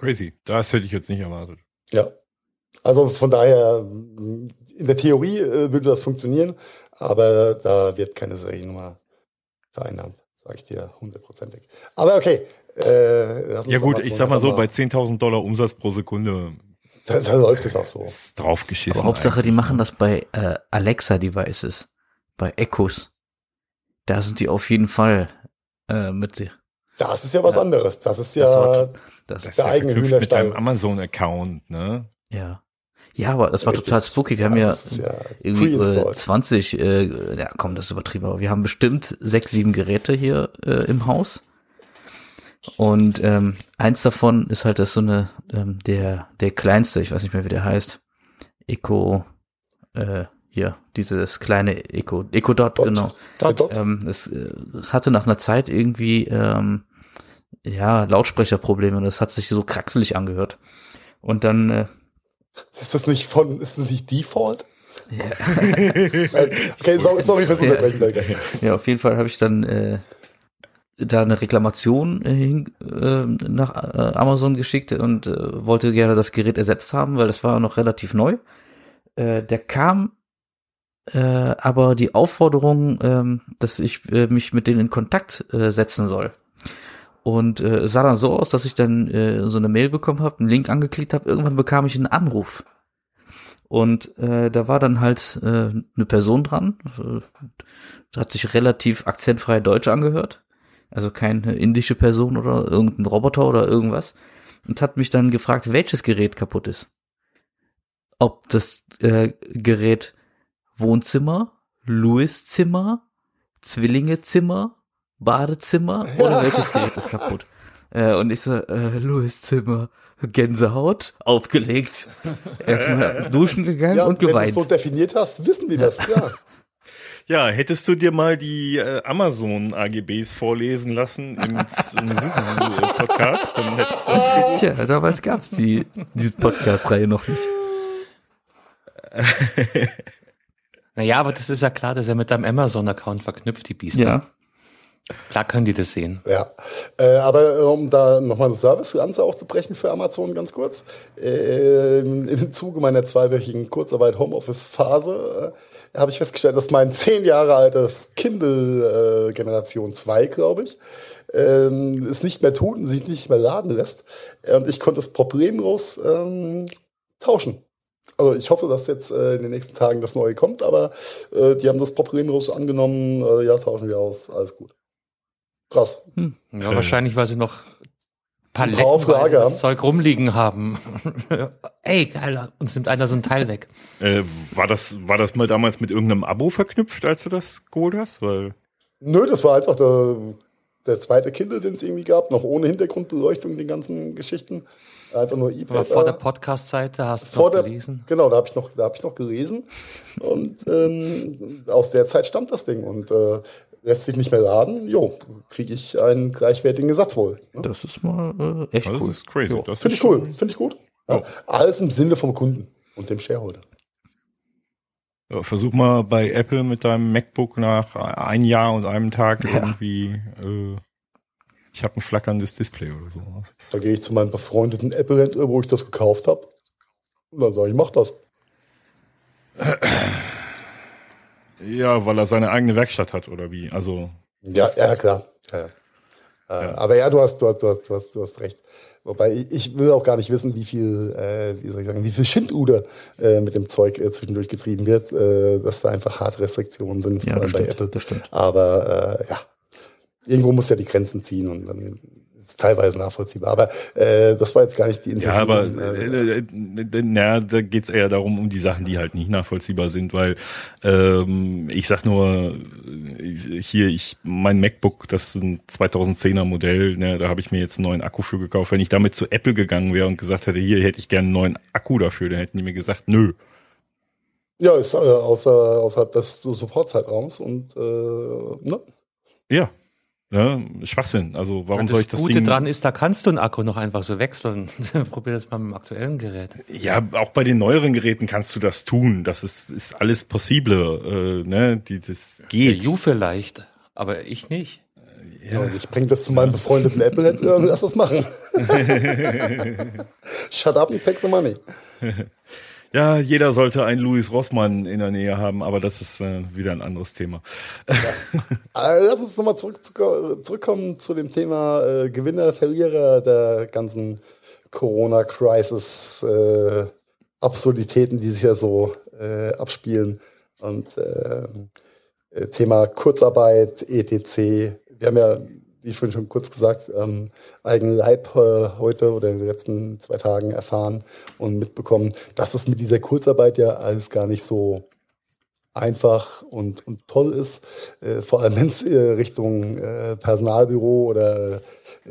Crazy. Das hätte ich jetzt nicht erwartet. Ja. Also von daher, in der Theorie äh, würde das funktionieren, aber da wird keine Seriennummer vereinnahmt, sage ich dir hundertprozentig. Aber okay. Äh, ja gut, ich sag mal so, bei 10.000 Dollar Umsatz pro Sekunde da, da läuft es auch so. Ist draufgeschissen. Aber Hauptsache, die machen das bei äh, Alexa-Devices, bei Echos. Da sind die auf jeden Fall äh, mit das ist ja was ja. anderes. Das ist ja das, war, das, der ja eigene Hühnerstall. Mit Amazon-Account, ne? Ja. Ja, aber das war Richtig. total spooky. Wir ja, haben ja, ja irgendwie äh, 20, äh, ja komm, das ist übertrieben, aber wir haben bestimmt sechs, sieben Geräte hier äh, im Haus. Und ähm, eins davon ist halt das so eine, ähm, der, der kleinste, ich weiß nicht mehr, wie der heißt. Eco, äh, hier, dieses kleine Eco, Eco Dot, Dot. genau. Dot. Ähm, es, es hatte nach einer Zeit irgendwie ähm, ja, Lautsprecherprobleme das hat sich so kraxelig angehört. Und dann äh, ist das nicht von, ist das nicht Default? Ja. okay, sorry, sorry fürs Unterbrechen. Ja, auf jeden Fall habe ich dann äh, da eine Reklamation äh, äh, nach äh, Amazon geschickt und äh, wollte gerne das Gerät ersetzt haben, weil das war noch relativ neu. Äh, der kam äh, aber die Aufforderung, ähm, dass ich äh, mich mit denen in Kontakt äh, setzen soll. Und äh, sah dann so aus, dass ich dann äh, so eine Mail bekommen habe, einen Link angeklickt habe. Irgendwann bekam ich einen Anruf. Und äh, da war dann halt äh, eine Person dran. Äh, hat sich relativ akzentfrei Deutsch angehört. Also keine indische Person oder irgendein Roboter oder irgendwas. Und hat mich dann gefragt, welches Gerät kaputt ist. Ob das äh, Gerät Wohnzimmer, Louis Zimmer, Zwillingezimmer Badezimmer oder welches Gerät ist kaputt? Äh, und ich so, äh, Louis Zimmer, Gänsehaut, aufgelegt. Erstmal duschen gegangen ja, und geweint. Wenn du es so definiert hast, wissen die das, ja. Ja, hättest du dir mal die äh, Amazon AGBs vorlesen lassen im, im Podcast, dann hättest du das gewusst. Ja, damals gab's die, diese Podcast-Reihe noch nicht. naja, aber das ist ja klar, dass er mit deinem Amazon-Account verknüpft, die Biester. Ja. Klar können die das sehen. Ja, äh, aber äh, um da nochmal eine Service-Ganze aufzubrechen für Amazon ganz kurz. Äh, Im Zuge meiner zweiwöchigen Kurzarbeit Homeoffice-Phase äh, habe ich festgestellt, dass mein zehn Jahre altes Kindle äh, Generation 2, glaube ich, ähm, es nicht mehr tut und sich nicht mehr laden lässt. Und ich konnte es problemlos ähm, tauschen. Also ich hoffe, dass jetzt äh, in den nächsten Tagen das Neue kommt, aber äh, die haben das problemlos angenommen. Äh, ja, tauschen wir aus, alles gut. Krass. Hm. Ja, wahrscheinlich, weil sie noch palettenweise das Zeug rumliegen haben. Ey, geil, uns nimmt einer so ein Teil weg. Äh, war das, war das mal damals mit irgendeinem Abo verknüpft, als du das geholt hast? Weil Nö, das war einfach der, der zweite Kindle, den es irgendwie gab, noch ohne Hintergrundbeleuchtung, die ganzen Geschichten. Einfach nur E-Pad. Aber vor der Podcast-Seite hast du vor noch gelesen? genau, da habe ich noch, da habe ich noch gelesen. Und ähm, aus der Zeit stammt das Ding. Und äh, lässt sich nicht mehr laden, jo, kriege ich einen gleichwertigen Satz wohl. Ne? Das ist mal äh, echt das cool. ist crazy. Finde ich cool, finde ich gut. Ja. Alles im Sinne vom Kunden und dem Shareholder. Ja, versuch mal bei Apple mit deinem MacBook nach ein Jahr und einem Tag ja. irgendwie, äh, ich habe ein flackerndes Display oder so. Da gehe ich zu meinem befreundeten Apple-Händler, wo ich das gekauft habe. Und dann sage ich, mach das. Ja, weil er seine eigene Werkstatt hat oder wie? Also. Ja, ja klar. Ja, ja. Äh, aber ja, du hast, du hast, du hast, du hast, du hast recht. Wobei ich, ich will auch gar nicht wissen, wie viel, äh, wie soll ich sagen, wie viel Schindluder äh, mit dem Zeug äh, zwischendurch getrieben wird, äh, dass da einfach harte Restriktionen sind, ja, vor allem bei stimmt, Apple. Das stimmt. Aber äh, ja, irgendwo muss ja die Grenzen ziehen und dann ist teilweise nachvollziehbar. Aber äh, das war jetzt gar nicht die Intention. Ja, aber äh, äh, na, da geht's eher darum, um die Sachen, die halt nicht nachvollziehbar sind, weil ähm, ich sag nur, hier, ich mein MacBook, das ist ein 2010er Modell, ne, da habe ich mir jetzt einen neuen Akku für gekauft. Wenn ich damit zu Apple gegangen wäre und gesagt hätte, hier hätte ich gerne einen neuen Akku dafür, dann hätten die mir gesagt, nö. Ja, ist äh, außer, außerhalb des Supportzeitraums und äh, ne? Ja, Ne? Schwachsinn. Also warum soll ich das Gute Ding... dran ist, da kannst du einen Akku noch einfach so wechseln. Probier das mal mit dem aktuellen Gerät. Ja, auch bei den neueren Geräten kannst du das tun. Das ist, ist alles possible. Äh, ne? Die, das geht. Der You vielleicht, aber ich nicht. Ja. ich bringe das zu meinem befreundeten Apple-Händler und lass das machen. Shut up and take the money. Ja, jeder sollte einen Louis Rossmann in der Nähe haben, aber das ist äh, wieder ein anderes Thema. Ja. Also lass uns nochmal zurück, zurückkommen zu dem Thema äh, Gewinner, Verlierer der ganzen Corona-Crisis, äh, Absurditäten, die sich ja so äh, abspielen. Und äh, äh Thema Kurzarbeit, ETC. Wir haben ja wie vorhin schon kurz gesagt, ähm, eigenen Leib äh, heute oder in den letzten zwei Tagen erfahren und mitbekommen, dass es mit dieser Kurzarbeit ja alles gar nicht so einfach und, und toll ist, äh, vor allem wenn es äh, Richtung äh, Personalbüro oder äh,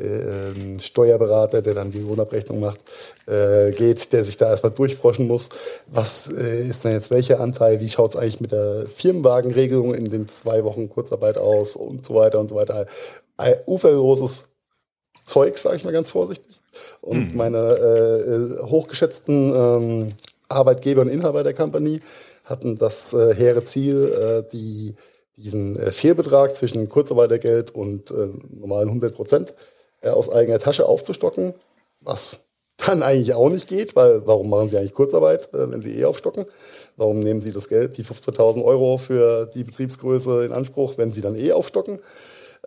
ähm, Steuerberater, der dann die Lohnabrechnung macht, äh, geht, der sich da erstmal durchfroschen muss. Was äh, ist denn jetzt welcher Anteil? Wie schaut es eigentlich mit der Firmenwagenregelung in den zwei Wochen Kurzarbeit aus und so weiter und so weiter ein uferloses Zeug, sage ich mal ganz vorsichtig. Und hm. meine äh, hochgeschätzten ähm, Arbeitgeber und Inhaber der Company hatten das äh, hehre Ziel, äh, die, diesen äh, Fehlbetrag zwischen Kurzarbeitergeld und äh, normalen 100 Prozent äh, aus eigener Tasche aufzustocken, was dann eigentlich auch nicht geht, weil warum machen Sie eigentlich Kurzarbeit, äh, wenn Sie eh aufstocken? Warum nehmen Sie das Geld, die 15.000 Euro für die Betriebsgröße in Anspruch, wenn Sie dann eh aufstocken?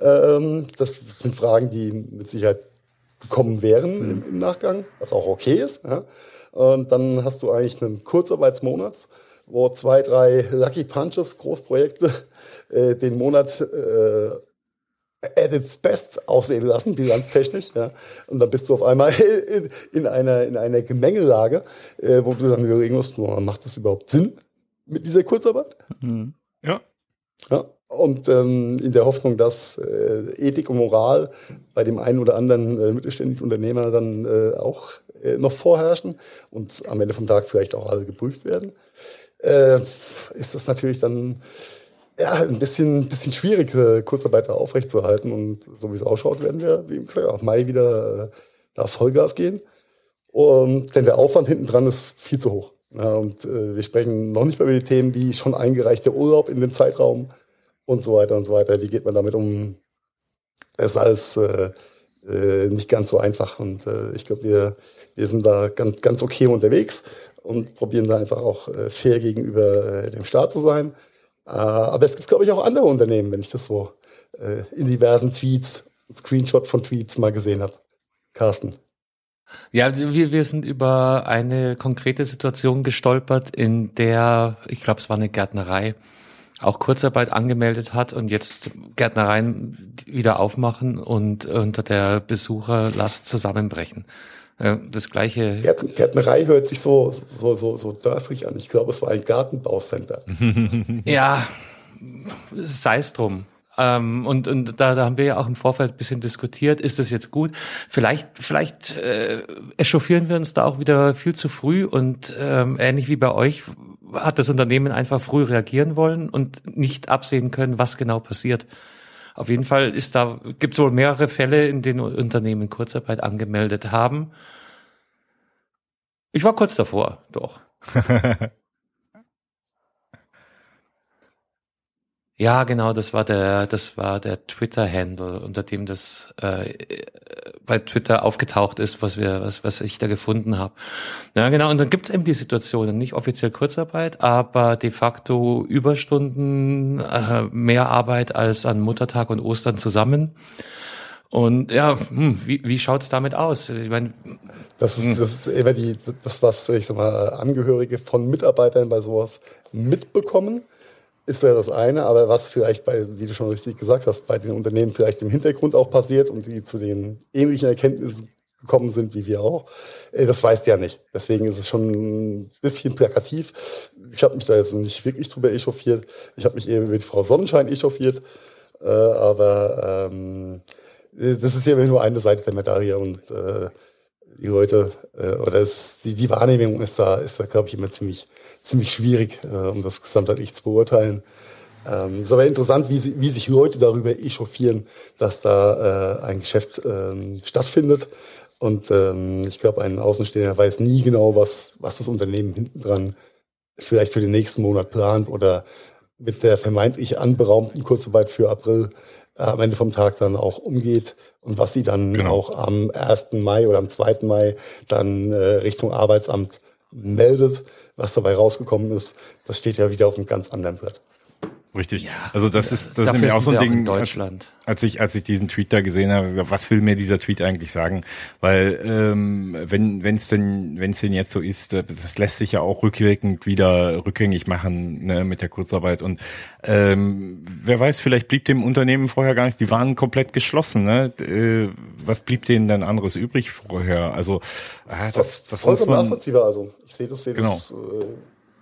Ähm, das sind Fragen, die mit Sicherheit gekommen wären mhm. im, im, Nachgang, was auch okay ist. Ja. Und dann hast du eigentlich einen Kurzarbeitsmonat, wo zwei, drei Lucky Punches, Großprojekte, äh, den Monat äh, at its best aussehen lassen, bilanztechnisch. Ja. Und dann bist du auf einmal in, in einer, in einer Gemengelage, äh, wo du dann überlegen musst, macht das überhaupt Sinn mit dieser Kurzarbeit? Mhm. Ja. Ja. Und ähm, in der Hoffnung, dass äh, Ethik und Moral bei dem einen oder anderen äh, mittelständischen Unternehmer dann äh, auch äh, noch vorherrschen und am Ende vom Tag vielleicht auch alle geprüft werden, äh, ist das natürlich dann ja, ein bisschen, bisschen schwierig, äh, Kurzarbeiter aufrechtzuerhalten. Und so wie es ausschaut, werden wir, wie gesagt, auf Mai wieder da Vollgas gehen. Und, denn der Aufwand hinten dran ist viel zu hoch. Ja, und wir sprechen noch nicht mehr über die Themen wie schon eingereichter Urlaub in dem Zeitraum und so weiter und so weiter. Wie geht man damit um? Es ist alles äh, äh, nicht ganz so einfach und äh, ich glaube, wir, wir sind da ganz, ganz okay unterwegs und probieren da einfach auch äh, fair gegenüber äh, dem Staat zu sein. Aber es gibt, glaube ich, auch andere Unternehmen, wenn ich das so in diversen Tweets, Screenshot von Tweets mal gesehen habe. Carsten. Ja, wir, wir sind über eine konkrete Situation gestolpert, in der, ich glaube, es war eine Gärtnerei, auch Kurzarbeit angemeldet hat und jetzt Gärtnereien wieder aufmachen und unter der Besucherlast zusammenbrechen. Das gleiche. Gärtnerei hört sich so, so, so, so dörfrig an. Ich glaube, es war ein Gartenbaucenter. ja, sei es drum. Ähm, und und da, da haben wir ja auch im Vorfeld ein bisschen diskutiert, ist das jetzt gut? Vielleicht, vielleicht äh, echauffieren wir uns da auch wieder viel zu früh und ähm, ähnlich wie bei euch hat das Unternehmen einfach früh reagieren wollen und nicht absehen können, was genau passiert. Auf jeden Fall ist da, gibt es wohl mehrere Fälle, in denen Unternehmen Kurzarbeit angemeldet haben. Ich war kurz davor, doch. Ja, genau, das war der, das war der Twitter-Handle, unter dem das äh, bei Twitter aufgetaucht ist, was wir, was, was ich da gefunden habe. Ja, genau, und dann gibt es eben die Situationen, nicht offiziell Kurzarbeit, aber de facto Überstunden, äh, mehr Arbeit als an Muttertag und Ostern zusammen. Und ja, hm, wie, wie schaut's damit aus? Ich meine, das ist, hm. das ist immer die, das, was ich sag mal, Angehörige von Mitarbeitern bei sowas mitbekommen ist ja das eine, aber was vielleicht bei, wie du schon richtig gesagt hast, bei den Unternehmen vielleicht im Hintergrund auch passiert und die zu den ähnlichen Erkenntnissen gekommen sind wie wir auch, äh, das weißt ja nicht. Deswegen ist es schon ein bisschen plakativ. Ich habe mich da jetzt nicht wirklich drüber echauffiert. Ich habe mich über die Frau Sonnenschein echauffiert. Äh, aber ähm, das ist ja nur eine Seite der Medaille und äh, die Leute äh, oder es, die, die Wahrnehmung ist da, ist da glaube ich immer ziemlich ziemlich schwierig, äh, um das gesamtheitlich zu beurteilen. Ähm, es ist aber interessant, wie, sie, wie sich Leute darüber echauffieren, dass da äh, ein Geschäft ähm, stattfindet. Und ähm, ich glaube, ein Außenstehender weiß nie genau, was, was das Unternehmen hinten dran vielleicht für den nächsten Monat plant oder mit der vermeintlich anberaumten Kurzarbeit für April äh, am Ende vom Tag dann auch umgeht und was sie dann genau. auch am 1. Mai oder am 2. Mai dann äh, Richtung Arbeitsamt meldet was dabei rausgekommen ist, das steht ja wieder auf einem ganz anderen Blatt. Richtig. Ja, also das ist das ist nämlich auch so ein Ding. Als, als, ich als ich diesen Tweet da gesehen habe, gesagt, was will mir dieser Tweet eigentlich sagen? Weil ähm, wenn wenn es denn wenn es denn jetzt so ist, äh, das lässt sich ja auch rückwirkend wieder rückgängig machen ne, mit der Kurzarbeit und ähm, wer weiß, vielleicht blieb dem Unternehmen vorher gar nicht. Die waren komplett geschlossen. Ne? Äh, was blieb denen dann anderes übrig vorher? Also äh, das das vollkommen muss man, nachvollziehbar. Also ich sehe das, sehe genau. das. Äh,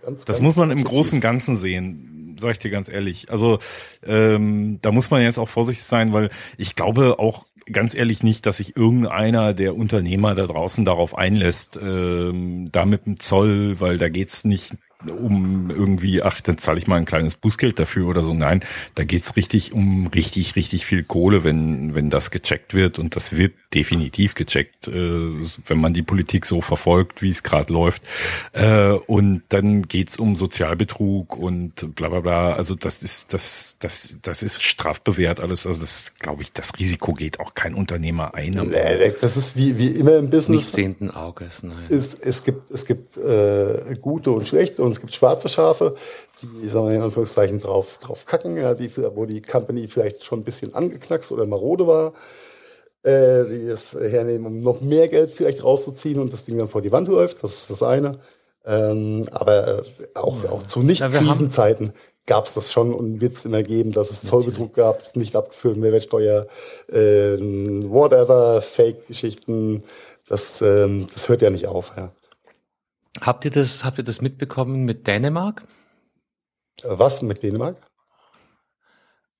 Ganz, das ganz muss man im großen Ganzen sehen sag ich dir ganz ehrlich. Also ähm, da muss man jetzt auch vorsichtig sein, weil ich glaube auch ganz ehrlich nicht, dass sich irgendeiner der Unternehmer da draußen darauf einlässt, ähm, da mit dem Zoll, weil da geht's nicht um irgendwie, ach, dann zahle ich mal ein kleines Bußgeld dafür oder so. Nein, da geht's richtig um richtig, richtig viel Kohle, wenn, wenn das gecheckt wird. Und das wird definitiv gecheckt, äh, wenn man die Politik so verfolgt, wie es gerade läuft. Äh, und dann geht's um Sozialbetrug und bla bla bla. Also das ist, das, das, das ist strafbewehrt alles. Also das glaube ich, das Risiko geht auch kein Unternehmer ein. Das ist wie, wie immer im Business. Nicht sehenden Auges, nein. Es, es gibt, es gibt äh, gute und schlechte und und es gibt schwarze Schafe, die sagen wir in Anführungszeichen drauf, drauf kacken, ja, die, wo die Company vielleicht schon ein bisschen angeknackst oder marode war, äh, die es hernehmen, um noch mehr Geld vielleicht rauszuziehen und das Ding dann vor die Wand läuft. Das ist das eine. Ähm, aber äh, auch, auch zu Nicht-Krisenzeiten gab es das schon und wird es immer geben, dass es Zollbetrug gab, nicht abgeführt, Mehrwertsteuer, äh, whatever, Fake-Geschichten. Das, ähm, das hört ja nicht auf. Ja. Habt ihr das, habt ihr das mitbekommen mit Dänemark? Was mit Dänemark?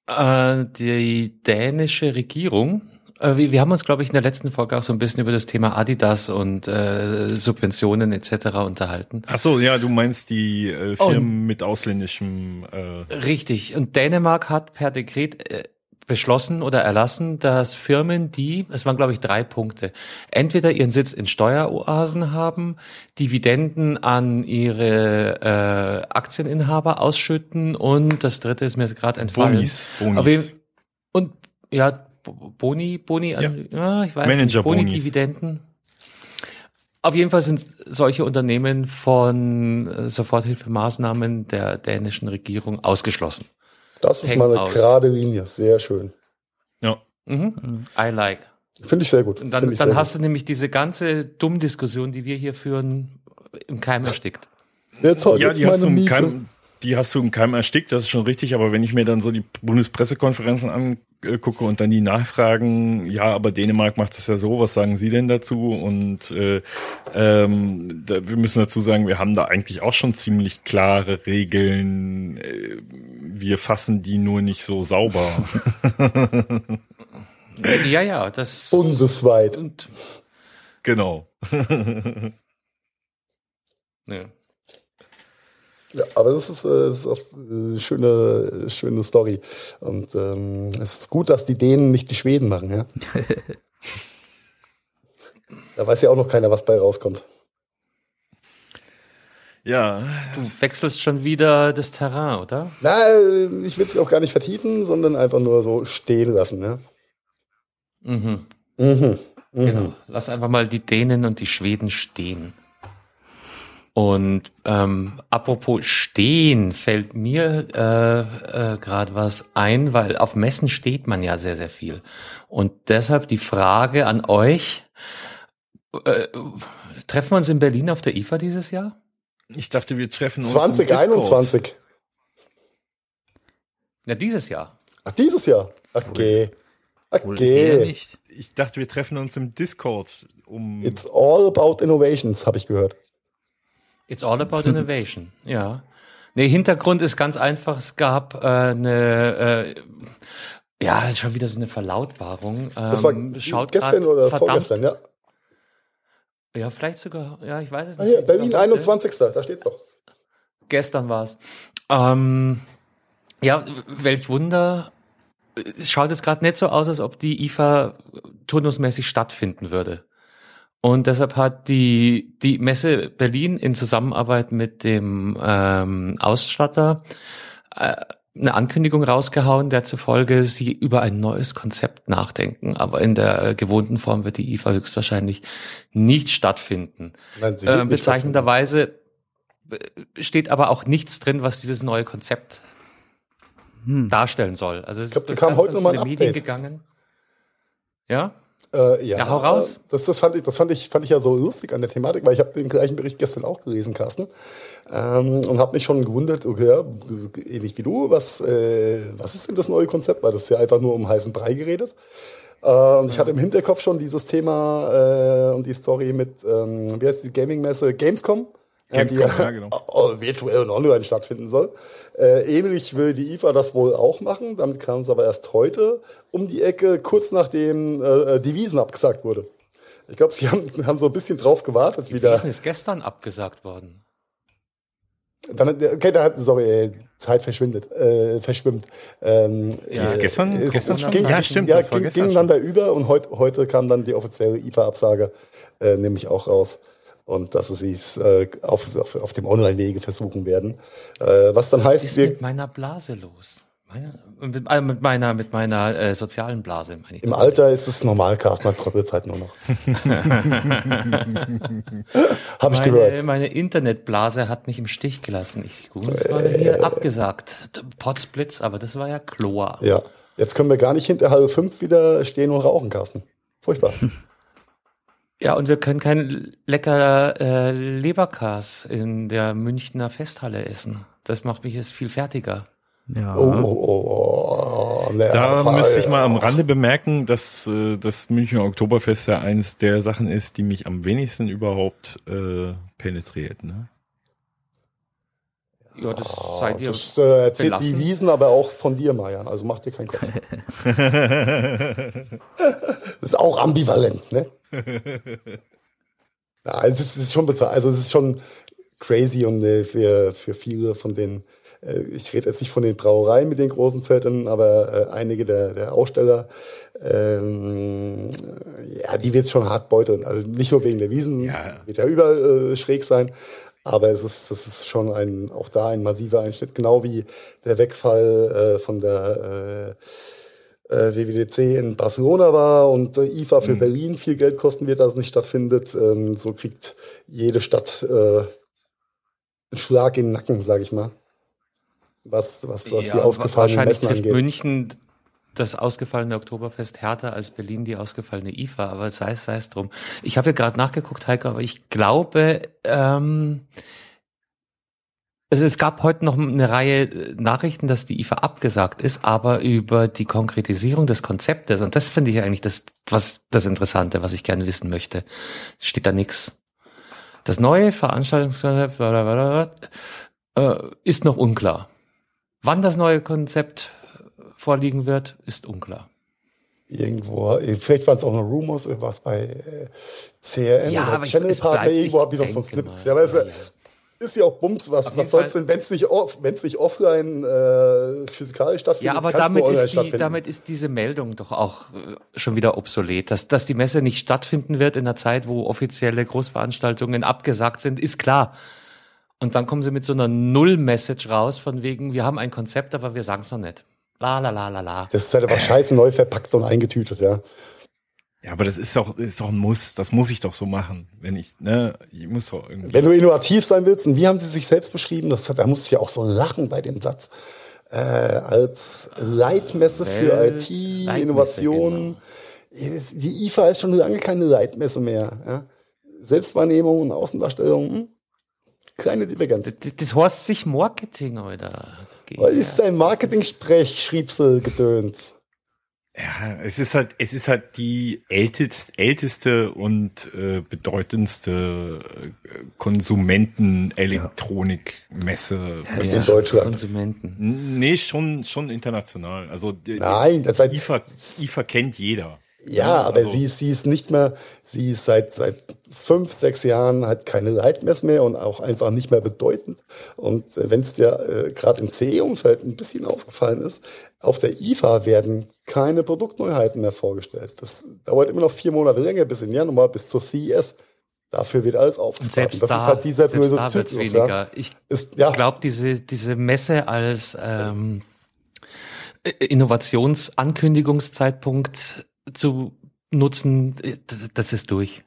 Äh, die dänische Regierung. Äh, wir, wir haben uns, glaube ich, in der letzten Folge auch so ein bisschen über das Thema Adidas und äh, Subventionen etc. unterhalten. Ach so, ja, du meinst die äh, Firmen und, mit ausländischem. Äh richtig. Und Dänemark hat per Dekret äh, beschlossen oder erlassen, dass Firmen, die, es waren glaube ich drei Punkte, entweder ihren Sitz in Steueroasen haben, Dividenden an ihre äh, Aktieninhaber ausschütten und das dritte ist mir gerade entfallen. Bonis, Bonis. und ja, Boni, Boni, ja. An, ja ich weiß Manager nicht, Boni, Dividenden. Auf jeden Fall sind solche Unternehmen von äh, Soforthilfemaßnahmen der dänischen Regierung ausgeschlossen. Das ist mal eine aus. gerade Linie, sehr schön. Ja. Mhm. I like. Finde ich sehr gut. Und dann, dann hast gut. du nämlich diese ganze Dummdiskussion, die wir hier führen, im Keim erstickt. Jetzt, ja, jetzt die hast du im Keim, die hast du im Keim erstickt, das ist schon richtig, aber wenn ich mir dann so die Bundespressekonferenzen angucke und dann die Nachfragen, ja, aber Dänemark macht das ja so, was sagen Sie denn dazu? Und äh, ähm, da, wir müssen dazu sagen, wir haben da eigentlich auch schon ziemlich klare Regeln. Äh, wir fassen die nur nicht so sauber. ja, ja, das bundesweit. Und genau. ja. Ja, aber das ist, äh, das ist auch eine schöne, schöne Story. Und ähm, es ist gut, dass die Dänen nicht die Schweden machen, ja. da weiß ja auch noch keiner, was bei rauskommt. Ja. Du wechselst schon wieder das Terrain, oder? Nein, ich will es auch gar nicht vertiefen, sondern einfach nur so stehen lassen, ne? Mhm. Mhm. Mhm. Genau. Lass einfach mal die Dänen und die Schweden stehen. Und ähm, apropos stehen, fällt mir äh, äh, gerade was ein, weil auf Messen steht man ja sehr, sehr viel. Und deshalb die Frage an euch, äh, treffen wir uns in Berlin auf der IFA dieses Jahr? Ich dachte, wir treffen uns 2021. Ja, dieses Jahr. Ach, dieses Jahr? Okay. Okay. Ich dachte, wir treffen uns im Discord. Um It's all about innovations, habe ich gehört. It's all about innovation, ja. Nee, Hintergrund ist ganz einfach, es gab äh, eine, äh, ja, schon wieder so eine Verlautbarung. Ähm, das war schaut gestern oder vorgestern, ja. Ja, vielleicht sogar, ja, ich weiß es ah, nicht. Hier, Berlin 21. Da steht's doch. Gestern war's. Ähm, ja, welch Wunder. Es schaut jetzt gerade nicht so aus, als ob die IFA turnusmäßig stattfinden würde. Und deshalb hat die, die Messe Berlin in Zusammenarbeit mit dem ähm, Ausstatter äh, eine Ankündigung rausgehauen, der zufolge sie über ein neues Konzept nachdenken. Aber in der gewohnten Form wird die IFA höchstwahrscheinlich nicht stattfinden. Nein, sie äh, bezeichnenderweise steht aber auch nichts drin, was dieses neue Konzept hm. darstellen soll. Also es ich glaub, ist kam heute nochmal ein Medien Update. gegangen. Ja? Äh, ja, ja, hau raus. Das, das, fand ich, das fand ich, fand ich ja so lustig an der Thematik, weil ich habe den gleichen Bericht gestern auch gelesen, Carsten, ähm, und habe mich schon gewundert, okay, ja, ähnlich wie du, was, äh, was ist denn das neue Konzept? Weil das ist ja einfach nur um heißen Brei geredet. Äh, und ich hatte im Hinterkopf schon dieses Thema äh, und die Story mit, ähm, wie heißt die Gaming-Messe? Gamescom Gamescom, die ja, genau. virtuell und online stattfinden soll. Äh, ähnlich will die IFA das wohl auch machen. Damit kam es aber erst heute um die Ecke, kurz nachdem äh, die Wiesen abgesagt wurde. Ich glaube, sie haben, haben so ein bisschen drauf gewartet die wieder. Wiesen ist gestern abgesagt worden. Dann, okay, da hat, sorry, äh, Zeit verschwindet, äh, verschwimmt. Ähm, ja, ist gestern, es, gestern es ging, ja, stimmt, ja, ging, ging dann da über und heut, heute kam dann die offizielle IFA-Absage, äh, nämlich auch raus und dass sie es äh, auf, auf, auf dem Online-Wege versuchen werden. Äh, was dann was heißt, ist wir, mit meiner Blase los? Meine, mit, äh, mit meiner mit meiner äh, sozialen Blase. Meine ich Im Alter ist es normal, Carsten hat Kröppelzeit nur noch. Habe ich gehört. Meine Internetblase hat mich im Stich gelassen. Ich gut, das war äh, hier abgesagt. Potsblitz, aber das war ja Chlor. Ja, jetzt können wir gar nicht hinter halb fünf wieder stehen und rauchen, Carsten. Furchtbar. Ja, und wir können kein leckerer äh, Leberkas in der Münchner Festhalle essen. Das macht mich jetzt viel fertiger. Ja. Oh, oh, oh, oh. Da müsste ich mal am Rande bemerken, dass äh, das Münchner Oktoberfest ja eines der Sachen ist, die mich am wenigsten überhaupt äh, penetriert. Ne? Ja, das seid ihr. Das äh, erzählt belassen. die Wiesen aber auch von dir, Marian. Also mach dir keinen Kopf. das ist auch ambivalent, ne? ja, es ist, es ist schon bezahlt. Also es ist schon crazy und äh, für, für viele von den, äh, ich rede jetzt nicht von den Brauereien mit den großen Zelten, aber äh, einige der, der Aussteller, ähm, ja, die wird schon hart beuteln. Also nicht nur wegen der Wiesen, ja. wird ja überall äh, schräg sein, aber es ist, das ist schon ein, auch da ein massiver Einschnitt, genau wie der Wegfall äh, von der äh, äh, WWDC in Barcelona war und äh, IFA für mhm. Berlin viel Geld kosten wird, dass es nicht stattfindet. Ähm, so kriegt jede Stadt äh, einen Schlag in den Nacken, sage ich mal. Was, was, was ja, die ausgefallenen wahrscheinlich Messen angeht. München das ausgefallene Oktoberfest härter als Berlin die ausgefallene IFA, aber sei es sei es drum. Ich habe ja gerade nachgeguckt, Heiko, aber ich glaube, ähm, also es gab heute noch eine Reihe äh, Nachrichten, dass die IFA abgesagt ist, aber über die Konkretisierung des Konzeptes, und das finde ich eigentlich das, was, das Interessante, was ich gerne wissen möchte, steht da nichts. Das neue Veranstaltungskonzept äh, ist noch unklar. Wann das neue Konzept vorliegen wird, ist unklar. Irgendwo, vielleicht waren es auch noch Rumors, irgendwas bei äh, CRN ja, oder Channel Partner, irgendwo habe ich noch so ein Snippet. Ja, aber es, ist ja auch Bums, was, was soll's denn, wenn es nicht, off, nicht offline äh, physikalisch stattfindet? Ja, aber damit ist, die, damit ist diese Meldung doch auch äh, schon wieder obsolet. Dass, dass die Messe nicht stattfinden wird in einer Zeit, wo offizielle Großveranstaltungen abgesagt sind, ist klar. Und dann kommen sie mit so einer Null-Message raus, von wegen, wir haben ein Konzept, aber wir sagen es noch nicht. La la la la la. Das ist halt einfach scheiße neu verpackt und eingetütet, ja. Ja, aber das ist doch, ist doch ein Muss. Das muss ich doch so machen. Wenn ich, ne, ich muss doch irgendwie. Wenn du innovativ sein willst, und wie haben sie sich selbst beschrieben? Das, da musst du ja auch so lachen bei dem Satz. Äh, als Leitmesse für IT, Innovationen. Genau. Die IFA ist schon lange keine Leitmesse mehr. Ja? Selbstwahrnehmung und Außendarstellung, hm? kleine Divergenz. Das, das heißt sich Marketing, Alter. Was ist ein Marketing-Sprech, Schriebsel, Gedöns? Ja, es ist halt, es ist halt die ältest, älteste und äh, bedeutendste äh, Konsumenten-Elektronikmesse ja, in Deutschland. Konsumenten. Nee, schon, schon international. Also Nein, das heißt, IFA, IFA kennt jeder. Ja, aber also, sie, sie ist nicht mehr, sie ist seit, seit fünf, sechs Jahren hat keine Leitmess mehr und auch einfach nicht mehr bedeutend. Und äh, wenn es dir äh, gerade im CE-Umfeld ein bisschen aufgefallen ist, auf der IFA werden keine Produktneuheiten mehr vorgestellt. Das dauert immer noch vier Monate länger bis in Januar, bis zur CES. Dafür wird alles aufgefahren. das da, ist halt dieser böse da Zyklus. Weniger. Ja. Ich ja. glaube, diese, diese Messe als ähm, Innovationsankündigungszeitpunkt zu nutzen, das ist durch.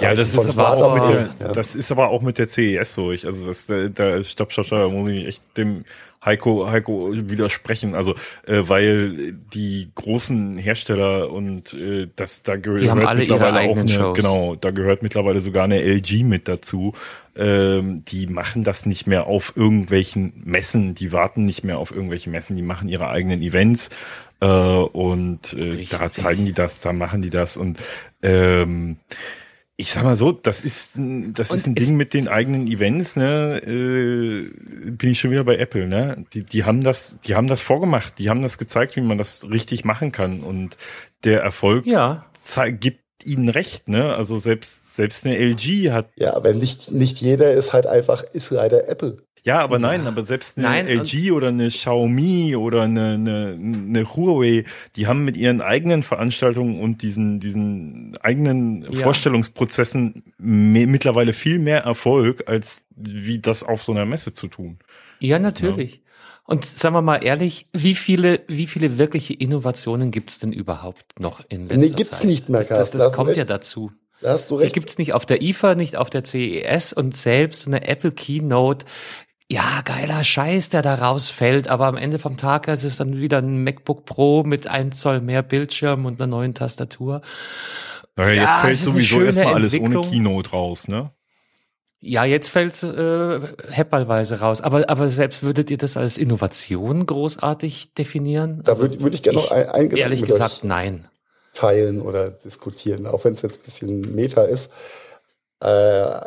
Ja, das ist, aber auch mit der, ja. das ist aber auch mit der CES durch. Also das, da, da stopp, stopp, stopp, da muss ich echt dem Heiko, Heiko widersprechen. Also, äh, weil die großen Hersteller und äh, das da gehört mittlerweile auch eine, Shows. genau, da gehört mittlerweile sogar eine LG mit dazu. Ähm, die machen das nicht mehr auf irgendwelchen Messen, die warten nicht mehr auf irgendwelche Messen, die machen ihre eigenen Events. Äh, und äh, da zeigen die das, da machen die das und ähm, ich sag mal so, das ist das und ist ein Ding mit den eigenen Events, ne? Äh, bin ich schon wieder bei Apple, ne? Die die haben das, die haben das vorgemacht, die haben das gezeigt, wie man das richtig machen kann und der Erfolg ja. gibt ihnen recht, ne? Also selbst selbst eine LG hat Ja, aber nicht nicht jeder ist halt einfach ist leider Apple. Ja, aber nein, aber selbst eine nein, LG oder eine Xiaomi oder eine, eine, eine Huawei, die haben mit ihren eigenen Veranstaltungen und diesen, diesen eigenen ja. Vorstellungsprozessen mittlerweile viel mehr Erfolg, als wie das auf so einer Messe zu tun. Ja, natürlich. Ja. Und sagen wir mal ehrlich, wie viele, wie viele wirkliche Innovationen gibt's denn überhaupt noch in letzter nee, gibt's Zeit? nicht mehr, Das, das, das kommt ja dazu. Da hast du recht. Die gibt's nicht auf der IFA, nicht auf der CES und selbst eine Apple Keynote ja, geiler Scheiß, der da rausfällt, aber am Ende vom Tag ist es dann wieder ein MacBook Pro mit ein Zoll mehr Bildschirm und einer neuen Tastatur. Naja, jetzt ja, fällt sowieso erstmal alles ohne Keynote raus, ne? Ja, jetzt fällt äh, heppalweise raus. Aber, aber selbst würdet ihr das als Innovation großartig definieren? Da würde würd ich gerne noch ein, ein Ehrlich gesagt, nein. Teilen oder diskutieren, auch wenn es jetzt ein bisschen Meta ist. Äh,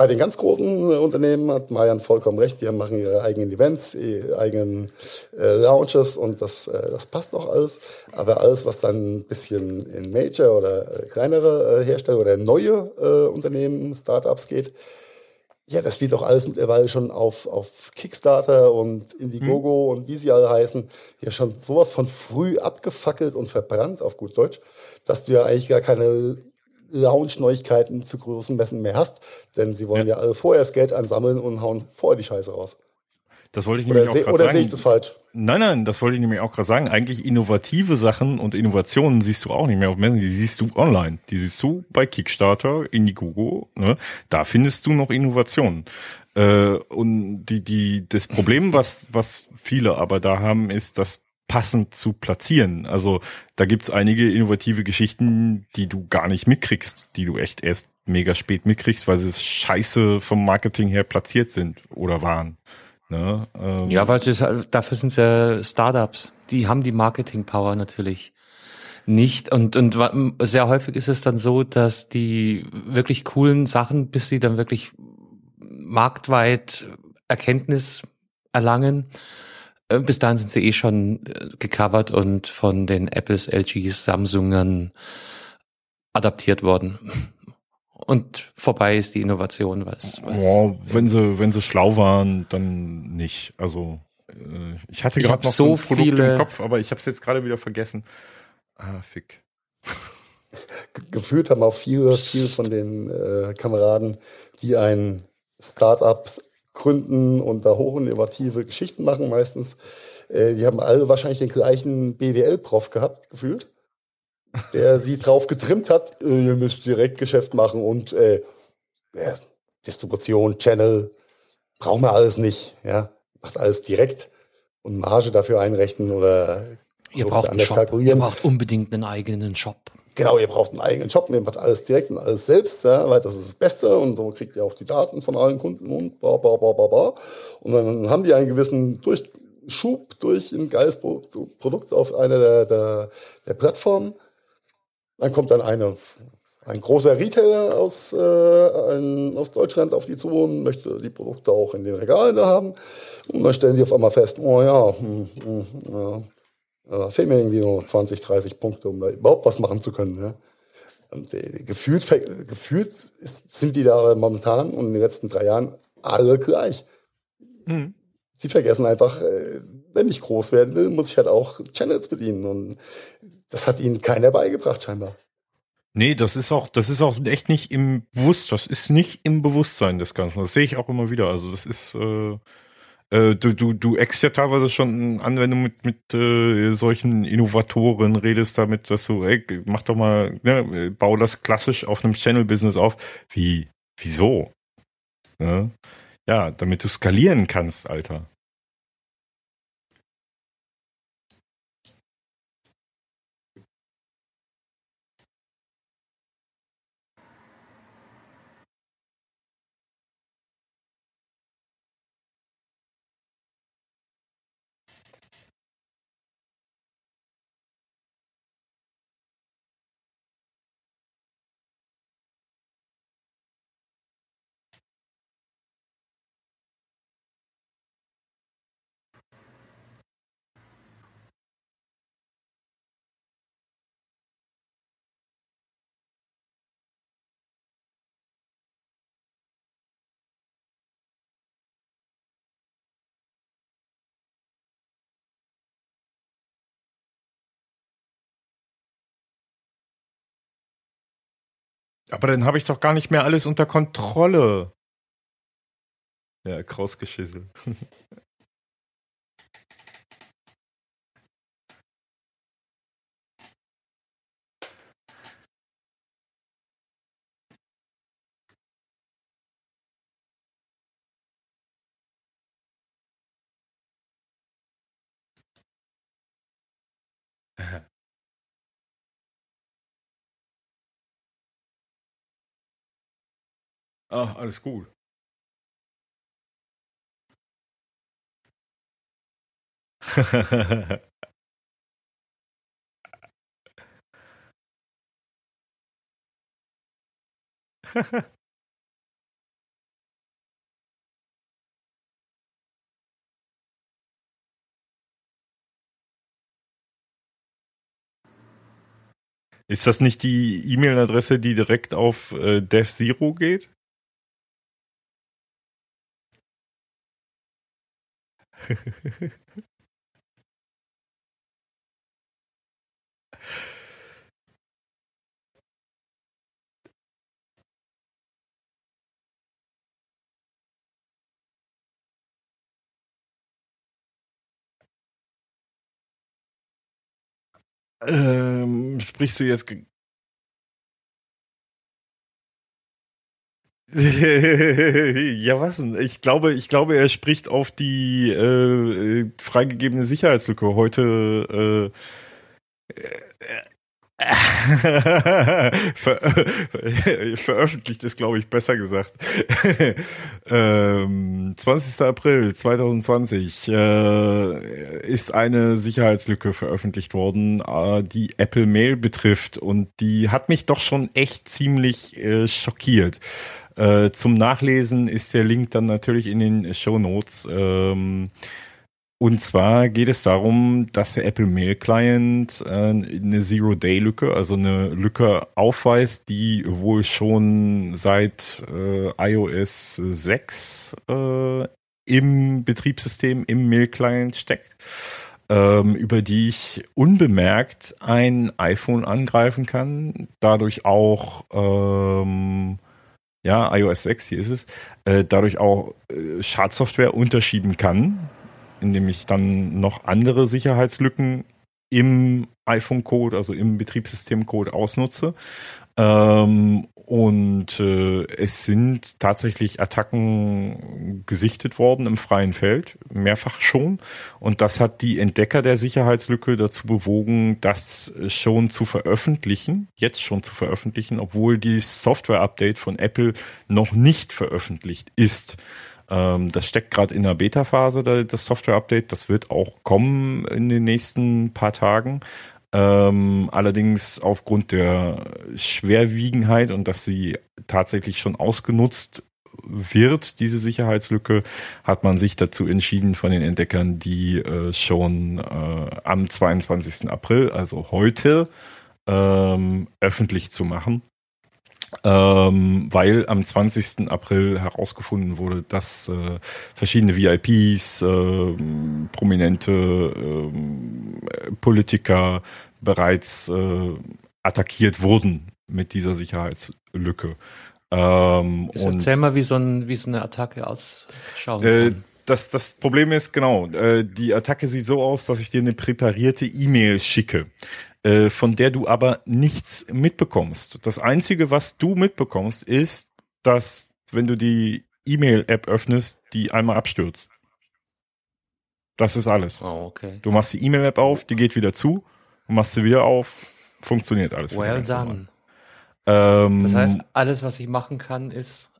bei den ganz großen äh, Unternehmen hat Marian vollkommen recht, die machen ihre eigenen Events, ihre eigenen äh, Launches und das, äh, das passt auch alles. Aber alles, was dann ein bisschen in Major oder äh, kleinere äh, Hersteller oder neue äh, Unternehmen, Startups geht, ja, das wird doch alles mittlerweile schon auf, auf Kickstarter und Indiegogo hm. und wie sie alle heißen, ja schon sowas von früh abgefackelt und verbrannt, auf gut Deutsch, dass du ja eigentlich gar keine Launch-Neuigkeiten zu großen Messen mehr hast, denn sie wollen ja, ja alle vorher das Geld ansammeln und hauen vorher die Scheiße raus. Das wollte ich nämlich oder auch gerade sagen. Oder sehe ich das falsch? Nein, nein, das wollte ich nämlich auch gerade sagen. Eigentlich innovative Sachen und Innovationen siehst du auch nicht mehr auf Messen, die siehst du online. Die siehst du bei Kickstarter, Indiegogo, ne? Da findest du noch Innovationen. Äh, und die, die, das Problem, was, was viele aber da haben, ist, dass passend zu platzieren. Also da gibt's einige innovative Geschichten, die du gar nicht mitkriegst, die du echt erst mega spät mitkriegst, weil sie scheiße vom Marketing her platziert sind oder waren. Ne? Ähm ja, weil es, dafür sind ja Startups. Die haben die Marketing-Power natürlich nicht. Und, und sehr häufig ist es dann so, dass die wirklich coolen Sachen, bis sie dann wirklich marktweit Erkenntnis erlangen, bis dahin sind sie eh schon äh, gecovert und von den Apples, LGs, Samsungern adaptiert worden. und vorbei ist die Innovation, was, was ja, wenn sie wenn sie schlau waren, dann nicht. Also äh, ich hatte gerade noch so, so ein Produkt im Kopf, aber ich habe es jetzt gerade wieder vergessen. Ah, fick. Gefühlt haben auch viele, viele von den äh, Kameraden, die ein Startup gründen und da hoch innovative Geschichten machen meistens, äh, die haben alle wahrscheinlich den gleichen BWL-Prof gehabt, gefühlt, der sie drauf getrimmt hat, äh, ihr müsst Direktgeschäft machen und äh, Distribution, Channel, brauchen wir alles nicht, ja, macht alles direkt und Marge dafür einrechnen oder ihr braucht anders Shop. kalkulieren. Ihr braucht unbedingt einen eigenen Shop. Genau, ihr braucht einen eigenen Shop, ihr macht alles direkt und alles selbst, ja, weil das ist das Beste und so kriegt ihr auch die Daten von allen Kunden und bla bla bla bla bla. Und dann haben die einen gewissen Durchschub durch ein geiles Produkt auf einer der, der, der Plattformen. Dann kommt dann eine, ein großer Retailer aus, äh, ein, aus Deutschland auf die zu und möchte die Produkte auch in den Regalen da haben. Und dann stellen die auf einmal fest, oh ja, hm, hm, ja äh, fehlen mir irgendwie nur 20, 30 Punkte, um da überhaupt was machen zu können. Ja. Und äh, gefühlt, gefühlt sind die da momentan und in den letzten drei Jahren alle gleich. Mhm. Sie vergessen einfach, äh, wenn ich groß werden will, muss ich halt auch Channels bedienen. Und das hat ihnen keiner beigebracht, scheinbar. Nee, das ist auch, das ist auch echt nicht im Bewusst, das ist nicht im Bewusstsein des Ganzen. Das sehe ich auch immer wieder. Also das ist, äh, äh, du, du, du eckst ja teilweise schon an, wenn du mit, mit äh, solchen Innovatoren redest, damit, dass du, ey, mach doch mal, ne, bau das klassisch auf einem Channel-Business auf. Wie, wieso? Ne? Ja, damit du skalieren kannst, Alter. Aber dann habe ich doch gar nicht mehr alles unter Kontrolle. Ja, Krausgeschissel. Ah, alles gut. Ist das nicht die E-Mail-Adresse, die direkt auf äh, DevZero geht? Ähm, sprichst du jetzt ja, was denn? Ich glaube, ich glaube, er spricht auf die äh, äh freigegebene Sicherheitslücke. Heute äh, Ver veröffentlicht ist, glaube ich, besser gesagt. ähm, 20. April 2020 äh, ist eine Sicherheitslücke veröffentlicht worden, äh, die Apple Mail betrifft und die hat mich doch schon echt ziemlich äh, schockiert. Äh, zum Nachlesen ist der Link dann natürlich in den Show Notes. Ähm, und zwar geht es darum, dass der Apple Mail Client äh, eine Zero-Day-Lücke, also eine Lücke aufweist, die wohl schon seit äh, iOS 6 äh, im Betriebssystem, im Mail Client steckt, ähm, über die ich unbemerkt ein iPhone angreifen kann, dadurch auch ähm, ja, iOS 6, hier ist es, äh, dadurch auch äh, Schadsoftware unterschieben kann indem ich dann noch andere Sicherheitslücken im iPhone-Code, also im Betriebssystem-Code ausnutze. Ähm, und äh, es sind tatsächlich Attacken gesichtet worden im freien Feld, mehrfach schon. Und das hat die Entdecker der Sicherheitslücke dazu bewogen, das schon zu veröffentlichen, jetzt schon zu veröffentlichen, obwohl die Software-Update von Apple noch nicht veröffentlicht ist. Ähm, das steckt gerade in der Beta-Phase, das Software-Update. Das wird auch kommen in den nächsten paar Tagen. Ähm, allerdings aufgrund der Schwerwiegenheit und dass sie tatsächlich schon ausgenutzt wird, diese Sicherheitslücke, hat man sich dazu entschieden von den Entdeckern, die äh, schon äh, am 22. April, also heute, ähm, öffentlich zu machen ähm, weil am 20. April herausgefunden wurde, dass äh, verschiedene VIPs, äh, prominente äh, Politiker bereits äh, attackiert wurden mit dieser Sicherheitslücke. Ähm, und erzähl mal, wie so, ein, wie so eine Attacke ausschauen äh. Das, das Problem ist genau, äh, die Attacke sieht so aus, dass ich dir eine präparierte E-Mail schicke. Äh, von der du aber nichts mitbekommst. Das Einzige, was du mitbekommst, ist, dass wenn du die E-Mail-App öffnest, die einmal abstürzt. Das ist alles. Oh, okay. Du machst die E-Mail-App auf, die geht wieder zu, machst sie wieder auf, funktioniert alles. Well done. Ähm, das heißt, alles, was ich machen kann, ist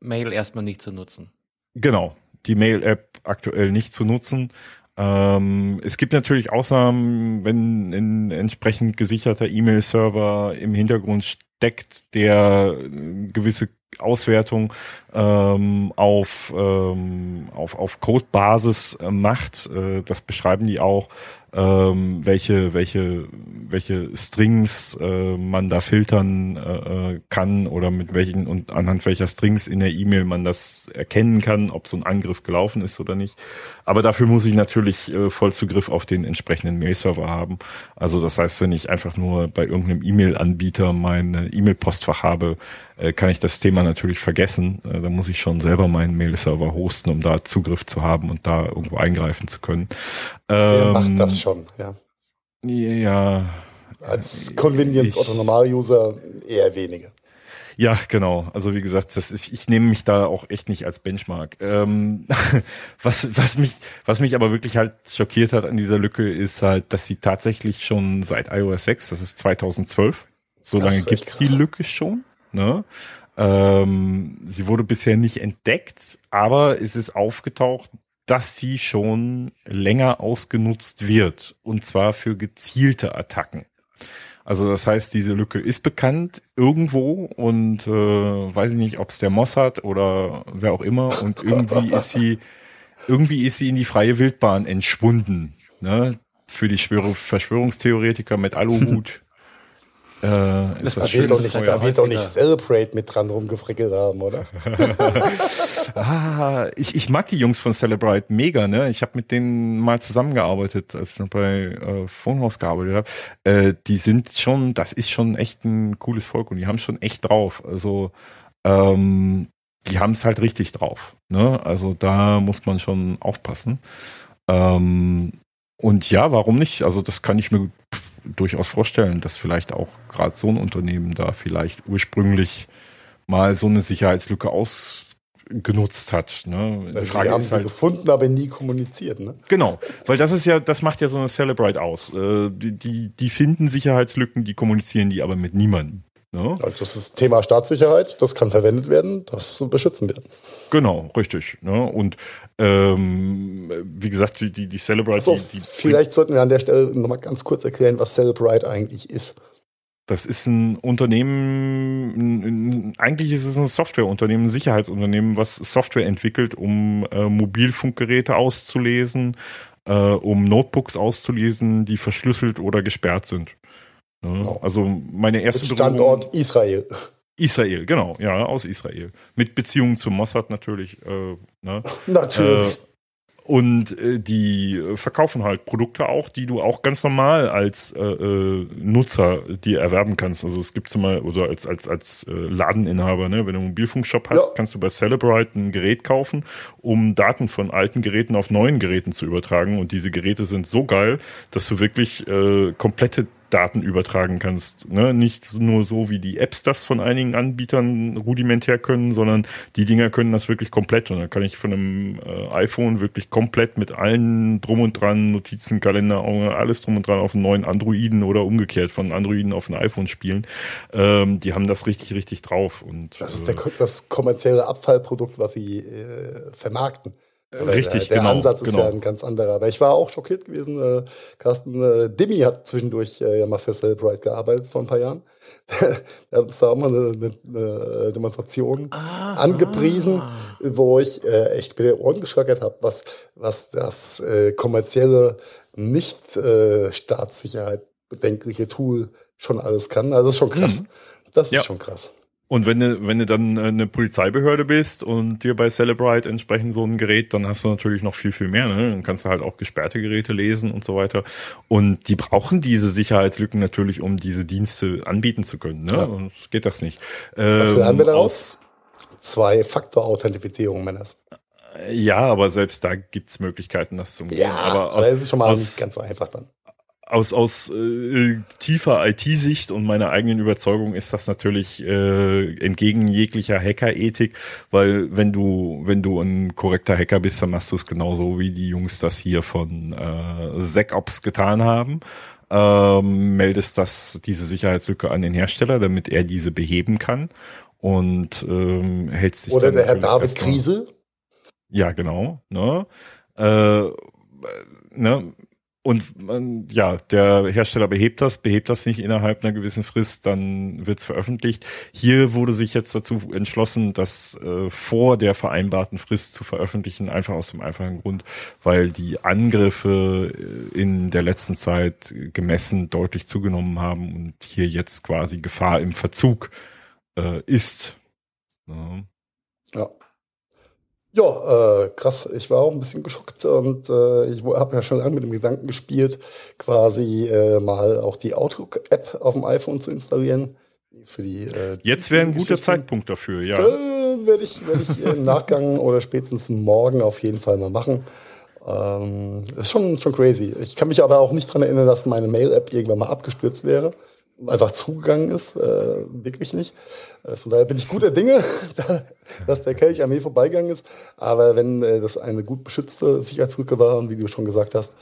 Mail erstmal nicht zu nutzen. Genau, die Mail-App aktuell nicht zu nutzen. Ähm, es gibt natürlich Ausnahmen, wenn ein entsprechend gesicherter E-Mail-Server im Hintergrund steckt, der gewisse Auswertung ähm, auf, ähm, auf, auf Codebasis macht. Äh, das beschreiben die auch ähm, welche, welche, welche Strings äh, man da filtern äh, äh, kann oder mit welchen und anhand welcher Strings in der E-Mail man das erkennen kann, ob so ein Angriff gelaufen ist oder nicht. Aber dafür muss ich natürlich äh, Vollzugriff auf den entsprechenden Mail-Server haben. Also das heißt, wenn ich einfach nur bei irgendeinem E-Mail-Anbieter meine E-Mail-Postfach habe, äh, kann ich das Thema natürlich vergessen. Äh, da muss ich schon selber meinen Mail-Server hosten, um da Zugriff zu haben und da irgendwo eingreifen zu können. Ähm, das schon, ja. Ja. Als Convenience Otto Normal-User eher weniger. Ja, genau. Also wie gesagt, das ist, ich nehme mich da auch echt nicht als Benchmark. Ähm, was, was mich, was mich aber wirklich halt schockiert hat an dieser Lücke, ist halt, dass sie tatsächlich schon seit iOS 6, das ist 2012, so lange gibt's die Lücke schon. Ne? Ähm, sie wurde bisher nicht entdeckt, aber es ist aufgetaucht, dass sie schon länger ausgenutzt wird. Und zwar für gezielte Attacken. Also das heißt, diese Lücke ist bekannt irgendwo und äh, weiß ich nicht, ob es der Mossad oder wer auch immer. Und irgendwie ist sie, irgendwie ist sie in die freie Wildbahn entschwunden. Ne? Für die Verschwörungstheoretiker mit Aluhut äh, das da wird doch nicht, da wird doch nicht Celebrate mit dran rumgefrickelt haben, oder? ah, ich, ich mag die Jungs von Celebrate mega, ne? Ich habe mit denen mal zusammengearbeitet, als ich noch bei äh, Phonehouse gearbeitet habe. Äh, die sind schon, das ist schon echt ein cooles Volk und die haben schon echt drauf. Also ähm, die haben es halt richtig drauf. Ne? Also da muss man schon aufpassen. Ähm, und ja, warum nicht? Also das kann ich mir durchaus vorstellen, dass vielleicht auch gerade so ein Unternehmen da vielleicht ursprünglich mal so eine Sicherheitslücke ausgenutzt hat. Ne? Die Frage haben ist halt, gefunden, aber nie kommuniziert. Ne? Genau, weil das ist ja, das macht ja so eine Celebrate aus. Äh, die, die, die finden Sicherheitslücken, die kommunizieren die aber mit niemandem. Ne? Das ist Thema Staatssicherheit, das kann verwendet werden, das beschützen wir. Genau, richtig. Ne? Und ähm, wie gesagt, die, die Celebrite. Also, die, die vielleicht sollten wir an der Stelle nochmal ganz kurz erklären, was Celebrite eigentlich ist. Das ist ein Unternehmen, eigentlich ist es ein Softwareunternehmen, ein Sicherheitsunternehmen, was Software entwickelt, um äh, Mobilfunkgeräte auszulesen, äh, um Notebooks auszulesen, die verschlüsselt oder gesperrt sind. Ja, genau. Also meine erste Mit Standort Berührung, Israel. Israel, genau, ja, aus Israel. Mit Beziehungen zu Mossad natürlich. Äh, ne? Natürlich. Äh, und äh, die verkaufen halt Produkte auch, die du auch ganz normal als äh, äh, Nutzer dir erwerben kannst. Also es gibt zum Beispiel, oder als, als, als äh, Ladeninhaber, ne, wenn du einen Mobilfunkshop hast, ja. kannst du bei Celebrite ein Gerät kaufen, um Daten von alten Geräten auf neuen Geräten zu übertragen. Und diese Geräte sind so geil, dass du wirklich komplette Daten übertragen kannst. Ne? Nicht nur so, wie die Apps das von einigen Anbietern rudimentär können, sondern die Dinger können das wirklich komplett. Und da kann ich von einem äh, iPhone wirklich komplett mit allen drum und dran, Notizen, Kalender, alles drum und dran auf einen neuen Androiden oder umgekehrt von Androiden auf ein iPhone spielen. Ähm, die haben das richtig, richtig drauf. Und, das ist der, äh, das kommerzielle Abfallprodukt, was sie äh, vermarkten. Richtig, der, der genau. Ansatz ist genau. ja ein ganz anderer. Aber ich war auch schockiert gewesen. Äh, Carsten äh, Dimmi hat zwischendurch äh, ja mal für Celebrite gearbeitet vor ein paar Jahren. er hat uns da auch mal eine, eine, Demonstration Aha. angepriesen, wo ich äh, echt mit den Ohren geschlackert habe, was, was das äh, kommerzielle, nicht äh, Staatssicherheit bedenkliche Tool schon alles kann. Also das ist schon krass. Mhm. Das ja. ist schon krass. Und wenn du, wenn du dann eine Polizeibehörde bist und dir bei Celebrite entsprechend so ein Gerät, dann hast du natürlich noch viel, viel mehr. Ne? Dann kannst du halt auch gesperrte Geräte lesen und so weiter. Und die brauchen diese Sicherheitslücken natürlich, um diese Dienste anbieten zu können. Ne? Ja. Und geht das nicht. Was ähm, haben wir daraus? Zwei-Faktor-Authentifizierung, Männers. Ja, aber selbst da gibt's Möglichkeiten, das zu umgehen. Ja, aber aus, das ist schon mal aus, nicht ganz so einfach dann aus, aus äh, tiefer IT-Sicht und meiner eigenen Überzeugung ist das natürlich äh, entgegen jeglicher Hacker-Ethik, weil wenn du, wenn du ein korrekter Hacker bist, dann machst du es genauso, wie die Jungs das hier von äh, SecOps getan haben. Ähm, meldest das diese Sicherheitslücke an den Hersteller, damit er diese beheben kann und ähm, hältst dich Oder der Herr David Krise. Ja, genau. Ne? Äh, ne? Und ja, der Hersteller behebt das, behebt das nicht innerhalb einer gewissen Frist, dann wird's veröffentlicht. Hier wurde sich jetzt dazu entschlossen, das äh, vor der vereinbarten Frist zu veröffentlichen, einfach aus dem einfachen Grund, weil die Angriffe äh, in der letzten Zeit gemessen deutlich zugenommen haben und hier jetzt quasi Gefahr im Verzug äh, ist. Ja. Ja, äh, krass. Ich war auch ein bisschen geschockt und äh, ich habe ja schon lange mit dem Gedanken gespielt, quasi äh, mal auch die Outlook-App auf dem iPhone zu installieren. Für die, äh, Jetzt wäre ein guter Zeitpunkt dafür, ja. Äh, werde ich, werd ich im Nachgang oder spätestens morgen auf jeden Fall mal machen. Ähm, ist schon, schon crazy. Ich kann mich aber auch nicht dran erinnern, dass meine Mail-App irgendwann mal abgestürzt wäre einfach zugegangen ist, äh, wirklich nicht. Äh, von daher bin ich guter Dinge, dass der Kelch an mir vorbeigegangen ist. Aber wenn äh, das eine gut beschützte Sicherheitsbrücke war, und wie du schon gesagt hast,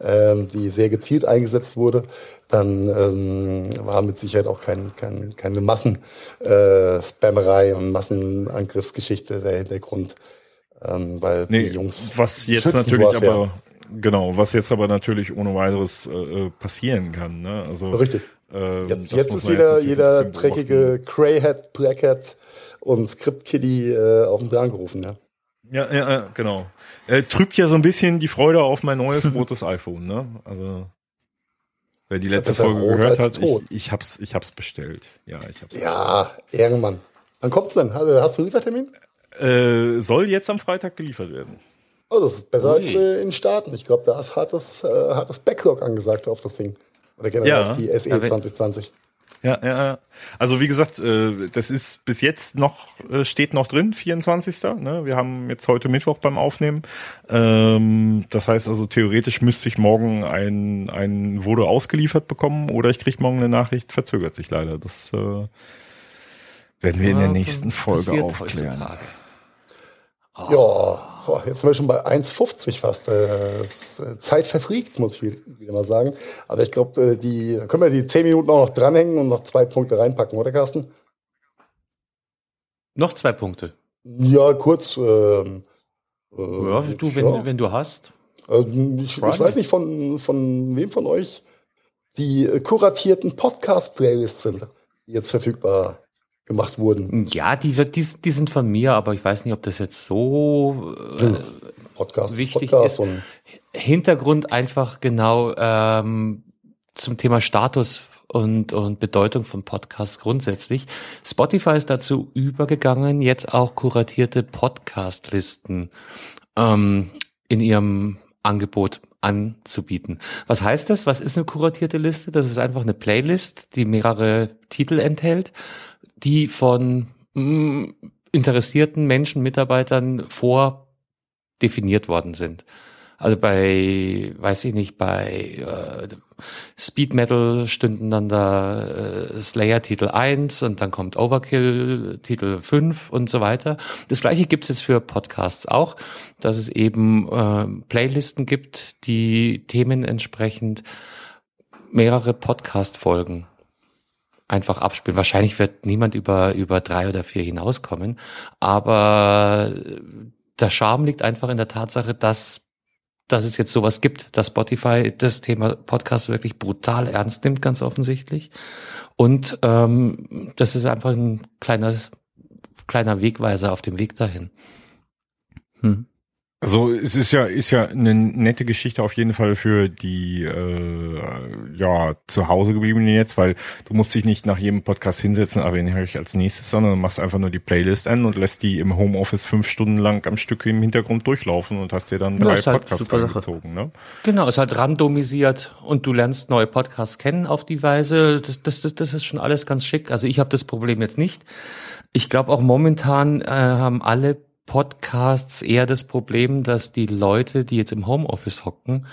ähm, die sehr gezielt eingesetzt wurde, dann ähm, war mit Sicherheit auch kein, kein, keine Massenspammerei äh, und Massenangriffsgeschichte der Hintergrund. Ähm, weil nee, die Jungs was jetzt natürlich aber ja. genau, was jetzt aber natürlich ohne weiteres äh, passieren kann. Ne? Also Richtig ähm, jetzt, jetzt ist jeder, jetzt jeder dreckige Greyhead, Blackhead und Script Kitty äh, auf den Plan gerufen, ja. Ja, ja, genau. Äh, trübt ja so ein bisschen die Freude auf mein neues rotes iPhone, ne? Also wer die letzte Folge gehört hat, ich, ich hab's, ich hab's bestellt. Ja, ich hab's. Ja, bestellt. irgendwann. Wann kommt's denn? Hast, hast du einen Liefertermin? Äh, soll jetzt am Freitag geliefert werden. Oh, das ist besser Ui. als äh, in Staaten. Ich glaube, da ist hartes, äh, hartes Backlog angesagt auf das Ding. Oder generell ja. die SE ja, 2020. Ja, ja, also wie gesagt, äh, das ist bis jetzt noch, äh, steht noch drin, 24. Ne? Wir haben jetzt heute Mittwoch beim Aufnehmen. Ähm, das heißt also, theoretisch müsste ich morgen ein, ein wurde ausgeliefert bekommen oder ich kriege morgen eine Nachricht, verzögert sich leider. Das äh, werden wir in der nächsten Folge aufklären. Oh. Ja, Boah, jetzt sind wir schon bei 1,50 fast. Äh, äh, Zeit verfliegt, muss ich wieder mal sagen. Aber ich glaube, äh, die können wir die 10 Minuten auch noch dranhängen und noch zwei Punkte reinpacken, oder Carsten? Noch zwei Punkte. Ja, kurz. Ähm, äh, ja, du, wenn, ja. wenn du hast. Also ich, ich, weiß nicht, von, von wem von euch die kuratierten Podcast-Playlists sind, die jetzt verfügbar gemacht wurden. Ja, die, die, die sind von mir, aber ich weiß nicht, ob das jetzt so. Äh, Podcast, wichtig Podcast ist. Hintergrund einfach genau ähm, zum Thema Status und, und Bedeutung von Podcasts grundsätzlich. Spotify ist dazu übergegangen, jetzt auch kuratierte Podcast-Listen ähm, in ihrem Angebot anzubieten. Was heißt das? Was ist eine kuratierte Liste? Das ist einfach eine Playlist, die mehrere Titel enthält, die von mh, mm, interessierten Menschen, Mitarbeitern vordefiniert worden sind. Also bei, weiß ich nicht, bei äh, Speed Metal stünden dann da äh, Slayer Titel 1 und dann kommt Overkill Titel 5 und so weiter. Das gleiche gibt es jetzt für Podcasts auch, dass es eben äh, Playlisten gibt, die Themen entsprechend mehrere Podcast-Folgen einfach abspielen. Wahrscheinlich wird niemand über, über drei oder vier hinauskommen, aber der Charme liegt einfach in der Tatsache, dass dass es jetzt sowas gibt, dass Spotify das Thema Podcast wirklich brutal ernst nimmt, ganz offensichtlich. Und ähm, das ist einfach ein kleiner, kleiner Wegweiser auf dem Weg dahin. Hm. Also es ist ja ist ja eine nette Geschichte auf jeden Fall für die äh, ja zu Hause gebliebenen jetzt, weil du musst dich nicht nach jedem Podcast hinsetzen, aber den höre ich als nächstes, sondern du machst einfach nur die Playlist an und lässt die im Homeoffice fünf Stunden lang am Stück im Hintergrund durchlaufen und hast dir dann drei ja, Podcasts halt gezogen. Ne? Genau, es hat randomisiert und du lernst neue Podcasts kennen auf die Weise. Das, das, das, das ist schon alles ganz schick. Also ich habe das Problem jetzt nicht. Ich glaube auch momentan äh, haben alle Podcasts eher das Problem, dass die Leute, die jetzt im Homeoffice hocken,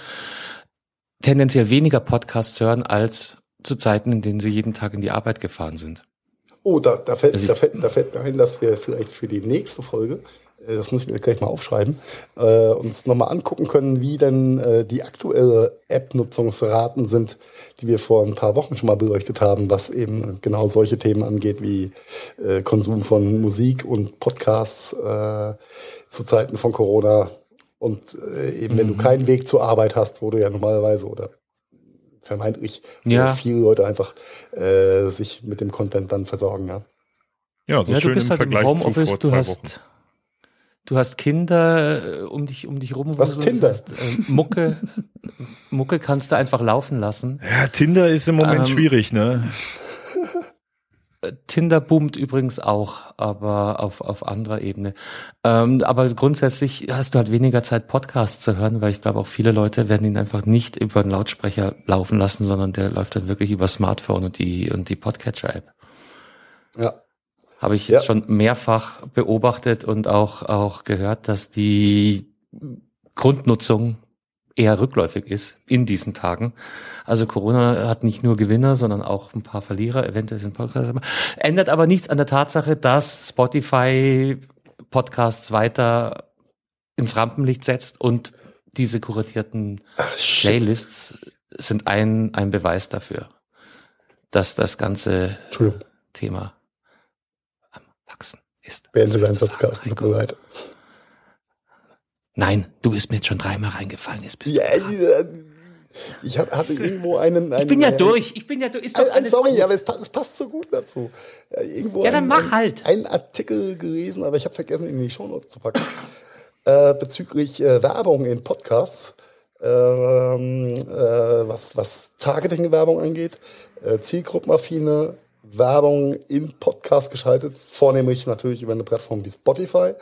tendenziell weniger Podcasts hören als zu Zeiten, in denen sie jeden Tag in die Arbeit gefahren sind. Oh, da, da, fällt, also da, fällt, da fällt mir ein, dass wir vielleicht für die nächste Folge das muss ich mir gleich mal aufschreiben, äh, uns nochmal angucken können, wie denn äh, die aktuelle App-Nutzungsraten sind, die wir vor ein paar Wochen schon mal beleuchtet haben, was eben genau solche Themen angeht wie äh, Konsum von Musik und Podcasts äh, zu Zeiten von Corona. Und äh, eben, mhm. wenn du mhm. keinen Weg zur Arbeit hast, wo du ja normalerweise oder vermeintlich ja. viele Leute einfach äh, sich mit dem Content dann versorgen, ja. Ja, so ja, schön du bist im halt Vergleich im Homeoffice, zu vor du hast, Wochen. Du hast Kinder äh, um dich um dich rum. Was Tinder? Das heißt, äh, Mucke, Mucke kannst du einfach laufen lassen. Ja, Tinder ist im Moment ähm, schwierig, ne? Äh, Tinder boomt übrigens auch, aber auf, auf anderer Ebene. Ähm, aber grundsätzlich hast du halt weniger Zeit, Podcasts zu hören, weil ich glaube auch viele Leute werden ihn einfach nicht über einen Lautsprecher laufen lassen, sondern der läuft dann wirklich über Smartphone und die, und die Podcatcher-App. Ja. Habe ich jetzt ja. schon mehrfach beobachtet und auch, auch gehört, dass die Grundnutzung eher rückläufig ist in diesen Tagen. Also Corona hat nicht nur Gewinner, sondern auch ein paar Verlierer, eventuell sind Podcasts. Ändert aber nichts an der Tatsache, dass Spotify Podcasts weiter ins Rampenlicht setzt und diese kuratierten Ach, Playlists sind ein, ein Beweis dafür, dass das ganze Thema ist. Beende deinen Satz, Carsten, tut mir leid. Nein, du bist mir jetzt schon dreimal reingefallen. Jetzt bist ja, du ich hatte irgendwo einen, einen Ich bin ja durch. Ich bin ja durch. Ist doch alles sorry, gut. aber es passt, es passt, so gut dazu. Irgendwo ja, dann einen, mach halt. Einen Artikel gelesen, aber ich habe vergessen, ihn in die Shownotes zu packen. äh, bezüglich äh, Werbung in Podcasts. Ähm, äh, was, was Targeting-Werbung angeht. Äh, Zielgruppenaffine Werbung in Podcast geschaltet, vornehmlich natürlich über eine Plattform wie Spotify,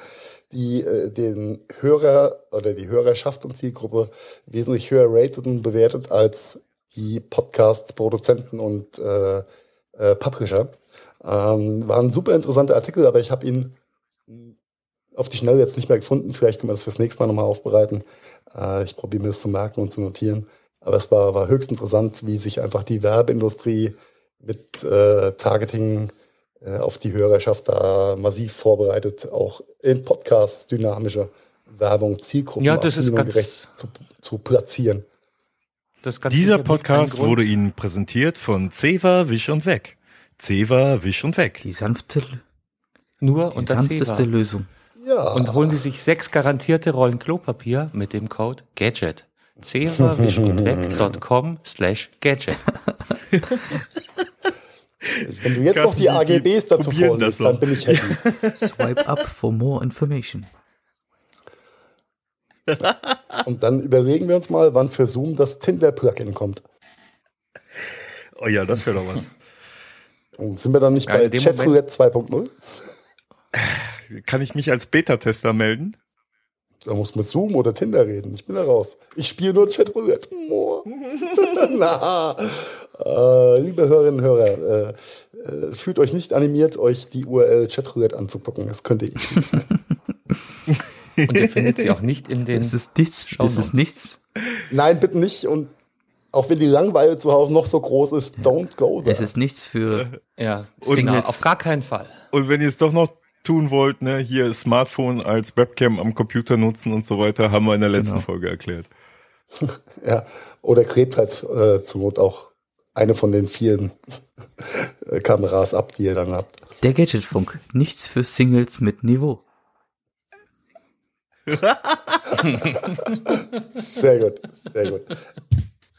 die äh, den Hörer oder die Hörerschaft und Zielgruppe wesentlich höher rated und bewertet als die Podcast-Produzenten und äh, äh, Publisher. Ähm, war ein super interessanter Artikel, aber ich habe ihn auf die Schnelle jetzt nicht mehr gefunden. Vielleicht können wir das fürs nächste Mal nochmal aufbereiten. Äh, ich probiere mir das zu merken und zu notieren. Aber es war, war höchst interessant, wie sich einfach die Werbeindustrie mit äh, Targeting äh, auf die Hörerschaft da massiv vorbereitet, auch in Podcasts dynamische Werbung, Zielgruppen ja, das ist ganz zu, zu platzieren. Dieser Podcast wurde Ihnen präsentiert von Ceva Wisch und Weg. Ceva Wisch und Weg. Die sanfte, nur die sanfteste Ceva. Lösung. Ja. Und holen Sie sich sechs garantierte Rollen Klopapier mit dem Code GADGET. cevawischundweg.com slash Gadget. Wenn du jetzt noch die AGBs dazu vorliest, dann bin ich happy. Swipe up for more information. Und dann überlegen wir uns mal, wann für Zoom das Tinder-Plugin kommt. Oh ja, das wäre doch was. Und sind wir dann nicht Ja, bei Chatroulette 2.0? Kann ich mich als Beta-Tester melden? Da muss mit Zoom oder Tinder reden. Ich bin da raus. Ich spiele nur Chatroulette. Oh. Na, äh, liebe Hörerinnen und Hörer, äh, äh, fühlt euch nicht animiert, euch die URL Chatroulette anzugucken. Das könnte ich nicht sein. Und ihr findet sie auch nicht in den. Es ist nichts, es ist nichts, Nein, bitte nicht. Und auch wenn die Langweile zu Hause noch so groß ist, don't go there. es ist nichts für ja, Und- Singles. auf gar keinen Fall. Und wenn ihr es doch noch tun wollt, ne, hier Smartphone als Webcam am Computer nutzen und so weiter, haben wir in der letzten Genau. Folge erklärt. Ja, oder gräbt halt äh, zur Not auch eine von den vielen äh, Kameras ab, die ihr dann habt. der Gadgetfunk. Nichts für Singles mit Niveau. Sehr gut, sehr gut.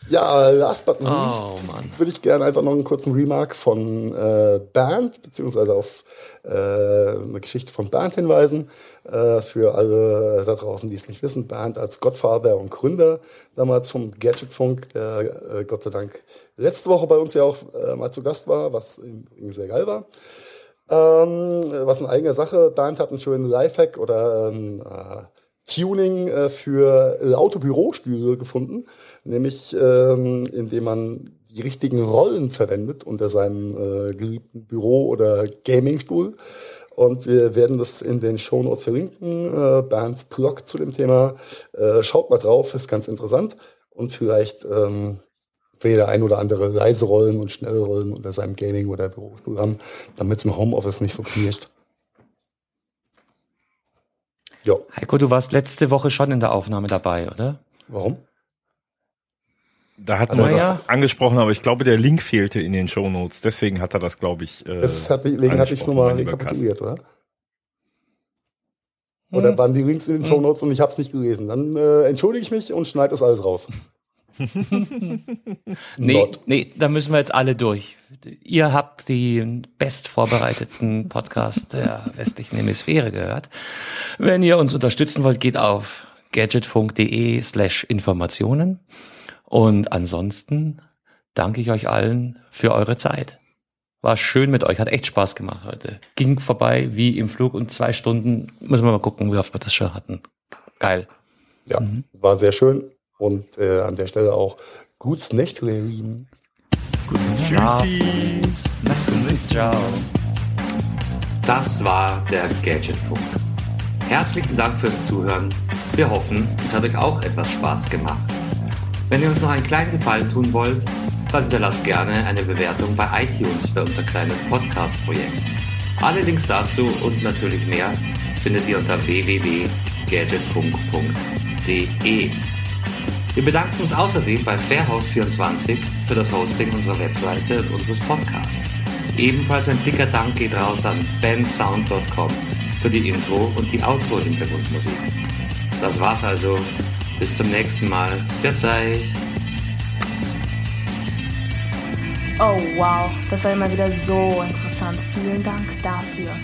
Ja, last but not least Oh Mann. würde ich gerne einfach noch einen kurzen Remark von äh, Bernd, beziehungsweise auf äh, eine Geschichte von Bernd hinweisen. Äh, für alle da draußen, die es nicht wissen, Bernd als Godfather und Gründer damals vom Gadgetfunk, der äh, Gott sei Dank letzte Woche bei uns ja auch äh, mal zu Gast war, was übrigens sehr geil war. Ähm, was in eigener Sache. Bernd hat einen schönen Lifehack oder ein äh, Tuning äh, für laute Bürostühle gefunden, nämlich ähm, indem man die richtigen Rollen verwendet unter seinem äh, geliebten Büro- oder Gamingstuhl. Und wir werden das in den Shownotes verlinken. Äh, Bernds Blog zu dem Thema. Äh, schaut mal drauf, ist ganz interessant. Und vielleicht ähm, will der ein oder andere leise Rollen und schnelle Rollen unter seinem Gaming- oder Bürostuhl haben, damit es im Homeoffice nicht so knirscht. Ja, Heiko, du warst letzte Woche schon in der Aufnahme dabei, oder? warum? Da hatten Also, wir ja. das angesprochen, aber ich glaube, der Link fehlte in den Shownotes. Deswegen hat er das, glaube ich. Äh, Das hat, deswegen hatte ich es nochmal rekapituliert, oder? Oder Hm. waren die Links in den Shownotes und ich habe es nicht gelesen. Dann äh, entschuldige ich mich und schneide das alles raus. Nee, Not. nee, da müssen wir jetzt alle durch. Ihr habt den best vorbereitetsten Podcast der westlichen Hemisphäre gehört. Wenn ihr uns unterstützen wollt, geht auf gadgetfunk.de slash Informationen. Und ansonsten danke ich euch allen für eure Zeit. War schön mit euch, hat echt Spaß gemacht heute. Ging vorbei wie im Flug und zwei Stunden, müssen wir mal gucken, wie oft wir das schon hatten. Geil. Ja, war sehr schön. Und äh, an der Stelle auch gutes Nächtle, ihr Lieben. Tschüssi. Ciao. Das war der Gadgetfunk. Herzlichen Dank fürs Zuhören. Wir hoffen, es hat euch auch etwas Spaß gemacht. Wenn ihr uns noch einen kleinen Gefallen tun wollt, dann hinterlasst gerne eine Bewertung bei iTunes für unser kleines Podcast-Projekt. Alle Links dazu und natürlich mehr findet ihr unter www.gadgetfunk.de. Wir bedanken uns außerdem bei Fairhouse24 für das Hosting unserer Webseite und unseres Podcasts. Ebenfalls ein dicker Dank geht raus an bensound.com für die Intro und die Outro-Hintergrundmusik. Das war's also. Bis zum nächsten Mal. Verzeih. Oh wow, das war immer wieder so interessant. Vielen Dank dafür.